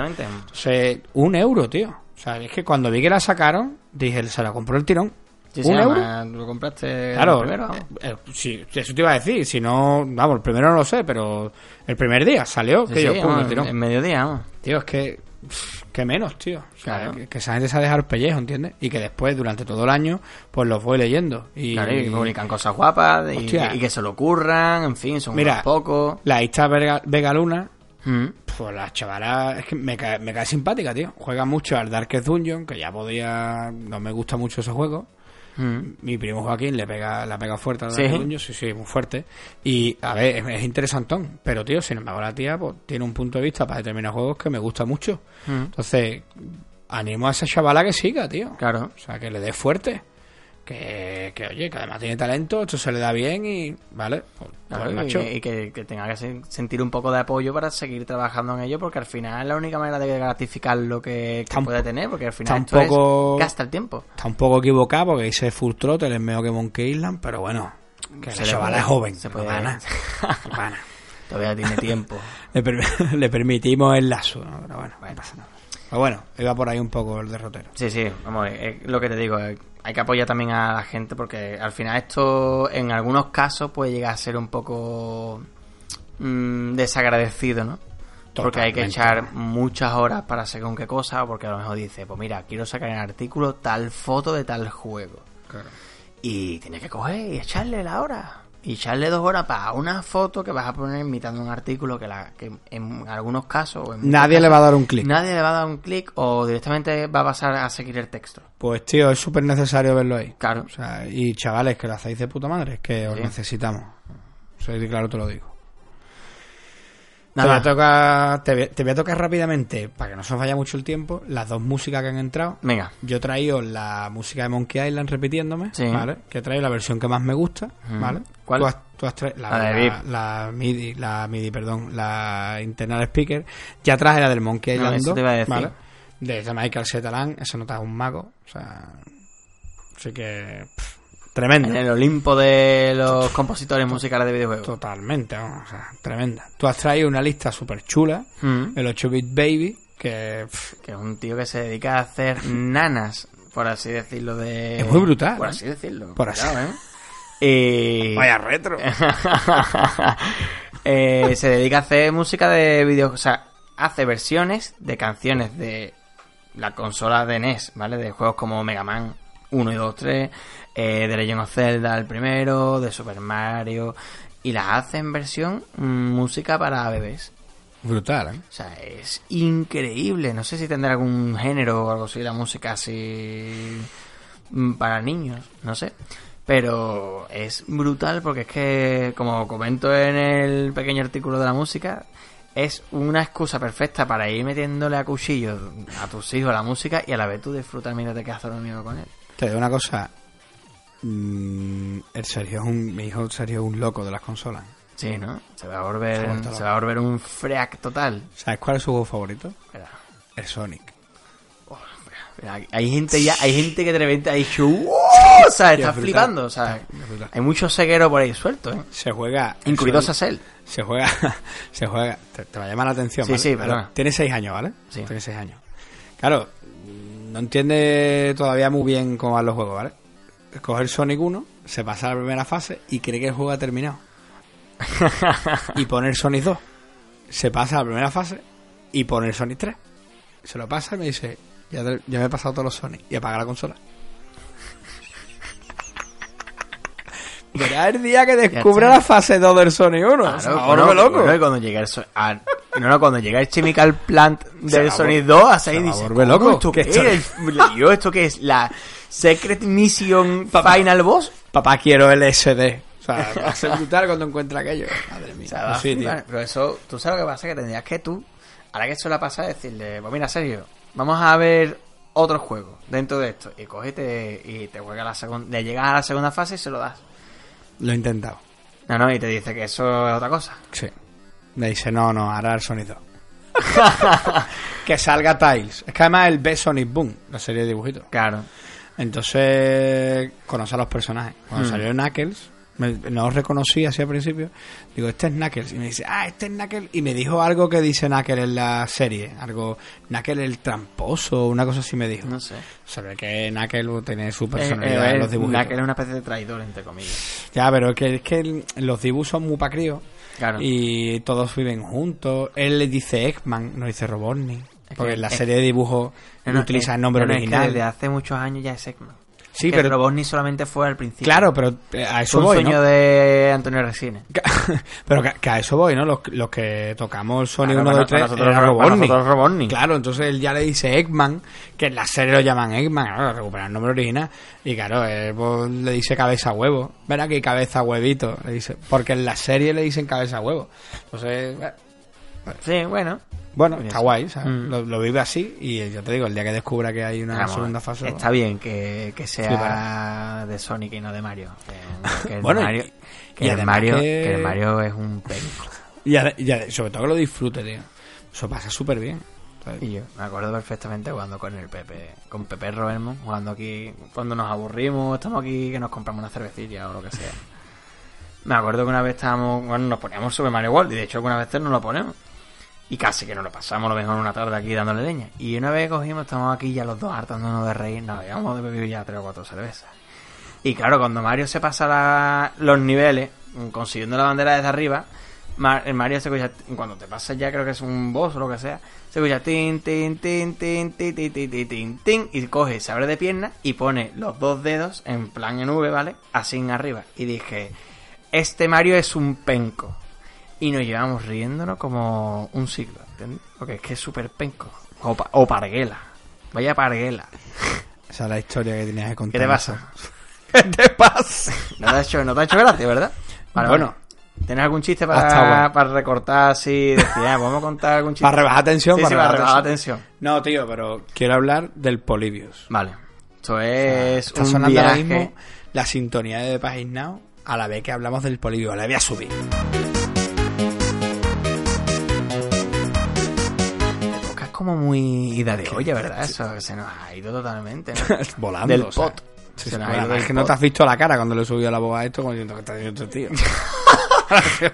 sea, un euro, tío. O sea, es que cuando vi que la sacaron, dije, se la compró el tirón. Sí, ¿Un euro? Lo compraste Claro, primero. vamos. eh, sí, eso te iba a decir. Si no, vamos, el primero no lo sé, pero el primer día salió Sí, que sí, yo, vamos, el tirón. en mediodía, vamos. Tío, es que. Que menos, tío. O sea, Claro. que, que esa gente se ha dejado el pellejo, ¿entiendes? Y que después, durante todo el año, pues los voy leyendo. Y, Claro, y publican cosas guapas y, y que se lo ocurran, en fin, son Mira. unos pocos. La Ista Vega, Vega Luna, Mm. pues la chavala es que me cae, me cae simpática, tío. Juega mucho al Darkest Dungeon, que ya podía. No me gusta mucho ese juego. Mm. Mi primo Joaquín le pega, la pega fuerte al ¿Sí? Darkest Dungeon, sí, sí, muy fuerte. Y, a ver, es, es interesantón. Pero, tío, sin embargo, la tía pues, tiene un punto de vista para determinados juegos que me gusta mucho. Mm. Entonces, animo a esa chavala que siga, tío. Claro. O sea, que le dé fuerte. Que, que, oye, que además tiene talento, esto se le da bien y, ¿vale? Pues, Claro, y- que, que tenga que sen- sentir un poco de apoyo para seguir trabajando en ello, porque al final es la única manera de gratificar lo que, puede tener, porque al final esto tampoco- es gasta el tiempo. Está un poco equivocado porque dice Full Throttle es mejor que Monkey Island, pero bueno, que Se puede- es joven. se puede- gana, no gana. Todavía tiene tiempo. Le, per- le permitimos el lazo, ¿no? pero bueno, no pasa nada. Pero bueno, iba por ahí un poco el derrotero. Sí, sí, vamos, es lo que te digo, eh, hay que apoyar también a la gente porque al final esto en algunos casos puede llegar a ser un poco mm, desagradecido, ¿no? Porque hay que echar muchas horas para según qué cosa, o porque a lo mejor dice, pues mira, quiero sacar en artículo tal foto de tal juego. Y tienes que coger y echarle la hora. Y echarle dos horas para una foto que vas a poner imitando un artículo que, la, que en algunos casos... o en Nadie le va a dar un clic. Nadie le va a dar un clic o directamente va a pasar a seguir el texto. Pues tío, es súper necesario verlo ahí. Claro. O sea, y chavales, que lo hacéis de puta madre, es que os Sí. necesitamos. Soy de claro, te lo digo. Te Nada. voy, a tocar, te, voy, te voy a tocar rápidamente, para que no se os vaya mucho el tiempo, las dos músicas que han entrado. Venga. Yo he traído la música de Monkey Island repitiéndome, Sí. ¿vale? Que he traído la versión que más me gusta, Ujú. ¿vale? ¿Cuál? Tú has, tú has tra- la, La de la- VIP. la MIDI, la MIDI, perdón, la internal speaker. Ya traje la del Monkey No, Island eso 2, te iba a decir. ¿vale? De Michael Setalan, ese nota es un mago, o sea... Así que... pff, tremendo. En el Olimpo de los compositores musicales de videojuegos. Totalmente, vamos, o sea, tremenda. Tú has traído una lista súper chula, Mm. el 8-bit Baby, que pff, Que es un tío que se dedica a hacer nanas, por así decirlo. de Es muy brutal, Por ¿eh? así decirlo. Por así- ¿eh? Y... retro. Eh, se dedica a hacer música de videos, o sea, hace versiones de canciones de la consola de NES, ¿vale? De juegos como Mega Man 1 y 2, 3, eh, de Legend of Zelda el primero, de Super Mario, y las hace en versión mm, música para bebés. Brutal, ¿eh? O sea, es increíble. No sé si tendrá algún género o algo así, la música así mm, para niños, no sé. Pero es brutal porque es que, como comento en el pequeño artículo de la música, es una excusa perfecta para ir metiéndole a cuchillo a tus hijos la música y a la vez tú disfrutar mientras te quedas dormido con él. Te digo una cosa. Mm, el Sergio es un, mi hijo Sergio es un loco de las consolas. Sí, ¿no? Se va a volver, Se va a volver un freak total. ¿Sabes cuál es su juego favorito? El Sonic. Mira, Hay gente ya, hay gente que de repente ha dicho, ¡wow! O sea, está es flipando, o sea, Es hay muchos cegueros por ahí sueltos, ¿eh? Se juega. el Incluidos a Sonic- Cell. Se juega. Se juega. Te, te va a llamar la atención, Sí, ¿vale? sí, Pero. Tiene seis años, ¿vale? Sí. Tiene seis años. Claro, no entiende todavía muy bien cómo van los juegos, ¿vale? Coge el Sonic 1, se pasa a la primera fase y cree que el juego ha terminado. y pone el Sonic 2. Se pasa a la primera fase y pone el Sonic 3. Se lo pasa y me dice, ya, te- ya me he pasado todos los Sonic. Y apaga la consola. Verá el día que descubra la fase 2 del Sonic 1. Claro, se va a bueno, volver loco. bueno, cuando llega el so- ah, no, no, cuando llega el Chemical Plant Se del a Sonic vol- 2, a se ahí dice, volver ¿cómo loco? ¿esto ¿Qué es? Yo, ¿esto qué es? ¿La Secret Mission Final Boss? Papá, quiero el SD. O sea, va a ser brutal cuando encuentre aquello. Madre mía. O sea, sí, tío. flipar. Pero eso, tú sabes lo que pasa, que tendrías que tú, ahora que eso le pasa, decirle, pues mira, Sergio, vamos a ver otro juego dentro de esto. Y cógete y te juega la segunda, le llegas a la segunda fase y se lo das. Lo he intentado. No, no, y te dice que eso es otra cosa. Sí. Me dice, no, no, ahora el Sonic 2. que salga Tiles. Es que además el B Sonic Boom, la serie de dibujitos. Claro. Entonces, conoce a los personajes. Cuando Hmm. salió Knuckles, me- no os reconocí así al principio. Digo, este es Knuckles. Y me dice, ah, este es Knuckles. Y me dijo algo que dice Knuckles en la serie. Algo, Knuckles el tramposo, una cosa así me dijo. No sé. Sabe que Knuckles tiene su Eh, personalidad eh, en los dibujos. que es una especie de traidor, entre comillas. Ya, pero es que, es que el- los dibujos son muy pa' críos. Claro. Y todos viven juntos. Él le dice Eggman, no dice Robotnik. Porque en la serie de dibujos No, no, utiliza el nombre no, no, es que original. desde hace muchos años ya es Eggman. Sí, que pero Robotnik solamente fue al principio. claro, pero eh, a Fue eso un voy, sueño ¿no? de Antonio Resines. pero que, que a eso voy, ¿no? Los, los que tocamos Claro, 1, 2 para- y 3 para nosotros- Robotnik. Claro, entonces él ya le dice Eggman, que en la serie lo llaman Eggman, claro, recupera el nombre original. Y claro, él pues, le dice cabeza huevo. Ven aquí, cabeza huevito. Le dice, porque en la serie le dicen cabeza huevo. Entonces, eh, Sí, bueno. Bueno, está guay, ¿sabes? Mm. Lo, lo vive así y yo te digo, el día que descubra que hay una Vamos, segunda fase... Está bien que, que sea de Sonic y no de Mario. Que, que el Bueno, Mario, que y el Mario, que- el Mario es un penco. Y, y sobre todo que lo disfrute, tío. Eso pasa súper bien. ¿sabes? Y yo me acuerdo perfectamente jugando con el Pepe, con Pepe Robermon, jugando aquí, cuando nos aburrimos, estamos aquí, que nos compramos una cervecilla o lo que sea. Me acuerdo que una vez estábamos, bueno, nos poníamos Super Mario World, y de hecho algunas veces nos lo ponemos. Y casi que nos lo pasamos lo mejor una tarde aquí dándole leña. Y una vez cogimos, estamos aquí ya los dos hartándonos de reír, nos habíamos bebido ya tres o cuatro cervezas. Y claro, cuando Mario se pasa los niveles, mm, consiguiendo la bandera desde arriba, el Mario se escucha, cuando te pasas ya creo que es un boss o lo que sea, se escucha tin, tin, tin, tin, tin, tin, tin, tin, tin, y coge, se abre de pierna y pone los dos dedos en plan en V, ¿vale? Así en arriba. Y dije, este Mario es un penco. Y nos llevamos riéndonos como un siglo, ¿entiendes? Porque es que es súper penco. O, pa- o parguela. Vaya parguela. Esa es la historia que tenías que contar. ¿Qué te pasa? ¿Qué te pasa? No te ha hecho, no te ha hecho gracia, ¿verdad? Vale, Bueno. bueno. ¿Tienes algún chiste Hasta para, bueno. para recortar así? Decir, ah, vamos a contar algún chiste. Para rebajar tensión, Sí, para sí, para rebajar rebajar tensión. tensión. No, tío, pero quiero hablar del Polybius. Vale. Esto es Está un sonando ahora mismo la sintonía de Page Now a la vez que hablamos del Polybius. La voy a subir. Como muy ida de olla, ¿verdad? Eso se nos ha ido totalmente, ¿no? Volando. Del o sea. pot. Se nos ha es que no te has visto la cara cuando le he subido la voz a esto como diciendo que está diciendo este tío.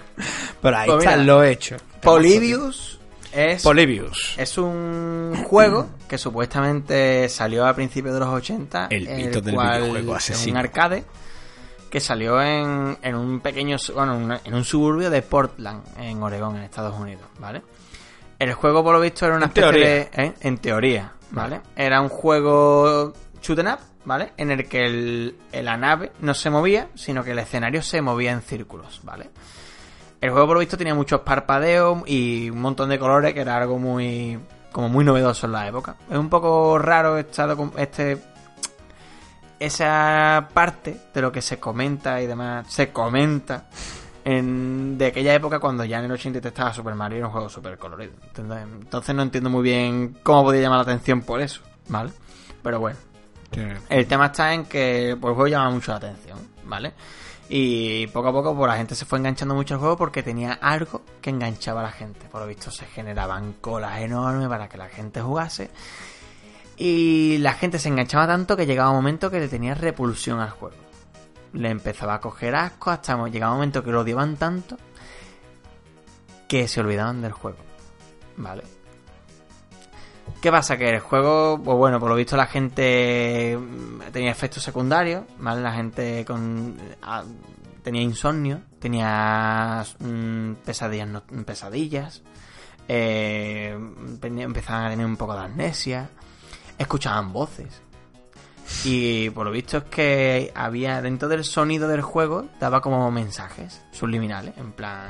Pero ahí Pues está, mira, lo he hecho. Polybius es... Polybius. Es un juego que supuestamente salió a principios de los 80. El mito del videojuego es asesino. un arcade que salió en, en un pequeño, bueno, en un suburbio de Portland, en Oregón, en Estados Unidos, ¿vale? El juego, por lo visto, era una En especie teoría. de... ¿eh? En teoría, ¿vale? Era un juego shoot 'em up, ¿vale? En el que el, la nave no se movía, sino que el escenario se movía en círculos, ¿vale? El juego, por lo visto, tenía muchos parpadeos y un montón de colores, que era algo muy. como muy novedoso en la época. Es un poco raro esta docu- este. esa parte de lo que se comenta y demás. Se comenta en, de aquella época cuando ya en el 83 estaba Super Mario era un juego súper colorido. ¿entendés? Entonces no entiendo muy bien cómo podía llamar la atención por eso, ¿vale? Pero bueno. El tema está en que pues, el juego llama mucho la atención, ¿vale? Y poco a poco pues, la gente se fue enganchando mucho al juego porque tenía algo que enganchaba a la gente. Por lo visto se generaban colas enormes para que la gente jugase. Y la gente se enganchaba tanto que llegaba un momento que le tenía repulsión al juego. Le empezaba a coger asco hasta llegaba un momento que lo odiaban tanto que se olvidaban del juego. ¿Vale? ¿Qué pasa? Que el juego, pues bueno, por lo visto la gente mm, tenía efectos secundarios, ¿vale? La gente con tenía insomnio, tenía mm, pesadillas, no- pesadillas, eh, empezaban a tener un poco de amnesia, escuchaban voces. Y por lo visto es que había dentro del sonido del juego daba como mensajes subliminales, en plan,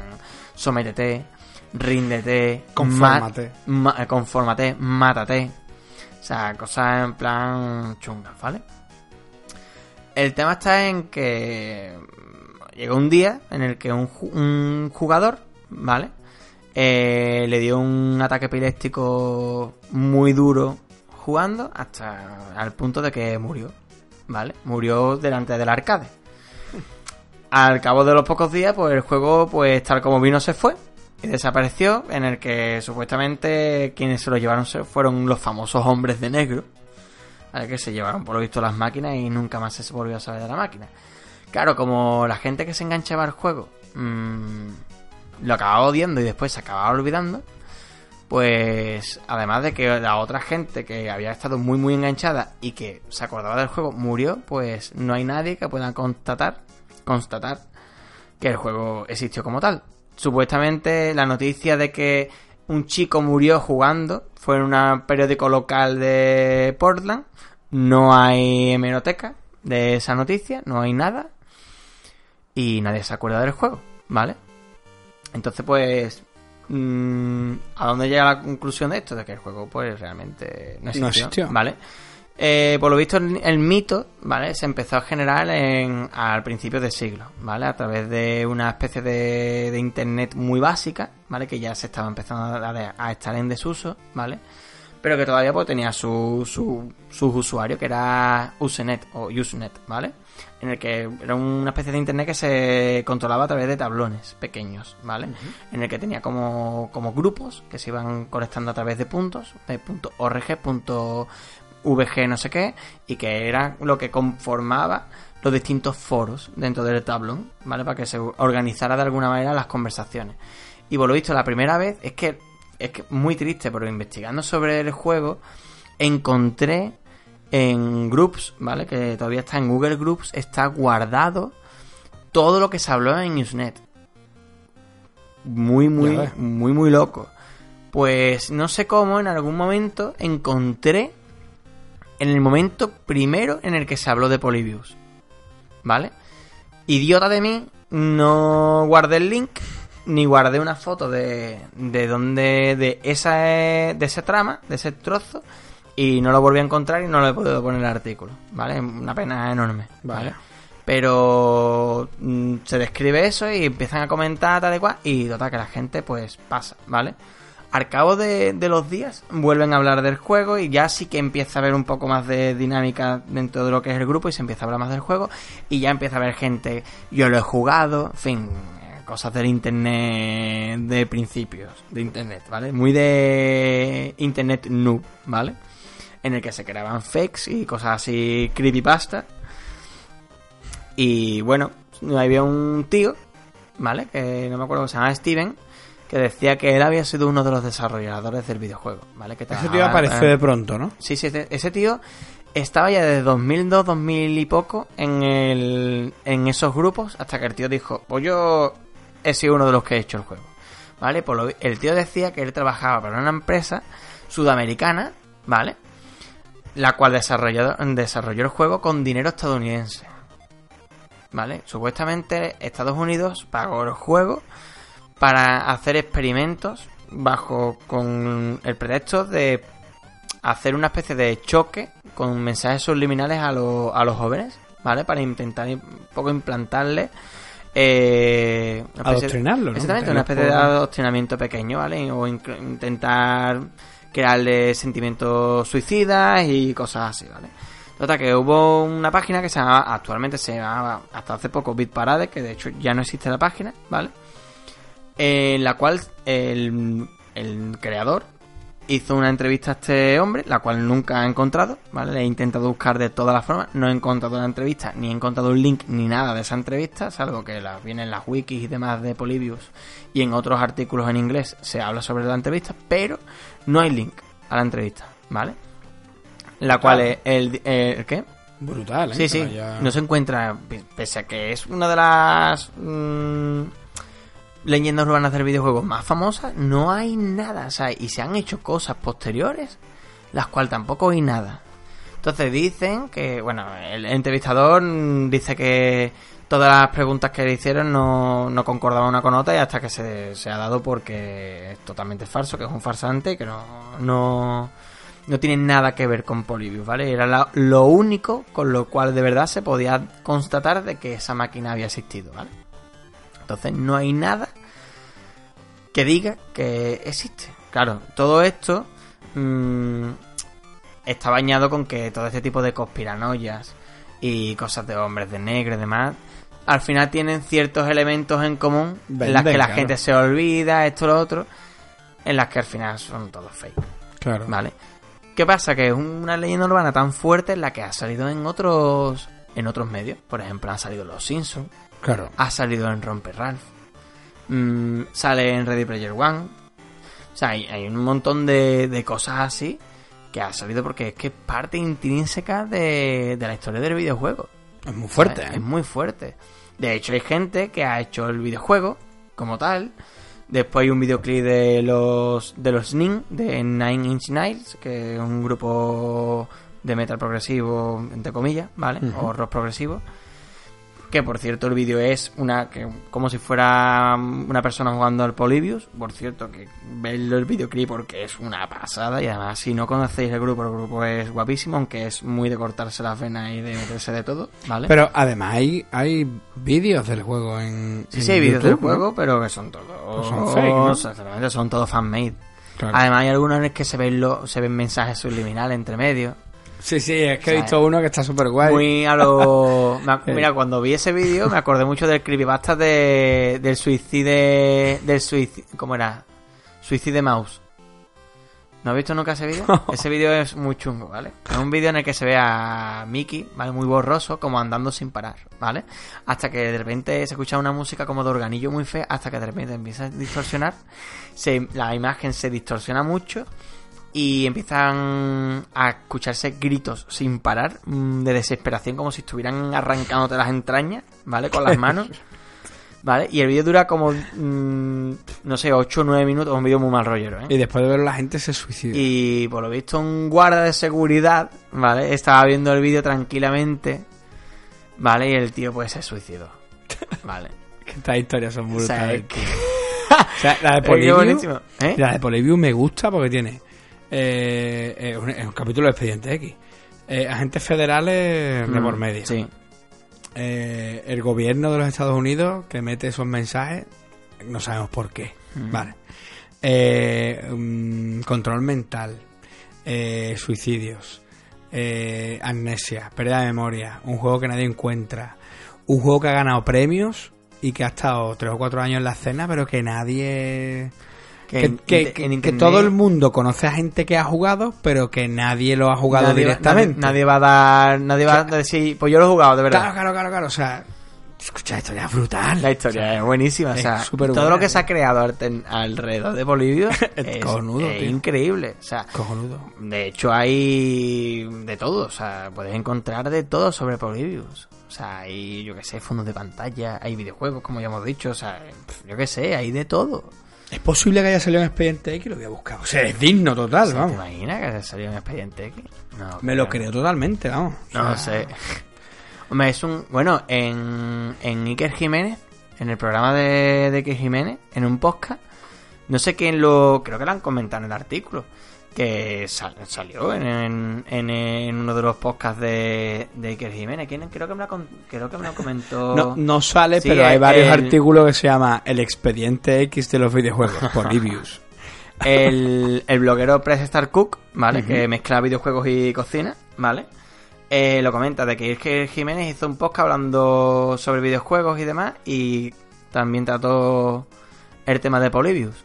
sométete, ríndete, Confórmate. ma- ma- confórmate, mátate. O sea, cosas en plan chungas, ¿vale? El tema está en que llegó un día en el que un, un jugador, ¿vale? Eh, le dio un ataque epiléptico muy duro jugando hasta al punto de que murió, ¿vale? Murió delante del arcade. Al cabo de los pocos días, pues el juego, pues tal como vino, se fue y desapareció, en el que supuestamente quienes se lo llevaron fueron los famosos hombres de negro, ¿vale? que se llevaron por lo visto las máquinas y nunca más se volvió a saber de la máquina. Claro, como la gente que se enganchaba al juego mm, lo acababa odiando y después se acababa olvidando, pues además de que la otra gente que había estado muy muy enganchada y que se acordaba del juego murió, pues no hay nadie que pueda constatar, constatar que el juego existió como tal. Supuestamente la noticia de que un chico murió jugando fue en un periódico local de Portland. No hay hemeroteca de esa noticia, no hay nada. Y nadie se acuerda del juego, ¿vale? Entonces, pues, mm, ¿a dónde llega la conclusión de esto? De que el juego, pues, realmente no existió, No existió. ¿vale? Eh, por lo visto, el, el mito, ¿vale? Se empezó a generar en, al principio del siglo, ¿vale? A través de una especie de, de internet muy básica, ¿vale? Que ya se estaba empezando a, a estar en desuso, ¿vale? Pero que todavía pues, tenía su, su, sus usuarios, que era Usenet o Usenet, ¿vale? En el que era una especie de internet que se controlaba a través de tablones pequeños, ¿vale? En el que tenía como, como grupos que se iban conectando a través de puntos, de punto .org, punto VG no sé qué, y que era lo que conformaba los distintos foros dentro del tablón, ¿vale? Para que se organizara de alguna manera las conversaciones. Y por lo visto, la primera vez es que es que muy triste, pero investigando sobre el juego, encontré en Groups, ¿vale? Que todavía está en Google Groups, está guardado todo lo que se habló en Usenet. Muy, muy, muy, muy loco. Pues no sé cómo, en algún momento encontré en el momento primero en el que se habló de Polybius. ¿Vale? Idiota de mí, no guardé el link ni guardé una foto de, de donde de esa de ese trama, de ese trozo y no lo volví a encontrar y no lo he podido poner el artículo, ¿vale? Una pena enorme, ¿vale? Vale. Pero mm, se describe eso y empiezan a comentar tal y cual y total que la gente pues pasa, ¿vale? Al cabo de, de los días vuelven a hablar del juego y ya sí que empieza a haber un poco más de dinámica dentro de lo que es el grupo y se empieza a hablar más del juego y ya empieza a haber gente, yo lo he jugado, en fin, eh, cosas del internet de principios de internet, ¿vale? Muy de internet noob, ¿vale? En el que se creaban fakes y cosas así creepypasta. Y bueno, había un tío, ¿vale? Que no me acuerdo se llamaba Steven, que decía que él había sido uno de los desarrolladores del videojuego, ¿vale? Que Ese tío apareció de pronto, ¿no? Sí, sí, ese, tío estaba ya desde 2002, 2000 y poco en, el, en esos grupos hasta que el tío dijo, pues yo he sido uno de los que he hecho el juego. ¿Vale? Por lo el tío decía que él trabajaba para una empresa sudamericana, ¿vale? La cual desarrolló, desarrolló el juego con dinero estadounidense. ¿Vale? Supuestamente Estados Unidos pagó el juego para hacer experimentos bajo con el pretexto de hacer una especie de choque con mensajes subliminales a, los- a los jóvenes, ¿vale? Para intentar un poco implantarle eh, Adoctrinarlo, ¿no? Exactamente, En una especie de adoctrinamiento pequeño, ¿vale? O intentar crearle sentimientos suicidas y cosas así, ¿vale? Total, que hubo una página que se llamaba, actualmente se llamaba, hasta hace poco, BitParade, que de hecho ya no existe la página, ¿vale? En la cual el, el creador hizo una entrevista a este hombre, la cual nunca he encontrado, ¿vale? Le he intentado buscar de todas las formas, no he encontrado la entrevista, ni he encontrado un link ni nada de esa entrevista, salvo que la, viene en las wikis y demás de Polybius y en otros artículos en inglés se habla sobre la entrevista, pero no hay link a la entrevista, ¿vale? La cual es el, el ¿qué? Brutal, ¿eh? Sí, sí, vaya- no se encuentra, pese a que es una de las mm, leyendas urbanas del videojuego más famosas, no hay nada, o sea, y se han hecho cosas posteriores, las cuales tampoco hay nada. Entonces dicen que, bueno, el entrevistador dice que todas las preguntas que le hicieron no, no concordaban una con otra y hasta que se, se ha dado porque es totalmente falso, que es un farsante y que no, no, no tiene nada que ver con Polybius, ¿vale? Era lo único con lo cual de verdad se podía constatar de que esa máquina había existido, ¿vale? Entonces no hay nada que diga que existe. Claro, todo esto mm, está bañado con que todo este tipo de conspiranoias y cosas de hombres de negro y demás, al final tienen ciertos elementos en común en las que la claro. gente se olvida, esto, lo otro, en las que al final son todos fake. Claro. ¿Vale? ¿Qué pasa? Que es una leyenda urbana tan fuerte en la que ha salido en otros en otros medios. Por ejemplo, han salido Los Simpsons, Claro. ha salido en Romper Ralph, mm, sale en Ready Player One. O sea, hay, hay un montón de, de cosas así que ha salido porque es que es parte intrínseca de, de la historia del videojuego. Es muy fuerte. ¿eh? Es muy fuerte. De hecho, hay gente que ha hecho el videojuego como tal. Después hay un videoclip de los de los Nin, de Nine Inch Nails, que es un grupo de metal progresivo, entre comillas, ¿vale? O rock progresivo. Que por cierto el vídeo es una que como si fuera una persona jugando al Polybius. Por cierto, que verlo el videoclip porque es una pasada. Y además, si no conocéis el grupo, el grupo es guapísimo, aunque es muy de cortarse las venas y de meterse de todo, ¿vale? Pero además hay, hay vídeos del juego en. Sí, en sí, hay vídeos del juego, pero que son todos. Son fake, ¿no? Exactamente, son todos fan-made. Claro. Además, hay algunos en los que se ven, lo, se ven mensajes subliminales entre medio. Sí, sí, es que he visto uno que está súper guay. Muy a lo. Mira, cuando vi ese vídeo, me acordé mucho del creepypasta de, del suicide. Del suicide. ¿Cómo era? Suicide Mouse. ¿No has visto nunca ese vídeo? ese vídeo es muy chungo, ¿vale? Es un vídeo en el que se ve a Mickey, ¿vale? Muy borroso, como andando sin parar, ¿vale? Hasta que de repente se escucha una música como de organillo muy fea, hasta que de repente empieza a distorsionar. Se, la imagen se distorsiona mucho y empiezan a escucharse gritos sin parar mm, de desesperación como si estuvieran arrancándote las entrañas, ¿vale? Con las manos. ¿Vale? Y el vídeo dura como, mm, no sé, 8 o 9 minutos, un vídeo muy mal rollero, ¿eh? Y después de verlo la gente se suicida. Y por lo visto un guarda de seguridad, ¿vale? Estaba viendo el vídeo tranquilamente, ¿vale? Y el tío pues se suicidó, ¿vale? estas historias son O sea, brutales. es que- O sea, la de buenísimo, ¿eh? la de me gusta porque tiene eh, eh, un, es un capítulo de Expediente X. Eh, agentes federales de Mm, por medio. Sí. Eh, el gobierno de los Estados Unidos que mete esos mensajes, no sabemos por qué. Mm. Vale. Eh, mm, control mental, eh, suicidios, eh, amnesia, pérdida de memoria, un juego que nadie encuentra, un juego que ha ganado premios y que ha estado tres o cuatro años en la escena, pero que nadie. Que, en- que- en que- internet- que todo el mundo conoce a gente que ha jugado, pero que nadie lo ha jugado nadie directamente. Nadie, nadie va a dar. Nadie va a decir, pues yo lo he jugado, de verdad. Claro, claro, claro, claro. O sea, escucha, esto ya es brutal. La historia es buenísima. es o sea, todo buena, lo que se ha creado alrededor de Bolivia Es cojonudo, increíble. O sea, Cojonudo. de hecho hay de todo. O sea, puedes encontrar de todo sobre Polybius. O sea, hay, yo que sé, fondos de pantalla, hay videojuegos, como ya hemos dicho. O sea, yo que sé, hay de todo. Es posible que haya salido en Expediente X, lo voy a buscar. O sea, es digno total, ¿Te vamos. imaginas que salió un expediente X? No, Me lo creo. totalmente, vamos. O No sea, sé. Hombre, es un. Bueno, en, en Iker Jiménez, en el programa de, de Iker Jiménez, en un podcast, no sé quién lo. Creo que lo han comentado en el artículo. Que sal- salió en, en, en- en uno de los podcasts de, de Iker Jiménez. ¿Quién? Creo que me lo, con- creo que me lo comentó. No, no sale, Sí, pero hay el- varios artículos que se llama El Expediente X de los videojuegos, por el, el bloguero Press Star Cook, ¿vale? Que mezcla videojuegos y cocina, ¿vale? Eh, lo comenta de que que Jiménez hizo un podcast hablando sobre videojuegos y demás y también trató el tema de Polybius.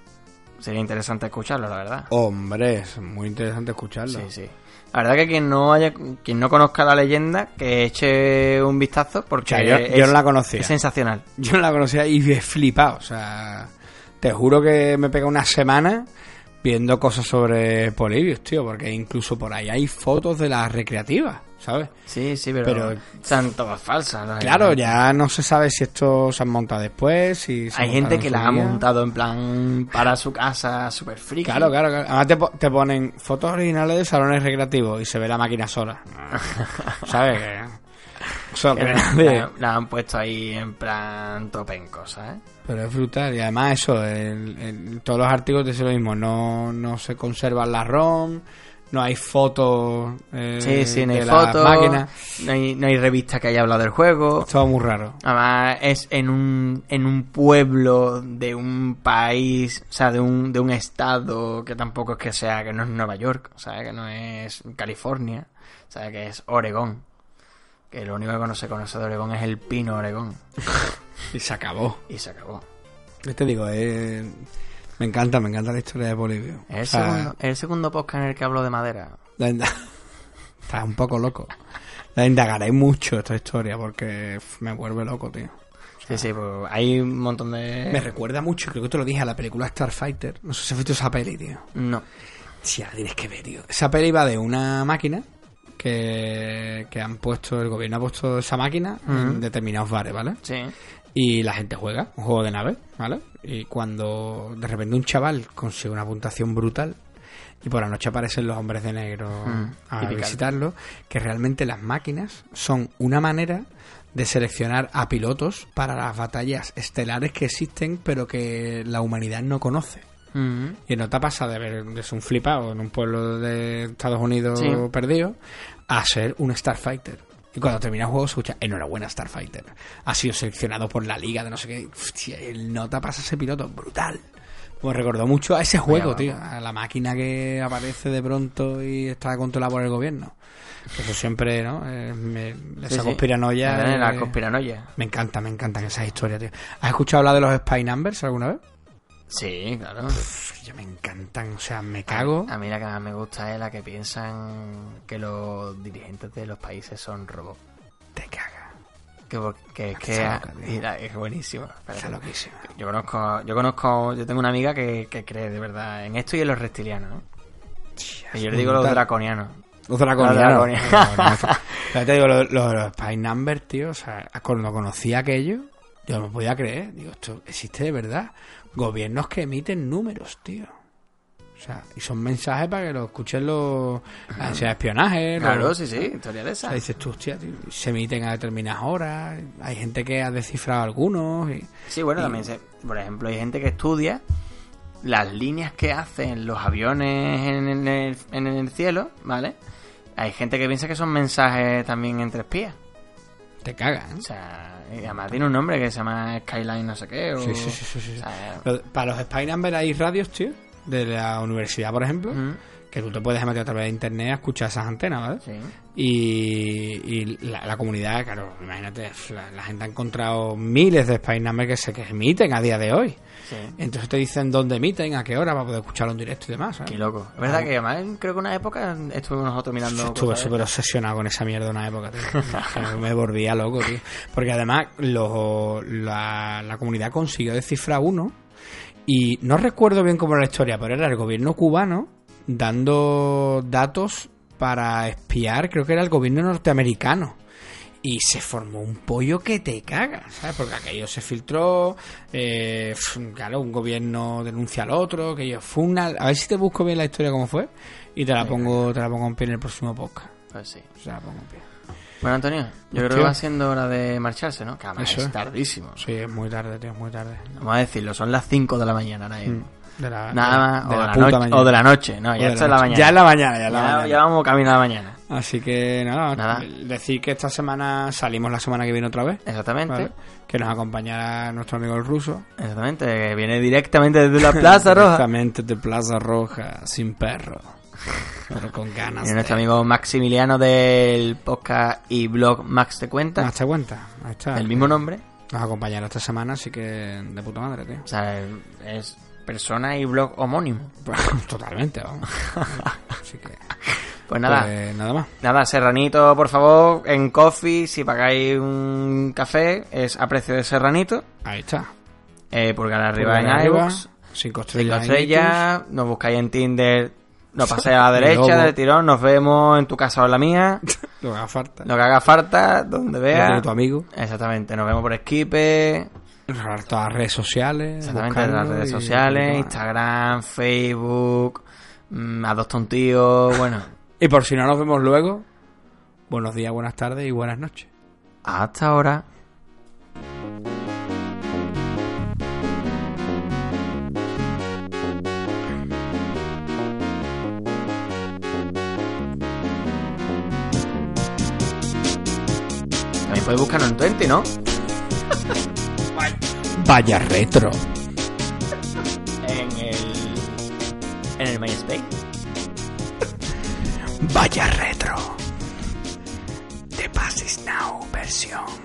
Sería interesante escucharlo, la verdad. Hombre, es muy interesante escucharlo. Sí, sí. La verdad que quien no haya, quien no conozca la leyenda, que eche un vistazo O porque sea, yo, es, yo no la conocía. es sensacional. Yo no la conocía y he flipado. O sea, te juro que me pega una semana viendo cosas sobre Polybius, tío, porque incluso por ahí hay fotos de las recreativas, ¿sabes? Sí, sí, pero, Pero- son todas falsas. la Claro, ya no se sabe si esto se han montado después, si se Hay gente que en la su ha montado en plan para su casa, super friki. Claro, claro, claro. Además te, po- te ponen fotos originales de salones recreativos y se ve la máquina sola. ¿Sabes? Que la, han puesto ahí en plan topen cosas, ¿eh? Pero es brutal. Y además eso, el- el- todos los artículos dicen lo mismo. No, no se conservan la ROM, no hay fotos eh, Sí, sí, no hay de las fotos, máquinas. no hay, no hay revista que haya hablado del juego. Es todo muy raro. Además, es en un, en un pueblo de un país, o sea, de un, de un estado que tampoco es que sea, que no es Nueva York, o sea, que no es California, o sea, que es Oregón. Que lo único que no se conoce de Oregón es el pino Oregón. Y se acabó. Y se acabó. Yo te digo, eh, me encanta, me encanta la historia de Bolivia. Es el, O sea, segundo, es el segundo podcast en el que hablo de madera. la Está un poco loco. La indagaré mucho esta historia porque me vuelve loco, tío. Sí, sí, pues hay un montón de... Me recuerda mucho, creo que te lo dije, a la película Starfighter. No sé si has visto esa peli, tío. No. Sí, la tienes que ver, tío. Esa peli va de una máquina que, que han puesto, el gobierno ha puesto esa máquina en determinados bares, ¿vale? Sí. Y la gente juega, un juego de nave, ¿vale? Y cuando de repente un chaval consigue una puntuación brutal y por la noche aparecen los hombres de negro Mm, a visitarlo, que realmente las máquinas son una manera de seleccionar a pilotos para las batallas estelares que existen pero que la humanidad no conoce. Mm. Y no te pasa de ver un flipado en un pueblo de Estados Unidos Sí. perdido a ser un Starfighter. Y cuando termina el juego se escucha, enhorabuena Starfighter. Ha sido seleccionado por la liga de no sé qué. El nota pasa ese piloto, brutal. Pues recordó mucho a ese juego, tío. A la máquina que aparece de pronto y está controlada por el gobierno. Eso siempre, ¿no? Eh, me- esa sí. conspiranoia. Eh, La eh, conspiranoia. me encanta, me encantan esas historias, tío. ¿Has escuchado hablar de los Spy Numbers alguna vez? Sí, claro. Pff, yo me encantan, o sea, me cago. A mí la que más me gusta es la que piensan que los dirigentes de los países son robots. Te caga. Que, es que loca, mira, es buenísimo. Está loquísima. Yo conozco, yo conozco, yo tengo una amiga que, que cree de verdad en esto y en los reptilianos. ¿no? Y yo le digo los draconianos. Los draconianos. Los draconianos. Te digo, los, los, los Spy Numbers, tío, o sea, cuando conocí aquello, yo no me podía creer. Digo, esto existe de verdad. Gobiernos que emiten números, tío. O sea, y son mensajes para que lo escuchen los... ah, sea espionaje. Claro, los- sí, sí, historia de O esa. sea, dices tú, hostia, tío, se emiten a determinadas horas. Hay gente que ha descifrado algunos. Y... Sí, bueno, Y- también, se, por ejemplo, hay gente que estudia las líneas que hacen los aviones en el, en el cielo, ¿vale? Hay gente que piensa que son mensajes también entre espías. Te cagan. O sea, y además tiene un nombre que se llama Skyline no sé qué. O, Sí, sí, sí, sí, sí. o sea, Lo- Para los Number hay radios, tío, de la universidad, por ejemplo, que tú te puedes meter a través de internet a escuchar esas antenas, ¿vale? sí. Y, y la, la comunidad, claro, imagínate, la, la gente ha encontrado miles de Number que se que emiten a día de hoy. Sí. Entonces te dicen dónde emiten, a qué hora, para poder escucharlo en directo y demás, ¿sabes? Qué loco. Es verdad que además creo que una época estuvimos nosotros mirando. Estuve de- súper obsesionado con esa mierda una época, tío. Me volvía loco, tío. Porque además lo- la, la comunidad consiguió descifrar uno y no recuerdo bien cómo era la historia, pero era el gobierno cubano dando datos para espiar, creo que era el gobierno norteamericano. Y se formó un pollo que te cagas, ¿sabes? Porque aquello se filtró, eh, claro, un gobierno denuncia al otro, aquello fue una... A ver si te busco bien la historia cómo fue y te la pongo te la pongo en pie en el próximo podcast. Pues sí. Se la pongo en pie. Bueno, Antonio, yo creo que va siendo hora de marcharse, ¿no? Que además Eso es tardísimo. Sí, es muy tarde, tío, es muy tarde. Vamos a decirlo, son las 5 de la mañana, ahora mismo. De la, Nada más, de o, la la noche, o de la noche, no, ya está la en la mañana. Ya es la mañana, ya es la Ya- mañana. ya vamos camino a la mañana. Así que nada, Nada. decir que esta semana salimos la semana que viene otra vez. Exactamente. ¿vale? Que nos acompañará nuestro amigo el ruso. Exactamente, que viene directamente desde la Plaza Roja. Directamente de Plaza Roja, sin perro. Pero con ganas. Y nuestro amigo Maximiliano del podcast y blog Max Te Cuenta, Hazte cuenta. Ahí está. el mismo nombre. Nos acompañará esta semana, así que de puta madre, tío. O sea, es persona y blog homónimo. Totalmente, vamos. Así que. Pues nada, pues nada más. nada, serranito, por favor, en Coffee, si pagáis un café, es a precio de serranito. Ahí está. Eh, pulgar arriba Pulgar en iVoox. Cinco Cinco estrellas. en estrellas, nos buscáis en Tinder, nos pasáis a la derecha del tirón, nos vemos en tu casa o en la mía. Lo que haga falta. lo que haga falta, donde Lo vea. tiene tu amigo. Exactamente, nos vemos por Skype, Todas las redes sociales. exactamente en las buscarlo redes sociales, y- Instagram, Facebook, mm, adopta un tío, bueno, Y por si no nos vemos luego, buenos días, buenas tardes y buenas noches. hasta ahora. También puedes buscarnos en Twenty, ¿no? Vaya retro. En el. En el MySpace. Vaya retro. The Pass is Now versión